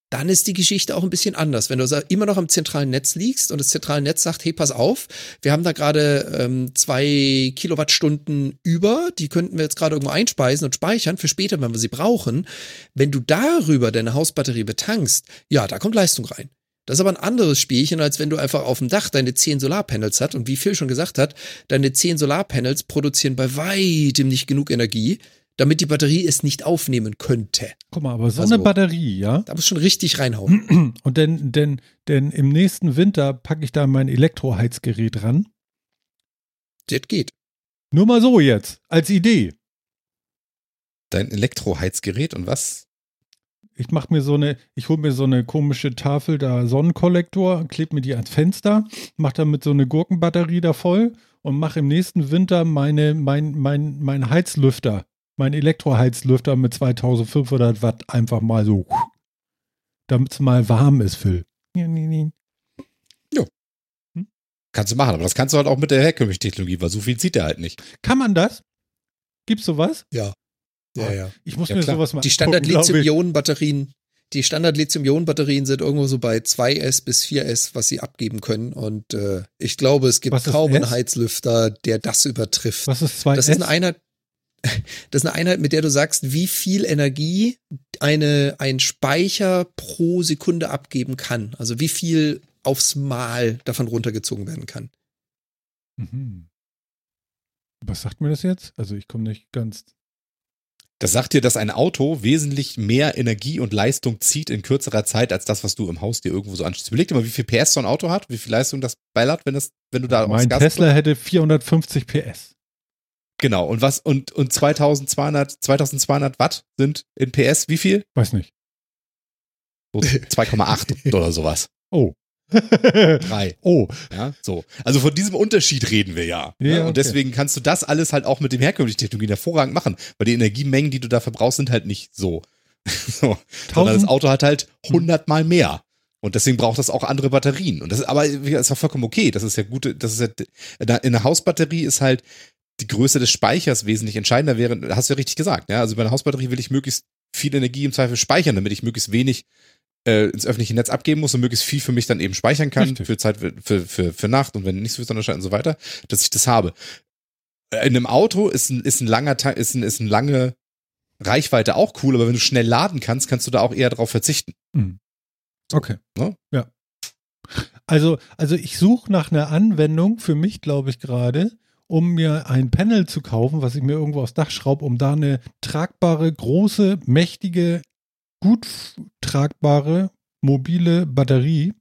Dann ist die Geschichte auch ein bisschen anders. Wenn du immer noch am zentralen Netz liegst und das zentrale Netz sagt, hey, pass auf, wir haben da gerade ähm, zwei Kilowattstunden über, die könnten wir jetzt gerade irgendwo einspeisen und speichern für später, wenn wir sie brauchen. Wenn du darüber deine Hausbatterie betankst, ja, da kommt Leistung rein. Das ist aber ein anderes Spielchen, als wenn du einfach auf dem Dach deine 10 Solarpanels hast. Und wie Phil schon gesagt hat, deine 10 Solarpanels produzieren bei weitem nicht genug Energie, damit die Batterie es nicht aufnehmen könnte. Guck mal, aber so Also- eine Batterie, ja? Da muss schon richtig reinhauen. [clears throat] Und denn, denn, denn im nächsten Winter packe ich da mein Elektroheizgerät ran. Das geht. Nur mal so jetzt, als Idee. Dein Elektroheizgerät und was? Ich mache mir so eine, ich hole mir so eine komische Tafel da Sonnenkollektor, klebe mir die ans Fenster, mache damit so eine Gurkenbatterie da voll und mache im nächsten Winter meine, mein, mein, mein Heizlüfter, mein Elektroheizlüfter mit 2500 Watt einfach mal so, damit es mal warm ist, Phil. Ja, nee, nee. Kannst du machen, aber das kannst du halt auch mit der herkömmlichen Technologie, weil so viel zieht der halt nicht. Kann man das? Gibt's sowas? Ja. Ja, ja. Ich muss Ja, mir klar. sowas mal Die. Standard-Lithium-Ionen-Batterien, die Standard-Lithium-Ionen-Batterien sind irgendwo so bei 2S bis 4S, was sie abgeben können. Und äh, ich glaube, es gibt kaum einen S? Heizlüfter, der das übertrifft. Was ist 2S? Das ist eine Einheit, [laughs] das ist eine Einheit, mit der du sagst, wie viel Energie eine, ein Speicher pro Sekunde abgeben kann. Also wie viel aufs Mal davon runtergezogen werden kann. Mhm. Was sagt mir das jetzt? Also ich komme nicht ganz. Das sagt dir, dass ein Auto wesentlich mehr Energie und Leistung zieht in kürzerer Zeit als das, was du im Haus dir irgendwo so anschließt. Überleg dir mal, wie viel PS so ein Auto hat, wie viel Leistung das ballert, wenn das, wenn du da aufs mein Tesla hätte 450 PS. Genau. Und was, und, und 2200, 2200 Watt sind in PS wie viel? Weiß nicht. So [laughs] 2,8 oder sowas. Oh. Drei. oh. Ja, so. Also von diesem Unterschied reden wir ja. Ja, ne? okay. Und deswegen kannst du das alles halt auch mit den herkömmlichen Technologien hervorragend machen, weil die Energiemengen, die du da verbrauchst, sind halt nicht so. [laughs] so. Sondern das 1000 Auto hat halt 100 mal mehr. Und deswegen braucht das auch andere Batterien. Und das ist aber ist auch vollkommen okay. Das ist ja gute, das ist ja, in einer Hausbatterie ist halt die Größe des Speichers wesentlich entscheidender wäre, hast du ja richtig gesagt. Ja? Also bei einer Hausbatterie will ich möglichst viel Energie im Zweifel speichern, damit ich möglichst wenig äh, ins öffentliche Netz abgeben muss und möglichst viel für mich dann eben speichern kann, Richtig. für Zeit, für, für, für Nacht und wenn nicht so viel Sonnenschein und so weiter, dass ich das habe. Äh, In einem Auto ist ein, ist ein langer, ist ein, ist eine lange Reichweite auch cool, aber wenn du schnell laden kannst, kannst du da auch eher darauf verzichten. Okay. Ne? Ja. Also, also ich suche nach einer Anwendung für mich, glaube ich, gerade, um mir ein Panel zu kaufen, was ich mir irgendwo aufs Dach schraube, um da eine tragbare, große, mächtige, gut tragbare, mobile Batterie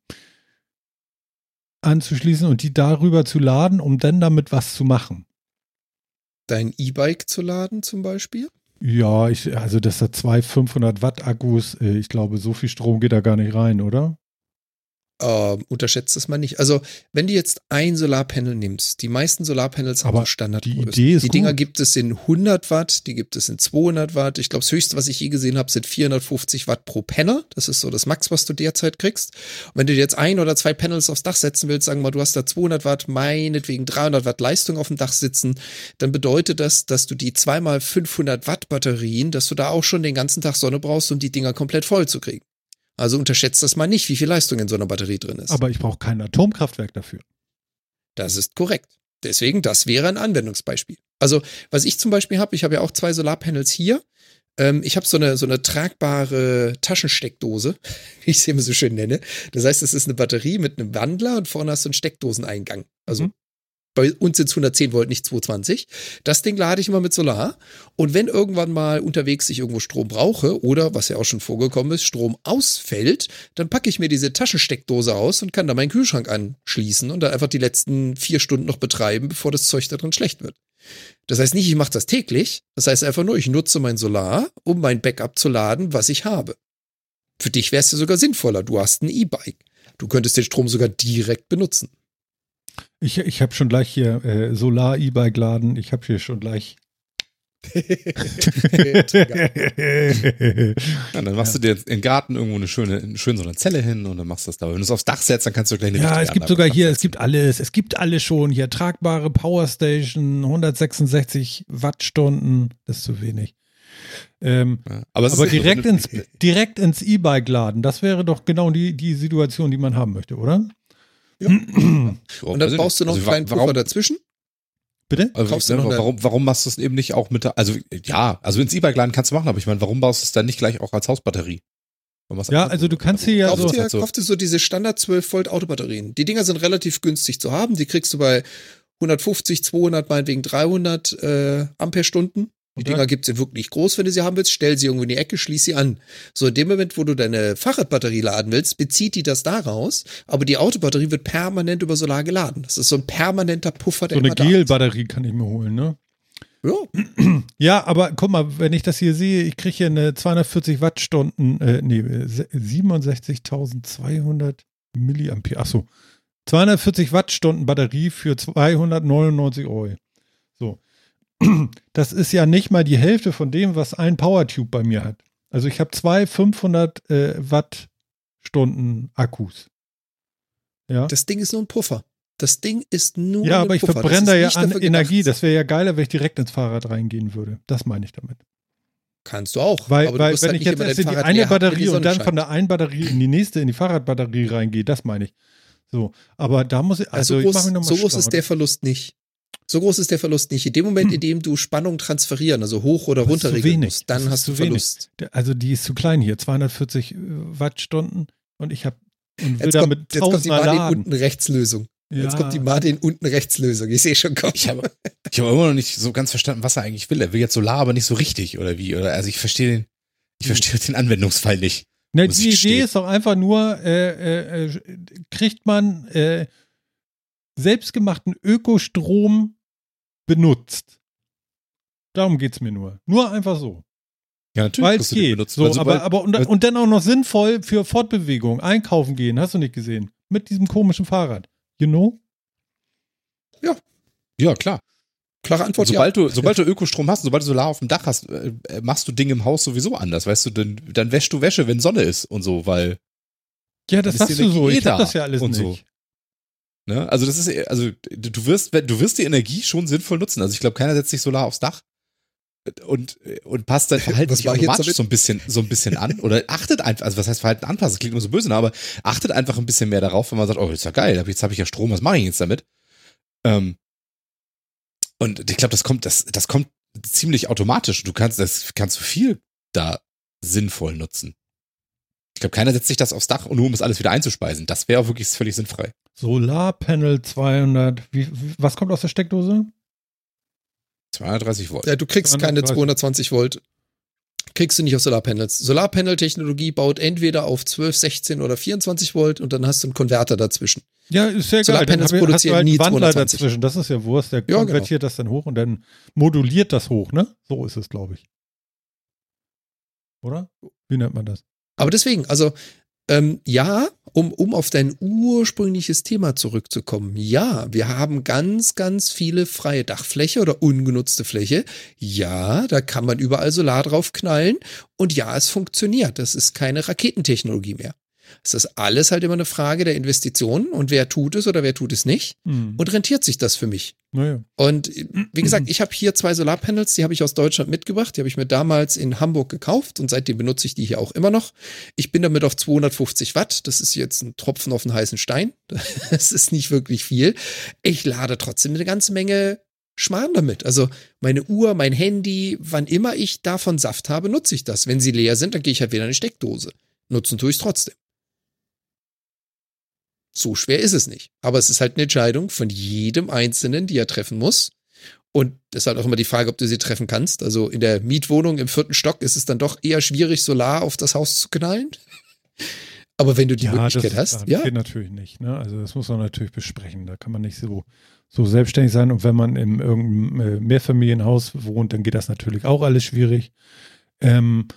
anzuschließen und die darüber zu laden, um dann damit was zu machen. Dein E-Bike zu laden zum Beispiel? Ja, ich, also das hat zwei 500 Watt Akkus. äh, Ich glaube, so viel Strom geht da gar nicht rein, oder? Ähm, unterschätzt es mal nicht. Also, wenn du jetzt ein Solarpanel nimmst, die meisten Solarpanels haben Aber so Standardgrößen. die Idee ist Die Dinger gut. gibt es in 100 Watt, die gibt es in 200 Watt. Ich glaube, das höchste, was ich je gesehen habe, sind 450 Watt pro Panel. Das ist so das Max, was du derzeit kriegst. Und wenn du dir jetzt ein oder zwei Panels aufs Dach setzen willst, sagen wir mal, du hast da 200 Watt, meinetwegen 300 Watt Leistung auf dem Dach sitzen, dann bedeutet das, dass du die zweimal 500 Watt Batterien, dass du da auch schon den ganzen Tag Sonne brauchst, um die Dinger komplett voll zu kriegen. Also unterschätzt das mal nicht, wie viel Leistung in so einer Batterie drin ist. Aber ich brauche kein Atomkraftwerk dafür. Das ist korrekt. Deswegen, das wäre ein Anwendungsbeispiel. Also, was ich zum Beispiel habe, ich habe ja auch zwei Solarpanels hier. Ähm, ich habe so eine, so eine tragbare Taschensteckdose, [laughs] wie ich sie immer so schön nenne. Das heißt, es ist eine Batterie mit einem Wandler und vorne hast du einen Steckdoseneingang. Also Mhm. Bei uns sind es 110 Volt, nicht 220. Das Ding lade ich immer mit Solar. Und wenn irgendwann mal unterwegs ich irgendwo Strom brauche oder, was ja auch schon vorgekommen ist, Strom ausfällt, dann packe ich mir diese Taschensteckdose aus und kann da meinen Kühlschrank anschließen und dann einfach die letzten vier Stunden noch betreiben, bevor das Zeug da drin schlecht wird. Das heißt nicht, ich mache das täglich. Das heißt einfach nur, ich nutze mein Solar, um mein Backup zu laden, was ich habe. Für dich wäre es ja sogar sinnvoller. Du hast ein E-Bike. Du könntest den Strom sogar direkt benutzen. Ich, ich habe schon gleich hier äh, Solar-E-Bike laden. Ich habe hier schon gleich. [laughs] Ja, dann machst du dir im Garten irgendwo eine schöne, schön so eine Zelle hin und dann machst du das da. Wenn du es aufs Dach setzt, dann kannst du gleich eine ja, es gibt sogar hier, es gibt alles, es gibt alles schon. Hier tragbare Powerstation, 166 Wattstunden, das ist zu wenig. Ähm, Ja, aber aber direkt ins, direkt ins E-Bike laden, das wäre doch genau die, die Situation, die man haben möchte, oder? Und weiß dann ich baust du noch einen Also, kleinen warum, Puffer dazwischen. Bitte? Also, Kaufst du noch warum, warum machst du es eben nicht auch mit der, also ja, also ins E-Bike laden kannst du machen, aber ich meine, warum baust du es dann nicht gleich auch als Hausbatterie? Du Ja, also du kannst hier ja Kauf so, dir, so- kauf dir so diese Standard 12 Volt Autobatterien. Die Dinger sind relativ günstig zu haben. Die kriegst du bei 150, 200, meinetwegen 300 äh, Ampere-Stunden. Die Okay. Dinger gibt's in wirklich groß, wenn du sie haben willst. Stell sie irgendwo in die Ecke, schließ sie an. So, in dem Moment, wo du deine Fahrradbatterie laden willst, bezieht die das daraus. Aber die Autobatterie wird permanent über Solar geladen. Das ist so ein permanenter Puffer, der so eine. Gel-Batterie kann ich mir holen, ne? Ja, [clears throat] Ja, aber guck mal, wenn ich das hier sehe, ich kriege hier eine 240 Wattstunden, äh, nee, se- 67.200 Milliampere. Achso, 240 Wattstunden Batterie für 299 Euro. [clears throat] Das ist ja nicht mal die Hälfte von dem, was ein Powertube bei mir hat. Also ich habe zwei 500 äh, Wattstunden Akkus. Ja. das Ding ist nur ein Puffer. Das Ding ist nur Ja, aber ich Puffer. Verbrenne da ja an Energie. Das wäre ja geiler, wenn ich direkt ins Fahrrad reingehen würde. Das meine ich damit. kannst du auch. Weil, weil wenn halt ich jetzt erst in die eine Batterie und dann scheint. von der einen Batterie in die nächste, in die Fahrradbatterie reingehe, das meine ich. So, aber da muss ich, also, Also, ich groß, nochmal so groß ist der Verlust nicht. So groß ist der Verlust nicht. In dem Moment, in dem du Spannung transferieren, also hoch oder runter regeln musst, dann Das hast du zu wenig. Verlust. Also die ist zu klein hier, 240 Wattstunden und ich habe und will Jetzt damit kommt, jetzt kommt die Martin laden. unten Rechtslösung. Jetzt Ja. kommt die Martin unten Rechtslösung. Ich sehe schon kommen. Ich habe ich habe immer noch nicht so ganz verstanden, was er eigentlich will. Er will jetzt Solar, aber nicht so richtig oder wie? Oder also ich verstehe den, ich verstehe den Anwendungsfall nicht. Muss die Idee ist doch einfach nur, äh, äh, äh, kriegt man äh, selbstgemachten Ökostrom benutzt. Darum geht's mir nur. Nur einfach so. Ja, natürlich. Weil es geht. benutzen. So, Also, aber, aber und, und dann auch noch sinnvoll für Fortbewegung, einkaufen gehen, hast du nicht gesehen. Mit diesem komischen Fahrrad. You know? ja, klar. Klare Antwort, sobald ja. du, sobald du Ökostrom hast, sobald du Solar auf dem Dach hast, äh, äh, machst du Dinge im Haus sowieso anders, weißt du, dann, dann wäschst du Wäsche, wenn Sonne ist und so, weil, Ja, das die du so. Ich hab da das ja alles und nicht. so. Ne, also das ist, also du wirst, du wirst die Energie schon sinnvoll nutzen. Also ich glaube, keiner setzt sich Solar aufs Dach und, und passt sein [laughs] Verhalten Was nicht war jetzt automatisch so ein bisschen, so ein bisschen an oder achtet einfach, also was heißt Verhalten anpassen, das klingt immer so böse, ne, aber achtet einfach ein bisschen mehr darauf, wenn man sagt, oh, ist ja geil, jetzt habe ich ja Strom, was mache ich jetzt damit? Ähm, und ich glaube, das kommt, das, das kommt ziemlich automatisch. Du kannst, das kannst du viel da sinnvoll nutzen. Ich glaube, keiner setzt sich das aufs Dach, nur um es alles wieder einzuspeisen. Das wäre auch wirklich völlig sinnfrei. Solarpanel 200. Wie, was kommt aus der Steckdose? 230 Volt. Ja, du kriegst keine 230. 220 Volt. Kriegst du nicht auf Solarpanels. Solarpanel-Technologie baut entweder auf 12, 16 oder 24 Volt und dann hast du einen Konverter dazwischen. Ja, ist ja geil. Dann ich- hast du produzieren halt nie Wandler 220. dazwischen. Das ist ja Wurst. Der Ja, genau. konvertiert das dann hoch und dann moduliert das hoch, ne? So ist es, glaube ich. Oder? Wie nennt man das? Aber deswegen, also ähm, ja, um, um auf dein ursprüngliches Thema zurückzukommen, ja, wir haben ganz, ganz viele freie Dachfläche oder ungenutzte Fläche. Ja, da kann man überall Solar drauf knallen und ja, es funktioniert. Das ist keine Raketentechnologie mehr. Es ist alles halt immer eine Frage der Investitionen und wer tut es oder wer tut es nicht Hm. und rentiert sich das für mich. naja. Und äh, wie gesagt, ich habe hier zwei Solarpanels, die habe ich aus Deutschland mitgebracht. Die habe ich mir damals in Hamburg gekauft und seitdem benutze ich die hier auch immer noch. Ich bin damit auf 250 Watt. Das ist jetzt ein Tropfen auf einen heißen Stein. [laughs] Das ist nicht wirklich viel. Ich lade trotzdem eine ganze Menge Schmarrn damit. Also meine Uhr, mein Handy, wann immer ich davon Saft habe, nutze ich das. Wenn sie leer sind, dann gehe ich halt wieder in eine Steckdose. Nutzen tue ich es trotzdem. So schwer ist es nicht. Aber es ist halt eine Entscheidung von jedem Einzelnen, die er treffen muss. Und das ist halt auch immer die Frage, ob du sie treffen kannst. Also in der Mietwohnung im vierten Stock ist es dann doch eher schwierig, Solar auf das Haus zu knallen. [laughs] Aber wenn du die Möglichkeit das, hast, das ja. geht natürlich nicht. Ne? Also das muss man natürlich besprechen. Da kann man nicht so, so selbstständig sein. Und wenn man in irgendeinem äh, Mehrfamilienhaus wohnt, dann geht das natürlich auch alles schwierig. Ähm,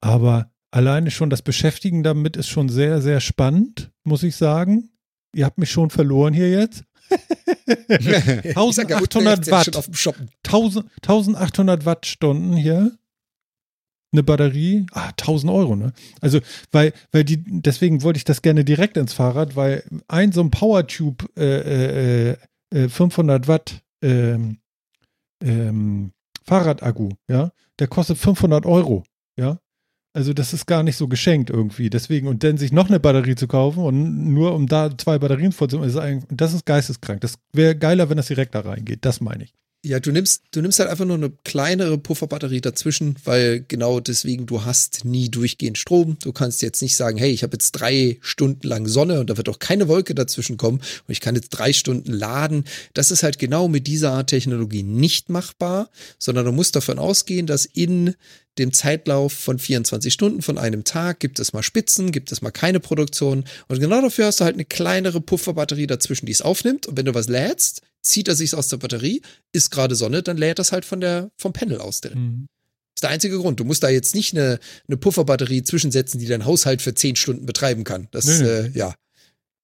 aber alleine schon das Beschäftigen damit ist schon sehr, sehr spannend, muss ich sagen. Ihr habt mich schon verloren hier jetzt. [laughs] Ich sag ja, unten 1800 hilft's jetzt Watt. schon auf dem Shoppen. 1000, 1800 Wattstunden hier. Eine Batterie, ah, 1000 Euro, ne? Also, weil, weil die, deswegen wollte ich das gerne direkt ins Fahrrad, weil ein so ein Powertube äh, äh, äh, 500 Watt ähm, ähm, Fahrradakku, ja, der kostet 500 Euro, ja. Also das ist gar nicht so geschenkt irgendwie. Deswegen, und dann sich noch eine Batterie zu kaufen und nur um da zwei Batterien vorzunehmen, das ist geisteskrank. Das wäre geiler, wenn das direkt da reingeht. Das meine ich. Ja, du nimmst, du nimmst halt einfach nur eine kleinere Pufferbatterie dazwischen, weil genau deswegen du hast nie durchgehend Strom. Du kannst jetzt nicht sagen, hey, ich habe jetzt drei Stunden lang Sonne und da wird auch keine Wolke dazwischen kommen und ich kann jetzt drei Stunden laden. Das ist halt genau mit dieser Art Technologie nicht machbar, sondern du musst davon ausgehen, dass in dem Zeitlauf von 24 Stunden von einem Tag gibt es mal Spitzen, gibt es mal keine Produktion und genau dafür hast du halt eine kleinere Pufferbatterie dazwischen, die es aufnimmt und wenn du was lädst, zieht er sich aus der Batterie, ist gerade Sonne, dann lädt das halt von der, vom Panel aus direkt. Mhm. Das ist der einzige Grund. Du musst da jetzt nicht eine, eine Pufferbatterie zwischensetzen, die dein Haushalt für 10 Stunden betreiben kann. Das, Nee. Äh, ja.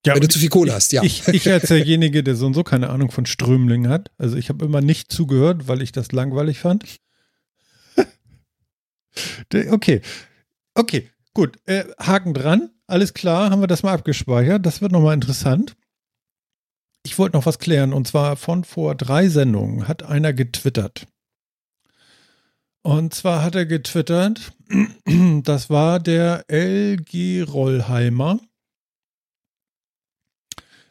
Ja, Wenn du zu viel Kohle hast, ja. Ich, ich als derjenige, der so und so keine Ahnung von Strömlingen hat, also ich habe immer nicht zugehört, weil ich das langweilig fand. [laughs] Okay, okay, gut. Äh, Haken dran, alles klar, haben wir das mal abgespeichert. Das wird nochmal interessant. Ich wollte noch was klären und zwar von vor drei Sendungen hat einer getwittert. Und zwar hat er getwittert, [clears throat] das war der LG Rollheimer.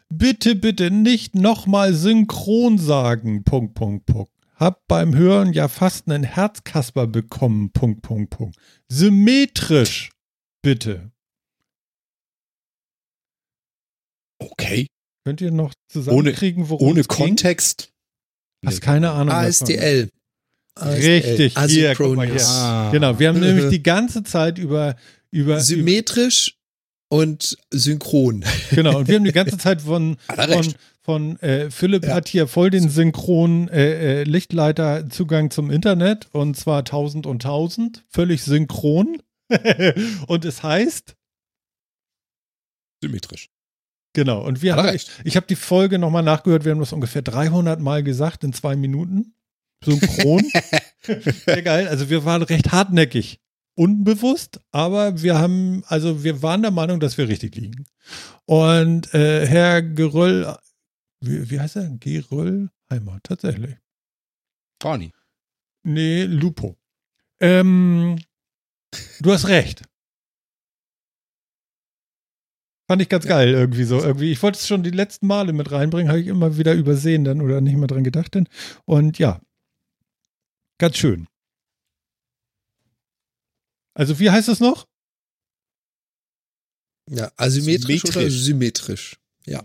Bitte, bitte nicht nochmal synchron sagen. Punkt, Punkt, Punkt. Hab beim Hören ja fast einen Herzkasper bekommen. Punkt, Punkt, Punkt. Symmetrisch. Bitte. Okay. Könnt ihr noch zusammenkriegen, worum Ohne es ging? Kontext. Hast keine Ahnung. ASTL. Richtig, hier, guck mal hier. Ah. Genau, wir haben [laughs] nämlich die ganze Zeit über, über, Symmetrisch und synchron. [laughs] genau, und wir haben die ganze [laughs] Zeit von, von, von äh, Philipp Ja. hat hier voll den synchronen äh, äh, Lichtleiterzugang zum Internet und zwar 1000 und 1000, völlig synchron. und es heißt, Symmetrisch. Genau, und wir haben, recht. ich habe die Folge nochmal nachgehört, wir haben das ungefähr 300 Mal gesagt in zwei Minuten. Synchron. [laughs] Sehr geil. Also wir waren recht hartnäckig. Unbewusst, aber wir haben, also wir waren der Meinung, dass wir richtig liegen. Und äh, Herr Geröll, wie, wie heißt er? Geröllheimer, tatsächlich. Barney. Nee, Lupo. Ähm, du hast recht. Fand ich ganz geil irgendwie so. Irgendwie, ich wollte es schon die letzten Male mit reinbringen, habe ich immer wieder übersehen dann oder nicht mehr dran gedacht. Denn. Und ja, ganz schön. Also wie heißt es noch? Ja, asymmetrisch oder Symmetrisch. symmetrisch. Ja.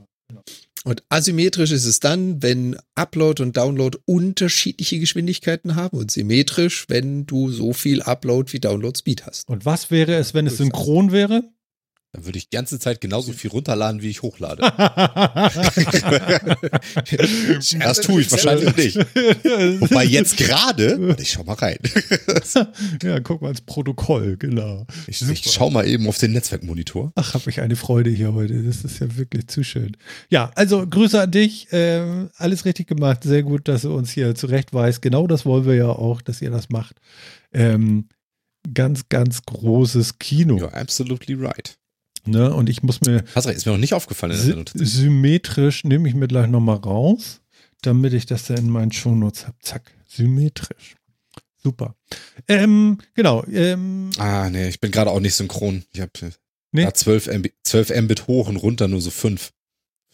Und asymmetrisch ist es dann, wenn Upload und Download unterschiedliche Geschwindigkeiten haben und symmetrisch, wenn du so viel Upload wie Download Speed hast. Und was wäre es, wenn es synchron wäre? Dann würde ich die ganze Zeit genauso viel runterladen, wie ich hochlade. Das tue ich wahrscheinlich nicht. Wobei jetzt gerade, ich schau mal rein. ja, guck mal ins Protokoll, genau. Ich, ich schau mal eben auf den Netzwerkmonitor. Ach, habe ich eine Freude hier heute. Das ist ja wirklich zu schön. Ja, also Grüße an dich. Ähm, alles richtig gemacht. Sehr gut, dass du uns hier zurechtweist. Genau das wollen wir ja auch, dass ihr das macht. Ähm, ganz, ganz großes Kino. You're absolutely right. Ne? Und ich muss mir Hast recht, ist mir noch nicht aufgefallen in der sy symmetrisch, nehme ich mir gleich nochmal raus, damit ich das dann in meinen Shownotes habe. Zack, symmetrisch. Super. Ähm, genau. Ähm, Ah, nee, ich bin gerade auch nicht synchron. Ich habe Nee? da 12 Mbit, 12 Mbit hoch und runter nur so 5.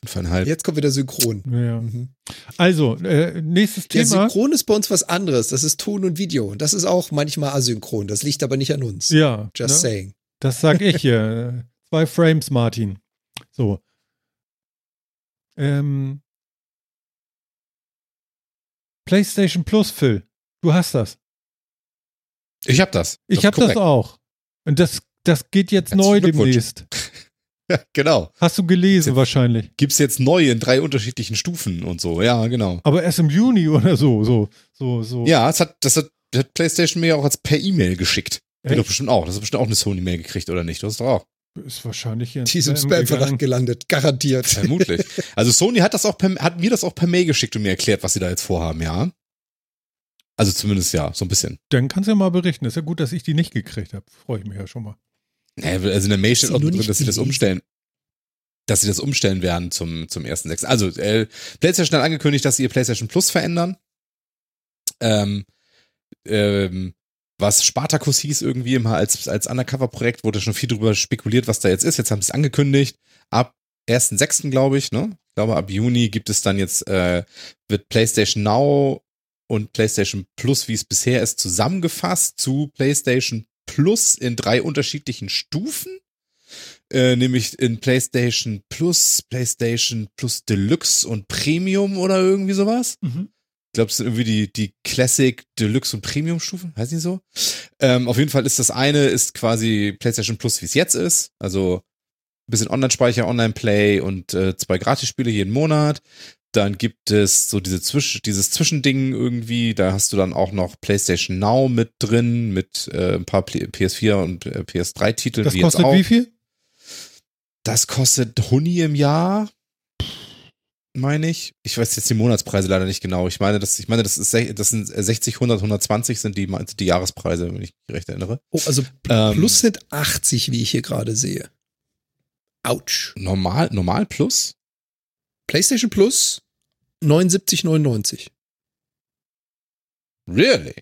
5,5. Jetzt kommt wieder synchron. ja. Mhm. Also, äh, nächstes Ja, Thema. synchron ist bei uns was anderes. Das ist Ton und Video. Und das ist auch manchmal asynchron. Das liegt aber nicht an uns. Ja, Just ne? saying. das sag ich hier. [laughs] Zwei Frames, Martin. So. Ähm, PlayStation Plus, Phil. Du hast das. Ich habe das. Ich Das ist habe das auch. Und das, das geht jetzt Herzlichen neu demnächst. [laughs] genau. Hast du gelesen wahrscheinlich. Gibt's jetzt neu in drei unterschiedlichen Stufen und so. Ja, genau. Aber erst im Juni oder so, so, so, so. Ja, es hat, das hat, das hat PlayStation mir auch als per E-Mail geschickt. Echt? Du bestimmt auch. Das hast bestimmt auch eine Sony-Mail gekriegt, oder nicht? Du hast doch auch. Ist wahrscheinlich hier. in Die ist im Spam Spam-Verdacht gelandet. Garantiert. Vermutlich. Also Sony hat das auch per, hat mir das auch per Mail geschickt und mir erklärt, was sie da jetzt vorhaben, ja. Also zumindest ja, so ein bisschen. Dann kannst du ja mal berichten. Ist ja gut, dass ich die nicht gekriegt habe. Freue ich mich ja schon mal. Naja, Also in der Mail steht auch nur drin, dass sie das umstellen. Dass sie das umstellen werden zum, zum 1.6. Also, äh, PlayStation hat angekündigt, dass sie ihr PlayStation Plus verändern. Ähm, ähm, was Spartacus hieß irgendwie immer als, als Undercover-Projekt, wurde schon viel drüber spekuliert, was da jetzt ist. Jetzt haben sie es angekündigt. Ab 1.6. glaube ich, ne? Ich glaube, ab Juni gibt es dann jetzt, äh, wird PlayStation Now und PlayStation Plus, wie es bisher ist, zusammengefasst zu PlayStation Plus in drei unterschiedlichen Stufen. Äh, nämlich in PlayStation Plus, PlayStation Plus Deluxe und Premium oder irgendwie sowas. Ich glaube, es sind irgendwie die, die Classic, Deluxe und Premium-Stufen, heißt nicht so? Ähm, auf jeden Fall ist das eine, ist quasi PlayStation Plus, wie es jetzt ist. Also ein bisschen Online-Speicher, Online-Play und äh, zwei Gratisspiele jeden Monat. Dann gibt es so diese Zwisch dieses Zwischending irgendwie, da hast du dann auch noch PlayStation Now mit drin, mit äh, ein paar P- PS4 und äh, PS3-Titeln. Das wie jetzt kostet auch. wie viel? Das kostet Huni im Jahr, meine ich. Ich weiß jetzt die Monatspreise leider nicht genau. Ich meine, das, ich meine, das ist, das sind 60, 100, 120 sind die, die Jahrespreise, wenn ich mich recht erinnere. Oh, also Ähm, plus sind 80, wie ich hier gerade sehe. Autsch. Normal, normal plus? PlayStation Plus 79,99. Really?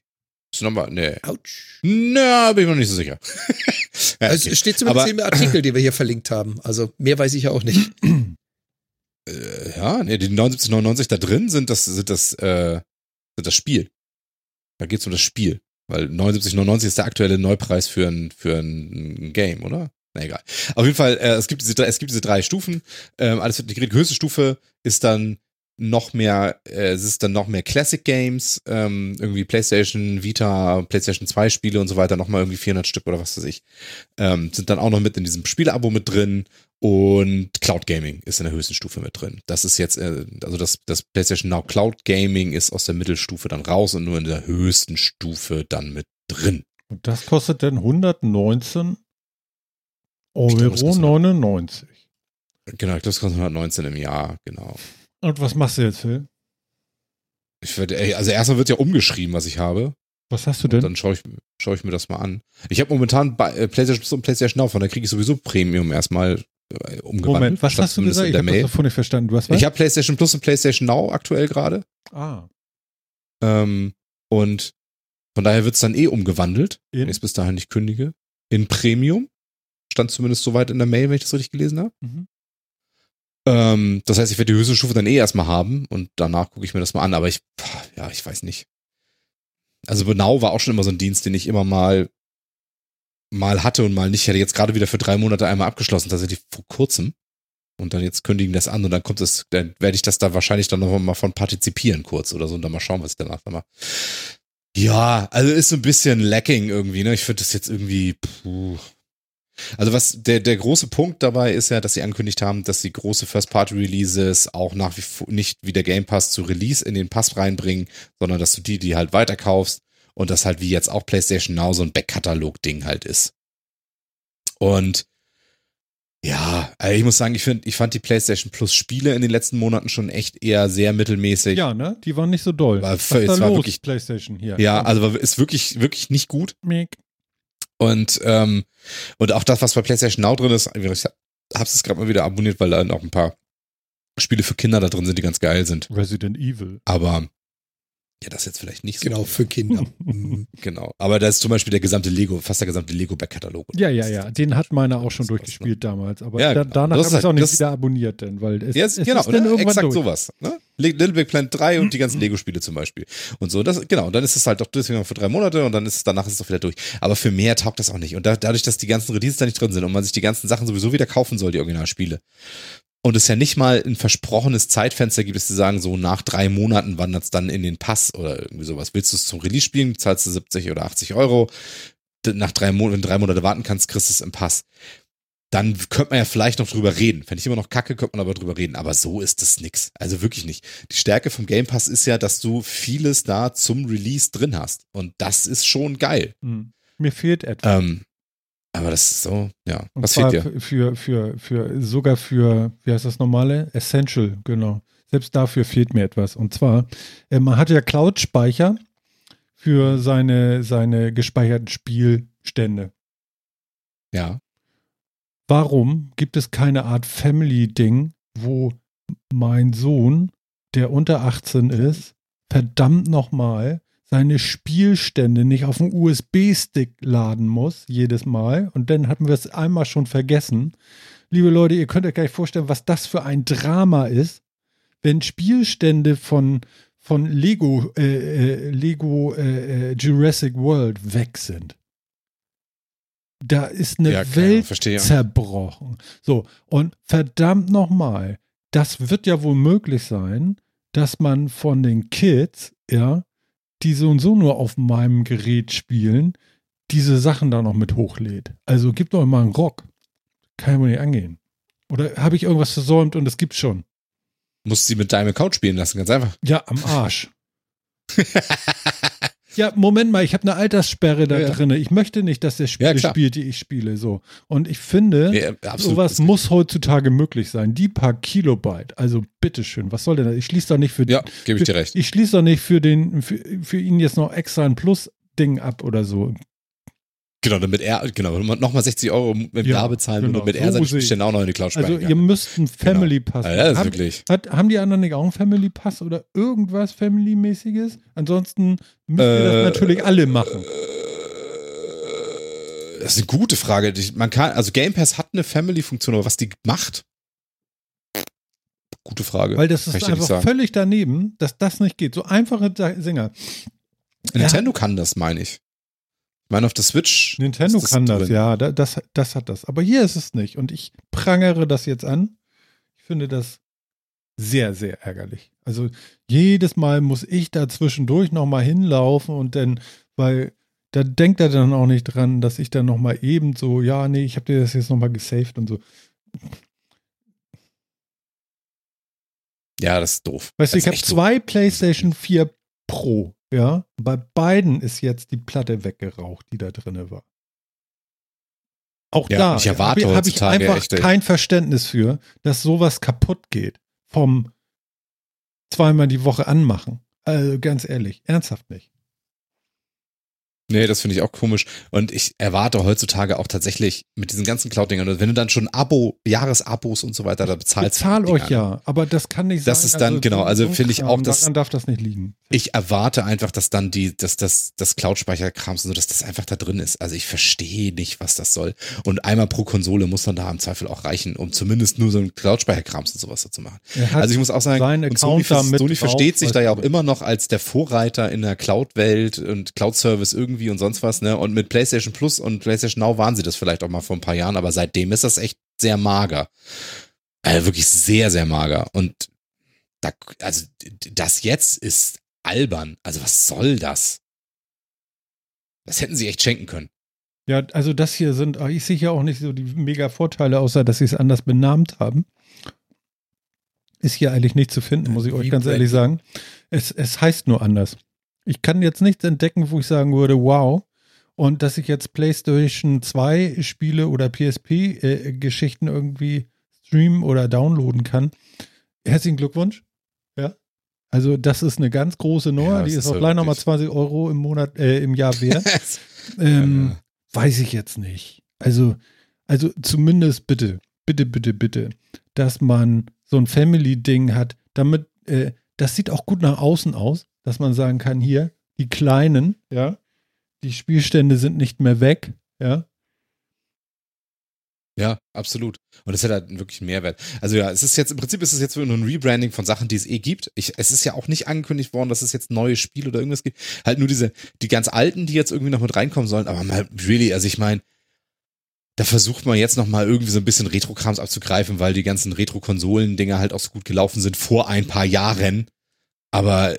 Ist nochmal, nee. Autsch. Na, bin ich mir noch nicht so sicher. [laughs] ja, Also okay. es steht zumindest Aber- im Artikel, den wir hier verlinkt haben. Also mehr weiß ich ja auch nicht. [clears throat] äh, ja, nee, die 79,99 da drin sind das, sind das, äh, sind das Spiel. Da geht's um das Spiel. Weil 79,99 ist der aktuelle Neupreis für ein, für ein Game, oder? Na egal. Auf jeden Fall, äh, es gibt diese es gibt diese drei Stufen. Ähm, alles wird. Die höchste Stufe ist dann noch mehr, äh, es ist dann noch mehr Classic Games, ähm, irgendwie PlayStation, Vita, PlayStation 2 Spiele und so weiter, nochmal irgendwie 400 Stück oder was weiß ich, ähm, sind dann auch noch mit in diesem Spieleabo mit drin und Cloud Gaming ist in der höchsten Stufe mit drin. Das ist jetzt, äh, also das, das PlayStation Now Cloud Gaming ist aus der Mittelstufe dann raus und nur in der höchsten Stufe dann mit drin. Und das kostet dann 119 Ich glaub, das Euro kostet- 99. Genau, ich glaube, es kostet 119 im Jahr, genau. Und was machst du jetzt, Phil? Ich werde, ey, also erstmal wird ja umgeschrieben, was ich habe. Was hast du Und denn? dann schaue ich, schaue ich mir das mal an. Ich habe momentan bei äh, PlayStation Plus und PlayStation Now, von da kriege ich sowieso Premium erstmal äh, umgewandelt. Moment, was hast du gesagt? in Ich der habe das Mail. davon nicht verstanden. Du hast was? Ich habe PlayStation Plus und PlayStation Now aktuell gerade. ah, Ähm, und von daher wird's dann eh umgewandelt, wenn in? ich es bis dahin nicht kündige. In Premium. Stand zumindest soweit in der Mail, wenn ich das richtig gelesen habe. Mhm. Ähm, das heißt, ich werde die höchste Stufe dann eh erstmal haben und danach gucke ich mir das mal an. Aber ich, ja, ich weiß nicht. Also Now war auch schon immer so ein Dienst, den ich immer mal mal hatte und mal nicht. Ich hatte jetzt gerade wieder für drei Monate einmal abgeschlossen, tatsächlich vor kurzem. Und dann jetzt kündigen das an und dann kommt es, dann werde ich das da wahrscheinlich dann noch mal von partizipieren kurz oder so und dann mal schauen, was ich danach dann mache. Ja, also ist so ein bisschen lacking irgendwie, ne? Ich finde das jetzt irgendwie, puh. Also was der der große Punkt dabei ist ja, dass sie angekündigt haben, dass sie große First-Party-Releases auch nach wie vor nicht wie der Game Pass zu Release in den Pass reinbringen, sondern dass du die, die halt weiterkaufst und das halt wie jetzt auch PlayStation Now so ein Backkatalog-Ding halt ist. Und ja, also ich muss sagen, ich finde, ich fand die PlayStation Plus Spiele in den letzten Monaten schon echt eher sehr mittelmäßig. Ja, ne? Die waren nicht so doll. War Was es war los, wirklich- PlayStation hier? Ja, also war- ist wirklich, wirklich nicht gut. Mick. Und, ähm, und auch das, was bei PlayStation Now drin ist, ich hab's es gerade mal wieder abonniert, weil da noch ein paar Spiele für Kinder da drin sind, die ganz geil sind. Resident Evil. Aber ja, das jetzt vielleicht nicht so. Genau, für Kinder. Mhm. [laughs] Genau. Aber da ist zum Beispiel der gesamte Lego, fast der gesamte Lego-Back-Katalog. Ja, ja, ja. Den hat meiner auch schon was, durchgespielt damals. Aber Ja, da, danach habe ich ist es auch halt- nicht wieder abonniert, denn, weil es, Ja, es genau, ist dann ne? irgendwann exakt durch. sowas. Ne? Li- Little Big Planet 3 und die ganzen Lego-Spiele zum Beispiel. Und so, das, genau, und dann ist es halt doch deswegen für drei Monate und dann ist es, danach ist es doch wieder durch. Aber für mehr taugt das auch nicht. Und da, dadurch, dass die ganzen Releases da nicht drin sind und man sich die ganzen Sachen sowieso wieder kaufen soll, die Originalspiele. Und es ja nicht mal ein versprochenes Zeitfenster gibt, es zu sagen, so nach drei Monaten wandert es dann in den Pass oder irgendwie sowas. Willst du es zum Release spielen, zahlst du 70 oder 80 Euro. Nach drei Monaten, wenn du drei Monate warten kannst, kriegst du es im Pass. dann könnte man ja vielleicht noch drüber reden. Fände ich immer noch kacke, könnte man aber drüber reden. Aber so ist es nix. Also wirklich nicht. Die Stärke vom Game Pass ist ja, dass du vieles da zum Release drin hast. Und das ist schon geil. Hm. Mir fehlt etwas. Ähm, aber das ist so, ja. Und Was fehlt dir? Für, für, für, sogar für, wie heißt das normale? Essential, genau. Selbst dafür fehlt mir etwas. Und zwar, äh, man hat ja Cloud-Speicher für seine, seine gespeicherten Spielstände. Ja. Warum gibt es keine Art Family-Ding, wo mein Sohn, der unter 18 ist, verdammt nochmal seine Spielstände nicht auf den USB-Stick laden muss, jedes Mal. Und dann hatten wir es einmal schon vergessen. Liebe Leute, ihr könnt euch gar nicht vorstellen, was das für ein Drama ist, wenn Spielstände von, von Lego, äh, äh, Lego äh, äh, Jurassic World weg sind. Da ist eine Ja, klar, Welt verstehe. zerbrochen. So, und verdammt nochmal, das wird ja wohl möglich sein, dass man von den Kids, ja, die so und so nur auf meinem Gerät spielen, diese Sachen da noch mit hochlädt. Also gib doch mal einen Rock. Kann ja wohl nicht angehen. Oder habe ich irgendwas versäumt und es gibt's schon? Musst sie mit deinem Account spielen lassen, ganz einfach. Ja, am Arsch. [laughs] ja, Moment mal, ich habe eine Alterssperre da Ja, ja. drinne. Ich möchte nicht, dass der Ja, Spiele klar. spielt, die ich spiele. So. Und ich finde, Ja, sowas muss heutzutage möglich sein. Die paar Kilobyte. Also bitteschön, was soll denn das? Ich schließe doch nicht für Ja, gebe ich dir recht. Ich schließe doch nicht für den, für, für ihn jetzt noch extra ein Plus-Ding ab oder so. Genau, damit er, genau, nochmal 60 Euro im Ja, Jahr bezahlen, genau. damit er So seine sehe ich. Spielstände auch noch in die Cloud Also ihr müsst einen Family Pass Also, das ist Haben- wirklich. Hat, haben die anderen nicht auch einen Family Pass oder irgendwas Family-mäßiges? Ansonsten müssen wir das Äh, natürlich alle machen. Das ist eine gute Frage. Man kann, also Game Pass hat eine Family-Funktion, aber was die macht? Gute Frage. Weil das ist einfach völlig daneben, dass das nicht geht. So einfache Singer. Nintendo kann das, meine ich. Ich meine, auf der Switch. Nintendo ist kann das, drin. ja, da- das, das hat das. Aber hier ist es nicht. Und ich prangere das jetzt an. Ich finde das sehr, sehr ärgerlich. Also jedes Mal muss ich da zwischendurch nochmal hinlaufen und dann, weil da denkt er dann auch nicht dran, dass ich dann nochmal eben so, ja, nee, ich habe dir das jetzt nochmal gesaved und so. Ja, das ist doof. Weißt du, Das ich habe zwei PlayStation 4 Pro, ja. Bei beiden ist jetzt die Platte weggeraucht, die da drinne war. Auch Ja, da ich habe hab ich einfach echt, ey. kein Verständnis für, dass sowas kaputt geht. Vom zweimal die Woche anmachen. Also ganz ehrlich, ernsthaft nicht. Nee, das finde ich auch komisch. Und ich erwarte heutzutage auch tatsächlich mit diesen ganzen Cloud-Dingern, wenn du dann schon Abo, Jahresabos und so weiter da bezahlst. Bezahl für die euch ja, aber das kann nicht Das sein. ist dann, genau, also finde ich auch, dass- Daran darf das nicht liegen. Ich erwarte einfach, dass dann die, dass das, das Cloud-Speicherkrams und so, dass das einfach da drin ist. Also ich verstehe nicht, was das soll. Und einmal pro Konsole muss dann da im Zweifel auch reichen, um zumindest nur so ein Cloud-Speicherkrams und sowas dazu machen. Also ich muss auch sagen, und Sony, Sony versteht sich da ja auch immer noch als der Vorreiter in der Cloud-Welt und Cloud-Service irgendwie und sonst was, ne? Und mit PlayStation Plus und PlayStation Now waren sie das vielleicht auch mal vor ein paar Jahren, aber seitdem ist das echt sehr mager. Also wirklich sehr, sehr mager. Und da, also das jetzt ist albern. Also was soll das? Das hätten sie echt schenken können. Ja, also das hier sind, ah, ich sehe ja auch nicht so die mega Vorteile, außer dass sie es anders benannt haben. Ist hier eigentlich nicht zu finden, muss ich euch ganz ehrlich sagen. Es, es heißt nur anders. Ich kann jetzt nichts entdecken, wo ich sagen würde, wow. Und dass ich jetzt PlayStation 2 Spiele oder PSP-Geschichten irgendwie streamen oder downloaden kann. Herzlichen Glückwunsch. Ja. Also, das ist eine ganz große Nummer. Ja, die ist auch ja gleich nochmal wirklich- 20 Euro im Monat, äh, im Jahr wert. [laughs] Ähm, weiß ich jetzt nicht. Also, also zumindest bitte, bitte, bitte, bitte, dass man so ein Family-Ding hat, damit, äh, das sieht auch gut nach außen aus, dass man sagen kann, hier, die Kleinen, ja, die Spielstände sind nicht mehr weg, ja. Ja, absolut. Und das hat halt wirklich einen Mehrwert. Also ja, es ist jetzt, im Prinzip ist es jetzt nur ein Rebranding von Sachen, die es eh gibt. Ich, es ist ja auch nicht angekündigt worden, dass es jetzt neue Spiele oder irgendwas gibt. Halt nur diese, die ganz alten, die jetzt irgendwie noch mit reinkommen sollen. Aber mal, really, also ich meine, da versucht man jetzt noch mal irgendwie so ein bisschen Retro-Krams abzugreifen, weil die ganzen Retro-Konsolen-Dinger halt auch so gut gelaufen sind vor ein paar Jahren. Aber,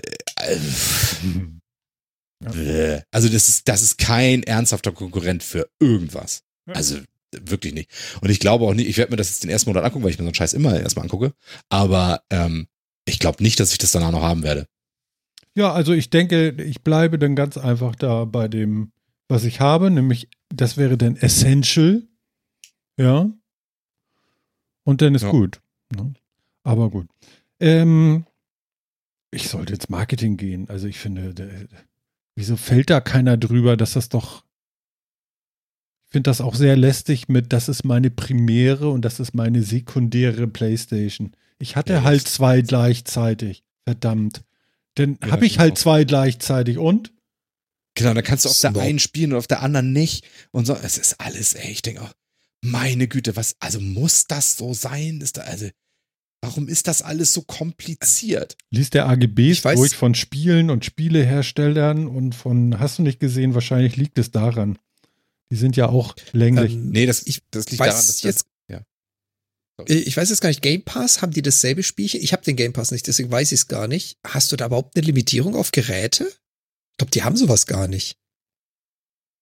äh, also das ist, das ist kein ernsthafter Konkurrent für irgendwas. Also wirklich nicht. Und ich glaube auch nicht, ich werde mir das jetzt den ersten Monat angucken, weil ich mir so einen Scheiß immer erstmal angucke. Aber ähm, ich glaube nicht, dass ich das danach noch haben werde. Ja, also ich denke, ich bleibe dann ganz einfach da bei dem, was ich habe, nämlich das wäre dann Essential. Ja. Und dann ist Ja. gut. Ne? Aber gut. Ähm, ich sollte jetzt Marketing gehen. Also ich finde, der, wieso fällt da keiner drüber, dass das doch. Ich finde das auch sehr lästig mit, das ist meine primäre und das ist meine sekundäre Playstation. Ich hatte Ja, halt zwei gleichzeitig. Verdammt. Dann Ja, habe ich halt auch. zwei gleichzeitig und? Genau, dann kannst du auf der Snob. einen spielen und auf der anderen nicht. Und so, es ist alles, ey, ich denke auch, meine Güte, was, also muss das so sein? Ist da, also, warum ist das alles so kompliziert? Liest der AGBs Ich weiß- durch von Spielen und Spieleherstellern und von, hast du nicht gesehen, wahrscheinlich liegt es daran. Die sind ja auch länglich. Ähm, Nee, das, ich das liegt weiß daran, dass jetzt- das, ja. Ich weiß jetzt gar nicht, Game Pass, haben die dasselbe Spielchen? Ich habe den Game Pass nicht, deswegen weiß ich es gar nicht. Hast du da überhaupt eine Limitierung auf Geräte? Ich glaube, die haben sowas gar nicht.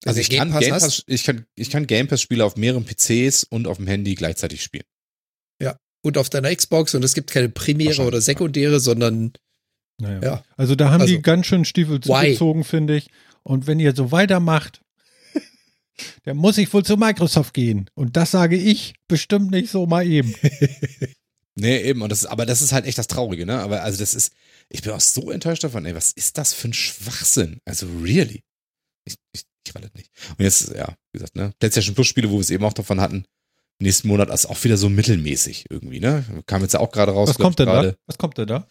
Also du ich kann, Game Game Pass Pass, ich kann, ich kann Game Pass Spiele auf mehreren PCs und auf dem Handy gleichzeitig spielen. Und auf deiner Xbox und es gibt keine primäre oder sekundäre, sondern Naja. ja. Also da haben die Also, ganz schön Stiefel zugezogen, finde ich. Und wenn ihr so weitermacht, [laughs] dann muss ich wohl zu Microsoft gehen. Und das sage ich bestimmt nicht so mal eben. [laughs] Nee, eben, und das aber das ist halt echt das Traurige, ne? Aber also das ist, ich bin auch so enttäuscht davon, ey, was ist das für ein Schwachsinn? Also really? Ich, ich, ich weiß das nicht. Und jetzt, ja, wie gesagt, ne? PlayStation Plus Spiele, wo wir es eben auch davon hatten, nächsten Monat ist auch wieder so mittelmäßig irgendwie, ne? Kam jetzt ja auch gerade raus. Was kommt denn ich, da? Was kommt denn da?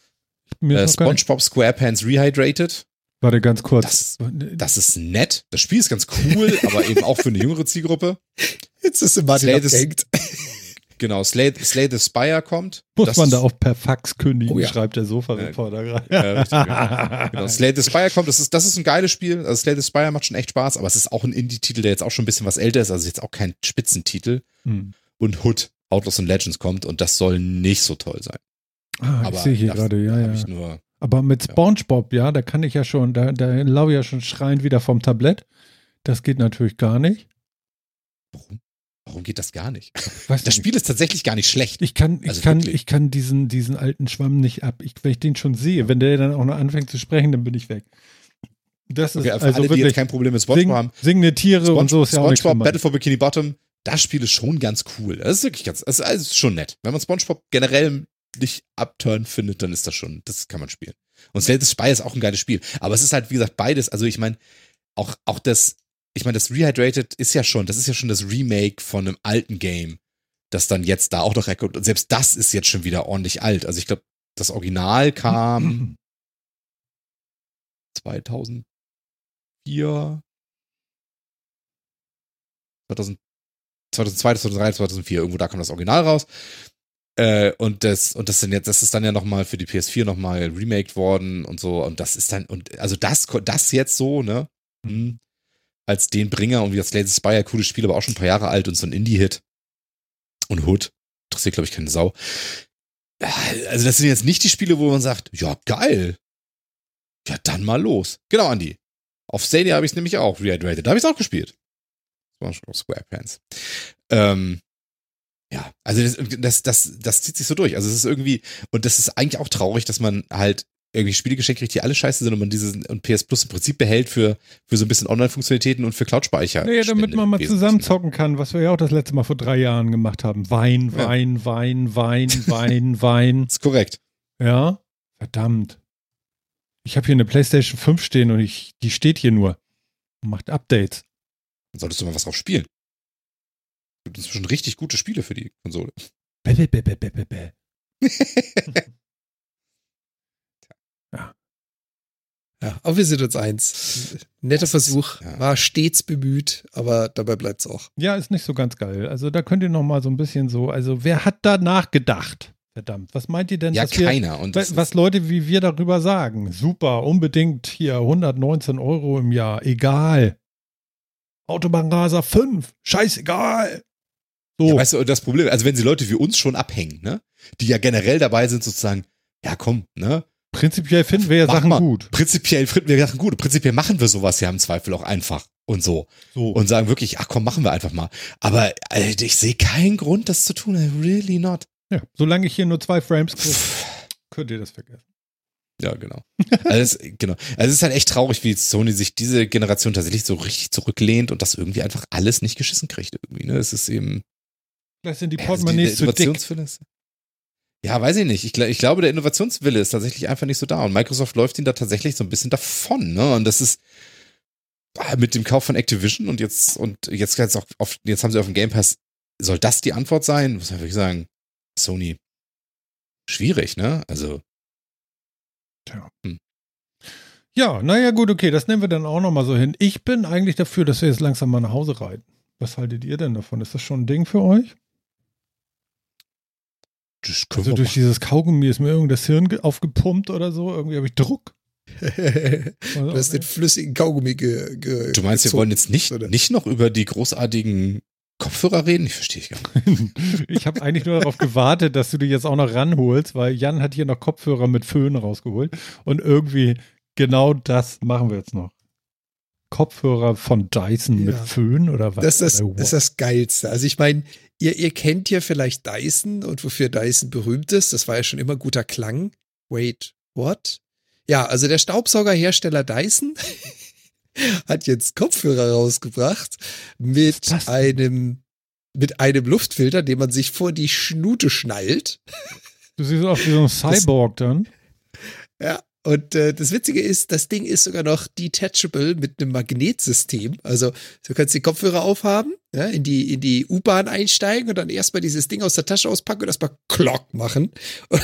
Mir Äh, SpongeBob SquarePants Rehydrated. Warte ganz kurz. Das, das ist nett. Das Spiel ist ganz cool, aber eben auch für eine jüngere Zielgruppe. Jetzt ist Martin Slay abgehängt. Genau, Slay, Slay the Spire kommt. muss Das man da auch per Fax kündigen, Oh ja. schreibt der Sofa-Reporter gerade. Ja, richtig, ja. [laughs] Genau, Slay the Spire kommt, das ist, das ist ein geiles Spiel. Also Slay the Spire macht schon echt Spaß, aber es ist auch ein Indie-Titel, der jetzt auch schon ein bisschen was älter ist, also jetzt auch kein Spitzentitel. Hm. Und Hood, Outlaws and Legends kommt und das soll nicht so toll sein. Ah, ich Aber sehe hier gerade, ja, ja. Ich nur, Aber mit. SpongeBob, ja, da kann ich ja schon, da, da lau ich ja schon schreiend wieder vom Tablett. Das geht natürlich gar nicht. warum? Warum geht das gar nicht? Weiß Das nicht. Spiel ist tatsächlich gar nicht schlecht. Ich kann, ich Also kann, wirklich. ich kann diesen, diesen alten Schwamm nicht ab. Ich, wenn ich den schon sehe, wenn der dann auch noch anfängt zu sprechen, dann bin ich weg. Das ist Okay, für also alle, die wirklich jetzt kein Problem mit SpongeBob sing, haben. singende Tiere und so ist ja auch SpongeBob. Battle for Bikini Bottom, das Spiel ist schon ganz cool. Das ist wirklich ganz, das ist, das ist schon nett. Wenn man SpongeBob generell nicht abturn findet, dann ist das schon, das kann man spielen. Und Slay the Spy ist auch ein geiles Spiel. Aber es ist halt, wie gesagt, beides. Also ich meine, auch, auch das, ich meine, das Rehydrated ist ja schon, das ist ja schon das Remake von einem alten Game, das dann jetzt da auch noch herkommt. Und selbst das ist jetzt schon wieder ordentlich alt. Also ich glaube, das Original kam 2004, 2000, 2002, 2003, 2004, irgendwo da kam das Original raus. Äh, und das, und das sind jetzt, das ist dann ja nochmal für die PS4 nochmal remaked worden und so. Und das ist dann, und also das, das jetzt so, ne? Hm, als den Bringer und wie das the Spire, cooles Spiel, aber auch schon ein paar Jahre alt und so ein Indie-Hit. Und Hood. Interessiert, glaube ich, keine Sau. Also, das sind jetzt nicht die Spiele, wo man sagt, ja, geil. Ja, dann mal los. Genau, Andi. Auf Stadia habe ich es nämlich auch rehydrated. Da habe ich es auch gespielt. SpongeBob SquarePants. Ähm, ja, also das, das, das, das zieht sich so durch. Also es ist irgendwie, und das ist eigentlich auch traurig, dass man halt irgendwie Spiele geschenkt kriegt, die alle scheiße sind und man dieses und PS Plus im Prinzip behält für, für so ein bisschen Online-Funktionalitäten und für Cloud-Speicher. Nee, damit man mal zusammen zocken kann, was wir ja auch das letzte Mal vor drei Jahren gemacht haben. Wein, Ja. Wein, Wein, Wein, [laughs] Wein, Wein. Das ist korrekt. Ja, verdammt. Ich habe hier eine PlayStation 5 stehen und ich, die steht hier nur und macht Updates. Dann solltest du mal was drauf spielen. Es gibt inzwischen richtig gute Spiele für die Konsole. Bäh, bäh, bäh, bäh, bäh, bäh, [laughs] bäh. Ja, aber wir sind uns eins. Netter Das Versuch, ja. war stets bemüht, aber dabei bleibt's auch. Ja, ist nicht so ganz geil. Also da könnt ihr noch mal so ein bisschen so, also wer hat da nachgedacht? Verdammt, was meint ihr denn, ja, dass wir, keiner. Und was Leute wie wir darüber sagen? Super, unbedingt hier 119 Euro im Jahr, egal. Autobahnraser 5, scheißegal. So, Ja, weißt du, das Problem, also wenn sie Leute wie uns schon abhängen, ne, die ja generell dabei sind, sozusagen, ja komm, ne, prinzipiell finden wir ja Mach Sachen mal. gut. prinzipiell finden wir Sachen gut, prinzipiell machen wir sowas ja im Zweifel auch einfach, und so. So. Und sagen wirklich, ach komm, machen wir einfach mal. Aber Alter, ich sehe keinen Grund, das zu tun. Really not. ja, solange ich hier nur zwei Frames kriege, könnt ihr das vergessen. Ja, genau. Also es, genau. Also es ist halt echt traurig, wie Sony sich diese Generation tatsächlich so richtig zurücklehnt und das irgendwie einfach alles nicht geschissen kriegt irgendwie. Ne? Es ist eben Vielleicht sind die Ja, Portemonnaies der zu dick. Ja, weiß ich nicht. Ich, ich glaube, der Innovationswille ist tatsächlich einfach nicht so da. Und Microsoft läuft ihn da tatsächlich so ein bisschen davon. Ne? Und das ist ah, mit dem Kauf von Activision und jetzt und jetzt jetzt auch auf, jetzt haben sie auf dem Game Pass. Soll das die Antwort sein? Muss man wirklich sagen, Sony schwierig, ne? Also Ja, naja, gut, okay, das nehmen wir dann auch nochmal so hin. Ich bin eigentlich dafür, dass wir jetzt langsam mal nach Hause reiten. Was haltet ihr denn davon? Ist das schon ein Ding für euch? Das können Also wir durch dieses Kaugummi ist mir irgendwie das Hirn ge- aufgepumpt oder so. Irgendwie habe ich Druck. [laughs] du hast den flüssigen Kaugummi ge, ge Du meinst, wir gezogen. wollen jetzt nicht, oder? nicht noch über die großartigen Kopfhörer reden? Ich verstehe ich gar nicht. [laughs] Ich habe eigentlich nur darauf gewartet, dass du die jetzt auch noch ranholst, weil Jan hat hier noch Kopfhörer mit Föhn rausgeholt. Und irgendwie genau das machen wir jetzt noch. Kopfhörer von Dyson mit Ja. Föhn oder was? Das ist das, das ist das Geilste. Also ich meine, ihr, ihr kennt ja vielleicht Dyson und wofür Dyson berühmt ist. Das war ja schon immer guter Klang. Wait, what? Ja, also der Staubsaugerhersteller Dyson [laughs] hat jetzt Kopfhörer rausgebracht mit das denn? einem mit einem Luftfilter, den man sich vor die Schnute schnallt. Du siehst aus wie so ein Cyborg dann. Ja, und äh, das Witzige ist, das Ding ist sogar noch detachable mit einem Magnetsystem. Also du kannst die Kopfhörer aufhaben, ja, in die, in die U-Bahn einsteigen und dann erstmal dieses Ding aus der Tasche auspacken und erstmal Klock machen. [laughs]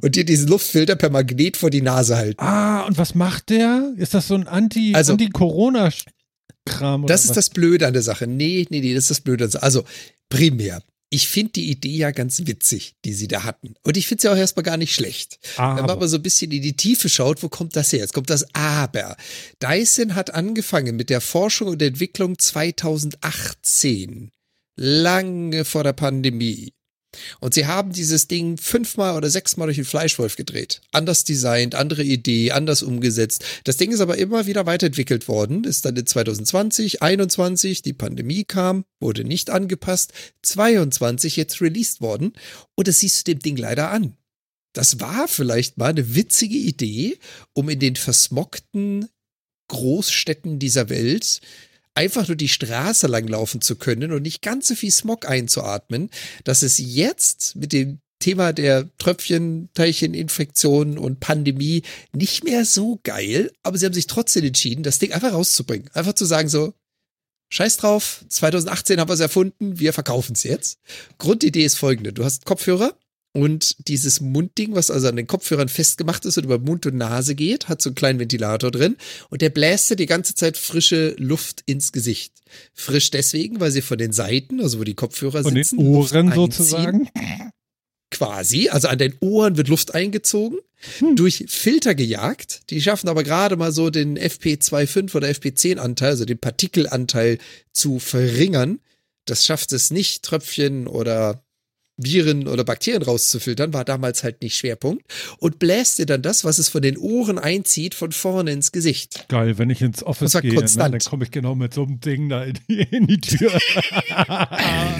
Und dir diesen Luftfilter per Magnet vor die Nase halten. Ah, und was macht der? Ist das so ein Anti- Also- Anti-Corona-Kram? oder Das ist was? das Blöde an der Sache. Nee, nee, nee, das ist das Blöde an der Sache. Also, primär. Ich finde die Idee ja ganz witzig, die sie da hatten. Und ich finde sie auch erstmal gar nicht schlecht. Wenn man Aber, aber so ein bisschen in die Tiefe schaut, wo kommt das her? Jetzt kommt das Aber. Dyson hat angefangen mit der Forschung und Entwicklung 2018. Lange vor der Pandemie. Und sie haben dieses Ding fünfmal oder sechsmal durch den Fleischwolf gedreht. Anders designt, andere Idee, anders umgesetzt. Das Ding ist aber immer wieder weiterentwickelt worden. Ist dann in 2020, 21, die Pandemie kam, wurde nicht angepasst. 22 jetzt released worden. Und das siehst du dem Ding leider an. Das war vielleicht mal eine witzige Idee, um in den versmockten Großstädten dieser Welt einfach nur die Straße langlaufen zu können und nicht ganz so viel Smog einzuatmen, dass es jetzt mit dem Thema der Tröpfchen, Teilcheninfektion und Pandemie nicht mehr so geil, aber sie haben sich trotzdem entschieden, das Ding einfach rauszubringen. Einfach zu sagen so, scheiß drauf, 2018 haben wir es erfunden, wir verkaufen es jetzt. Grundidee ist folgende, du hast Kopfhörer und dieses Mundding, was also an den Kopfhörern festgemacht ist und über Mund und Nase geht, hat so einen kleinen Ventilator drin und der bläst die ganze Zeit frische Luft ins Gesicht. Frisch deswegen, weil sie von den Seiten, also wo die Kopfhörer von den sitzen, Luft Ohren sozusagen. Quasi, also an den Ohren wird Luft eingezogen, Hm. durch Filter gejagt. Die schaffen aber gerade mal so den FP25 oder FP10-Anteil, also den Partikelanteil zu verringern. Das schafft es nicht, Tröpfchen oder Viren oder Bakterien rauszufiltern, war damals halt nicht Schwerpunkt. Und bläst dir dann das, was es von den Ohren einzieht, von vorne ins Gesicht. Geil, wenn ich ins Office gehe, ne, konstant. dann komme ich genau mit so einem Ding da in die, in die Tür. [laughs]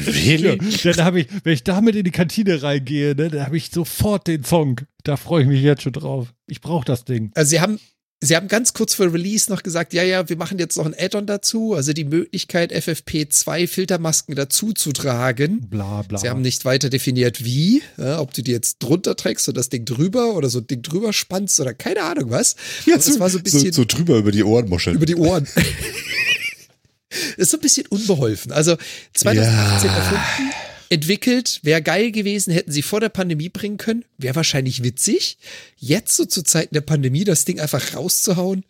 Really? Ja, dann habe ich, wenn ich damit in die Kantine reingehe, ne, dann habe ich sofort den Song. Da freue ich mich jetzt schon drauf. Ich brauche das Ding. Also sie haben, sie haben ganz kurz vor Release noch gesagt, ja, ja, wir machen jetzt noch ein Add-on dazu, also die Möglichkeit, FFP2 Filtermasken dazu zu tragen. Bla bla. Sie haben nicht weiter definiert, wie, ja, ob du die jetzt drunter trägst und das Ding drüber oder so ein Ding drüber spannst oder keine Ahnung was. Aber das war so ein bisschen so, so drüber über die Ohren muscheln. über die Ohren. [laughs] ist so ein bisschen unbeholfen. Also 2018 Ja. erfunden, entwickelt, wäre geil gewesen, hätten sie vor der Pandemie bringen können, wäre wahrscheinlich witzig. Jetzt so zu Zeiten der Pandemie das Ding einfach rauszuhauen.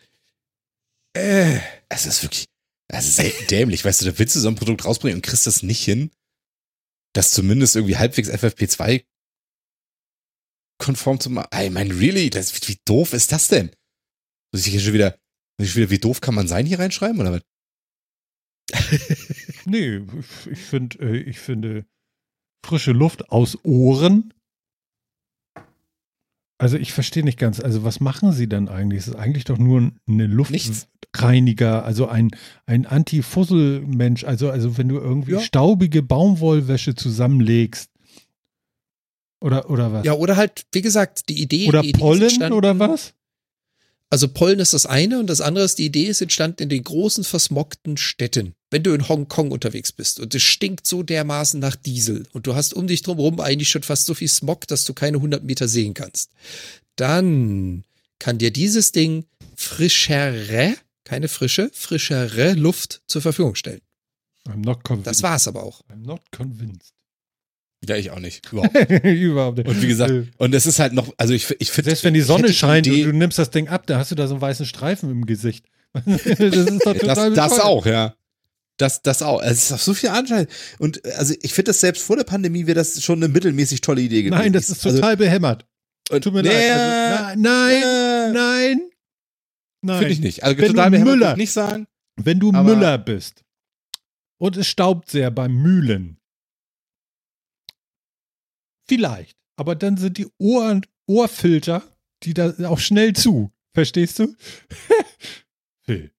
Äh, Es ist wirklich, es ist selten [laughs] dämlich, weißt du, da willst du so ein Produkt rausbringen und kriegst das nicht hin, das zumindest irgendwie halbwegs FFP2 konform zu machen. Ich meine, really, das, wie, wie doof ist das denn? Muss ich hier schon wieder, muss ich wieder, wie doof kann man sein hier reinschreiben oder was? [laughs] Nee, ich, ich finde, äh, ich finde frische Luft aus Ohren. Also ich verstehe nicht ganz. Also was machen sie denn eigentlich? Es ist eigentlich doch nur eine. Luftreiniger, also ein, ein Anti-Fussel-Mensch. Also, also wenn du irgendwie Ja. staubige Baumwollwäsche zusammenlegst. Oder, oder was? Ja, oder halt, wie gesagt, die Idee. oder die Pollen entstanden- oder was? Also Pollen ist das eine und das andere ist, die Idee ist entstanden in den großen versmogten Städten. Wenn du in Hongkong unterwegs bist und es stinkt so dermaßen nach Diesel und du hast um dich drumherum eigentlich schon fast so viel Smog, dass du keine 100 Meter sehen kannst, dann kann dir dieses Ding frischere, keine frische, frischere Luft zur Verfügung stellen. I'm not convinced. Das war's aber auch. I'm not convinced. Ja, ich auch nicht. Überhaupt. [laughs] Überhaupt nicht. Und wie gesagt, Äh, und es ist halt noch, also ich, ich finde. Selbst wenn die Sonne scheint und du nimmst das Ding ab, da hast du da so einen weißen Streifen im Gesicht. [laughs] das ist doch das, total das bescheuert. auch, ja. Das, das auch. Es ist auf so viel Anschein. Und also ich finde das selbst vor der Pandemie wäre das schon eine mittelmäßig tolle Idee gewesen. Nein, das ist Also, total behämmert. und- Tut mir Nee, leid. Also, nein, äh, nein, nein. Finde ich nicht. Also Wenn total du behämmert Müller- nicht sagen. Wenn du Müller bist und es staubt sehr beim Mühlen, vielleicht. Aber dann sind die Ohren, Ohrfilter, die da auch schnell zu. Verstehst du? [laughs] Phil,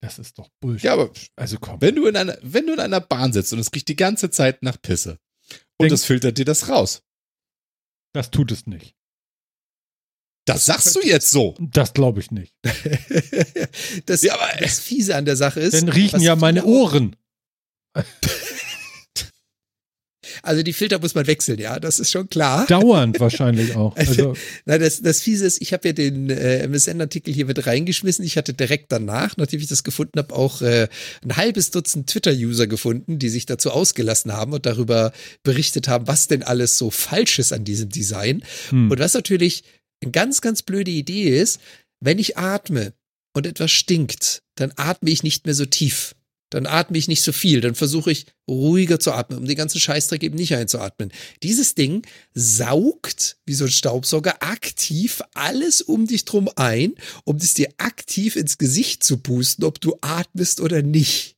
das ist doch Bullshit. Ja, aber Also komm. wenn du in einer, wenn du in einer Bahn sitzt und es riecht die ganze Zeit nach Pisse und Denk- es filtert dir das raus. Das tut es nicht. Das sagst du jetzt so. Das glaube ich nicht. [laughs] das, Ja, aber- das Fiese an der Sache ist. Dann riechen ja meine Ohren. [laughs] Also die Filter muss man wechseln, ja, das ist schon klar. Dauernd wahrscheinlich [laughs] auch. Also, Na, das, das Fiese ist, ich habe ja den äh, MSN-Artikel hier mit reingeschmissen. Ich hatte direkt danach, nachdem ich das gefunden habe, auch äh, ein halbes Dutzend Twitter-User gefunden, die sich dazu ausgelassen haben und darüber berichtet haben, was denn alles so falsch ist an diesem Design. hm. Und was natürlich eine ganz, ganz blöde Idee ist, wenn ich atme und etwas stinkt, dann atme ich nicht mehr so tief. Dann atme ich nicht so viel. Dann versuche ich ruhiger zu atmen, um den ganzen Scheißdreck eben nicht einzuatmen. Dieses Ding saugt wie so ein Staubsauger aktiv alles um dich drum ein, um es dir aktiv ins Gesicht zu pusten, ob du atmest oder nicht.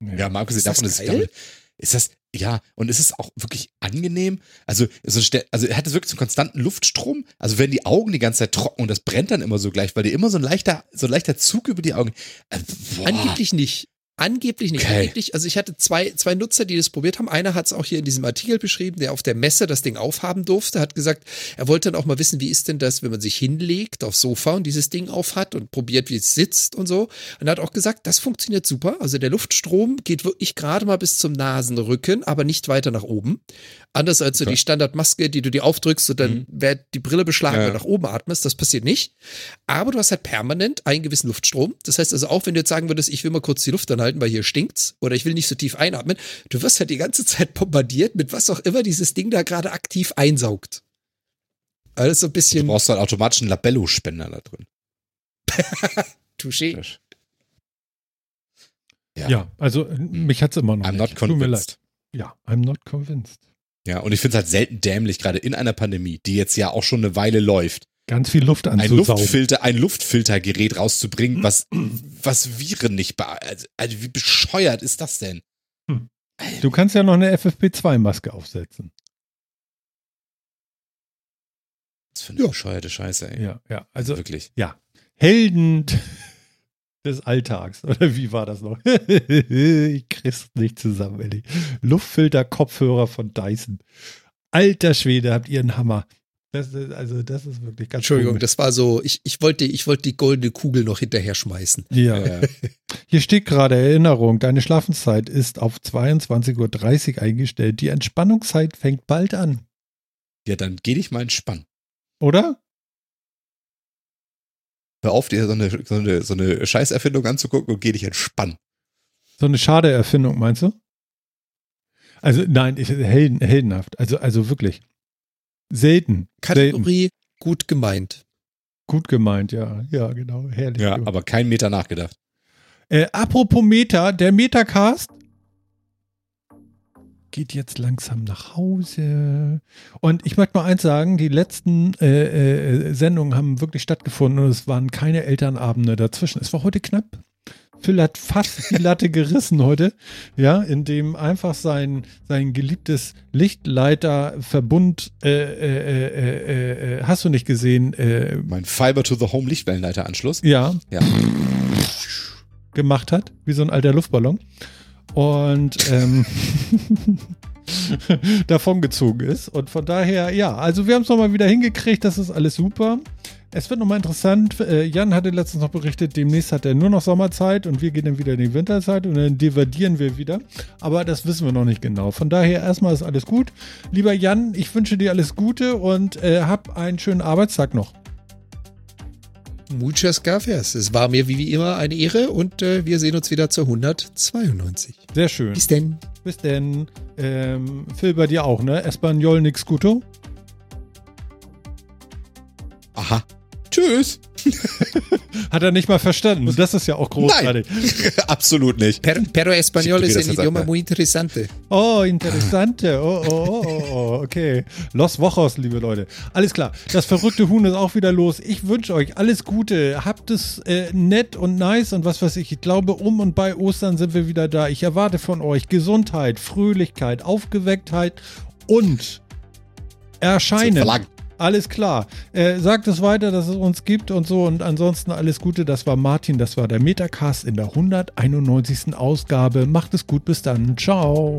Ja, mal abgesehen Ist das davon, dass ich geil? damit, ist das, ja, und ist es auch wirklich angenehm? Also, so, also hat es wirklich so einen konstanten Luftstrom? Also werden die Augen die ganze Zeit trocken und das brennt dann immer so gleich, weil dir immer so ein leichter, so ein leichter Zug über die Augen. Äh. Angeblich nicht. Angeblich nicht. Okay. Angeblich, also ich hatte zwei, zwei Nutzer, die das probiert haben. Einer hat es auch hier in diesem Artikel beschrieben, der auf der Messe das Ding aufhaben durfte, hat gesagt, er wollte dann auch mal wissen, wie ist denn das, wenn man sich hinlegt aufs Sofa und dieses Ding aufhat und probiert, wie es sitzt und so. Und er hat auch gesagt, das funktioniert super. Also der Luftstrom geht wirklich gerade mal bis zum Nasenrücken, aber nicht weiter nach oben. Anders als so Okay. die Standardmaske, die du dir aufdrückst und dann Mhm. wird die Brille beschlagen, Ja, wenn du nach oben atmest. Das passiert nicht. Aber du hast halt permanent einen gewissen Luftstrom. Das heißt also auch, wenn du jetzt sagen würdest, ich will mal kurz die Luft anhalten, weil hier stinkt's oder ich will nicht so tief einatmen, du wirst halt die ganze [laughs] Zeit bombardiert mit was auch immer dieses Ding da gerade aktiv einsaugt. Alles so ein Du bisschen brauchst halt automatisch einen Labello-Spender da drin. [laughs] Touché. Ja. ja, also mich hat's immer noch I'm nicht. not Tut mir leid. convinced. Ja, I'm not convinced. Ja, und ich finde es halt selten dämlich, gerade in einer Pandemie, die jetzt ja auch schon eine Weile läuft, Ganz viel Luft ein anzusaugen. Luftfilter, ein Luftfiltergerät rauszubringen, was, [clears throat] was Viren nicht be also, also wie bescheuert ist das denn? Du kannst ja noch eine FFP2-Maske aufsetzen. Was für eine Ja. bescheuerte Scheiße, ey. Ja, ja. Also Wirklich. Helden des Alltags. [laughs] Oder wie war das noch? [laughs] ich krieg's nicht zusammen, ehrlich. Luftfilter, Kopfhörer von Dyson. Alter Schwede, habt ihr einen Hammer. Das ist, also, das ist wirklich ganz Entschuldigung, komisch. das war so, ich, ich wollte, ich wollte die goldene Kugel noch hinterher schmeißen. Ja. Äh, [laughs] Hier steht gerade Erinnerung, deine Schlafenszeit ist auf 22.30 Uhr eingestellt. Die Entspannungszeit fängt bald an, ja, dann geh dich mal entspannen. oder? Hör auf, dir so eine, so eine, so eine Scheißerfindung anzugucken und geh dich entspannen. So eine schade Erfindung, meinst du? Also, nein, ich, helden, heldenhaft. Also, also wirklich. Selten. Selten. Kategorie gut gemeint. Gut gemeint, ja. Ja, genau. Herrlich. Ja, aber kein Meter nachgedacht. Äh, apropos Meta, der Metacast geht jetzt langsam nach Hause. Und ich möchte mal eins sagen, die letzten äh, äh, Sendungen haben wirklich stattgefunden und es waren keine Elternabende dazwischen. Es war heute knapp. Phil hat fast die Latte [laughs] gerissen heute, ja, indem einfach sein, sein geliebtes Lichtleiterverbund, äh, äh, äh, äh, hast du nicht gesehen, äh, Mein Fiber to the Home Lichtwellenleiteranschluss. ja, Ja. gemacht hat, wie so ein alter Luftballon. Und ähm, [laughs] davongezogen ist. Und von daher, ja, also wir haben es nochmal wieder hingekriegt, das ist alles super. Es wird nochmal interessant. Äh, Jan hatte letztens noch berichtet, demnächst hat er nur noch Sommerzeit und wir gehen dann wieder in die Winterzeit und dann dividieren wir wieder. Aber das wissen wir noch nicht genau. Von daher erstmal ist alles gut. Lieber Jan, ich wünsche dir alles Gute und äh, hab einen schönen Arbeitstag noch. Muchas gracias. Es war mir wie immer eine Ehre und äh, wir sehen uns wieder zur 192. Sehr schön. Bis denn. Bis denn. Ähm, Phil, bei dir auch, ne? Espanol nix guto. Aha. Tschüss. [laughs] Hat er nicht mal verstanden. Das ist ja auch großartig. [laughs] Absolut nicht. Per, pero español es das ein idioma sagt, muy interesante. Oh, interessante. Oh, oh, oh, oh, oh, okay. Los Wochos, liebe Leute. Alles klar. Das verrückte Huhn ist auch wieder los. Ich wünsche euch alles Gute. Habt es äh, nett und nice und was weiß ich. Ich glaube, um und bei Ostern sind wir wieder da. Ich erwarte von euch Gesundheit, Fröhlichkeit, Aufgewecktheit und Erscheinen. Alles klar. Äh, sagt es weiter, dass es uns gibt und so. Und ansonsten alles Gute. Das war Martin, das war der Metacast in der 191. Ausgabe. Macht es gut, bis dann. Ciao.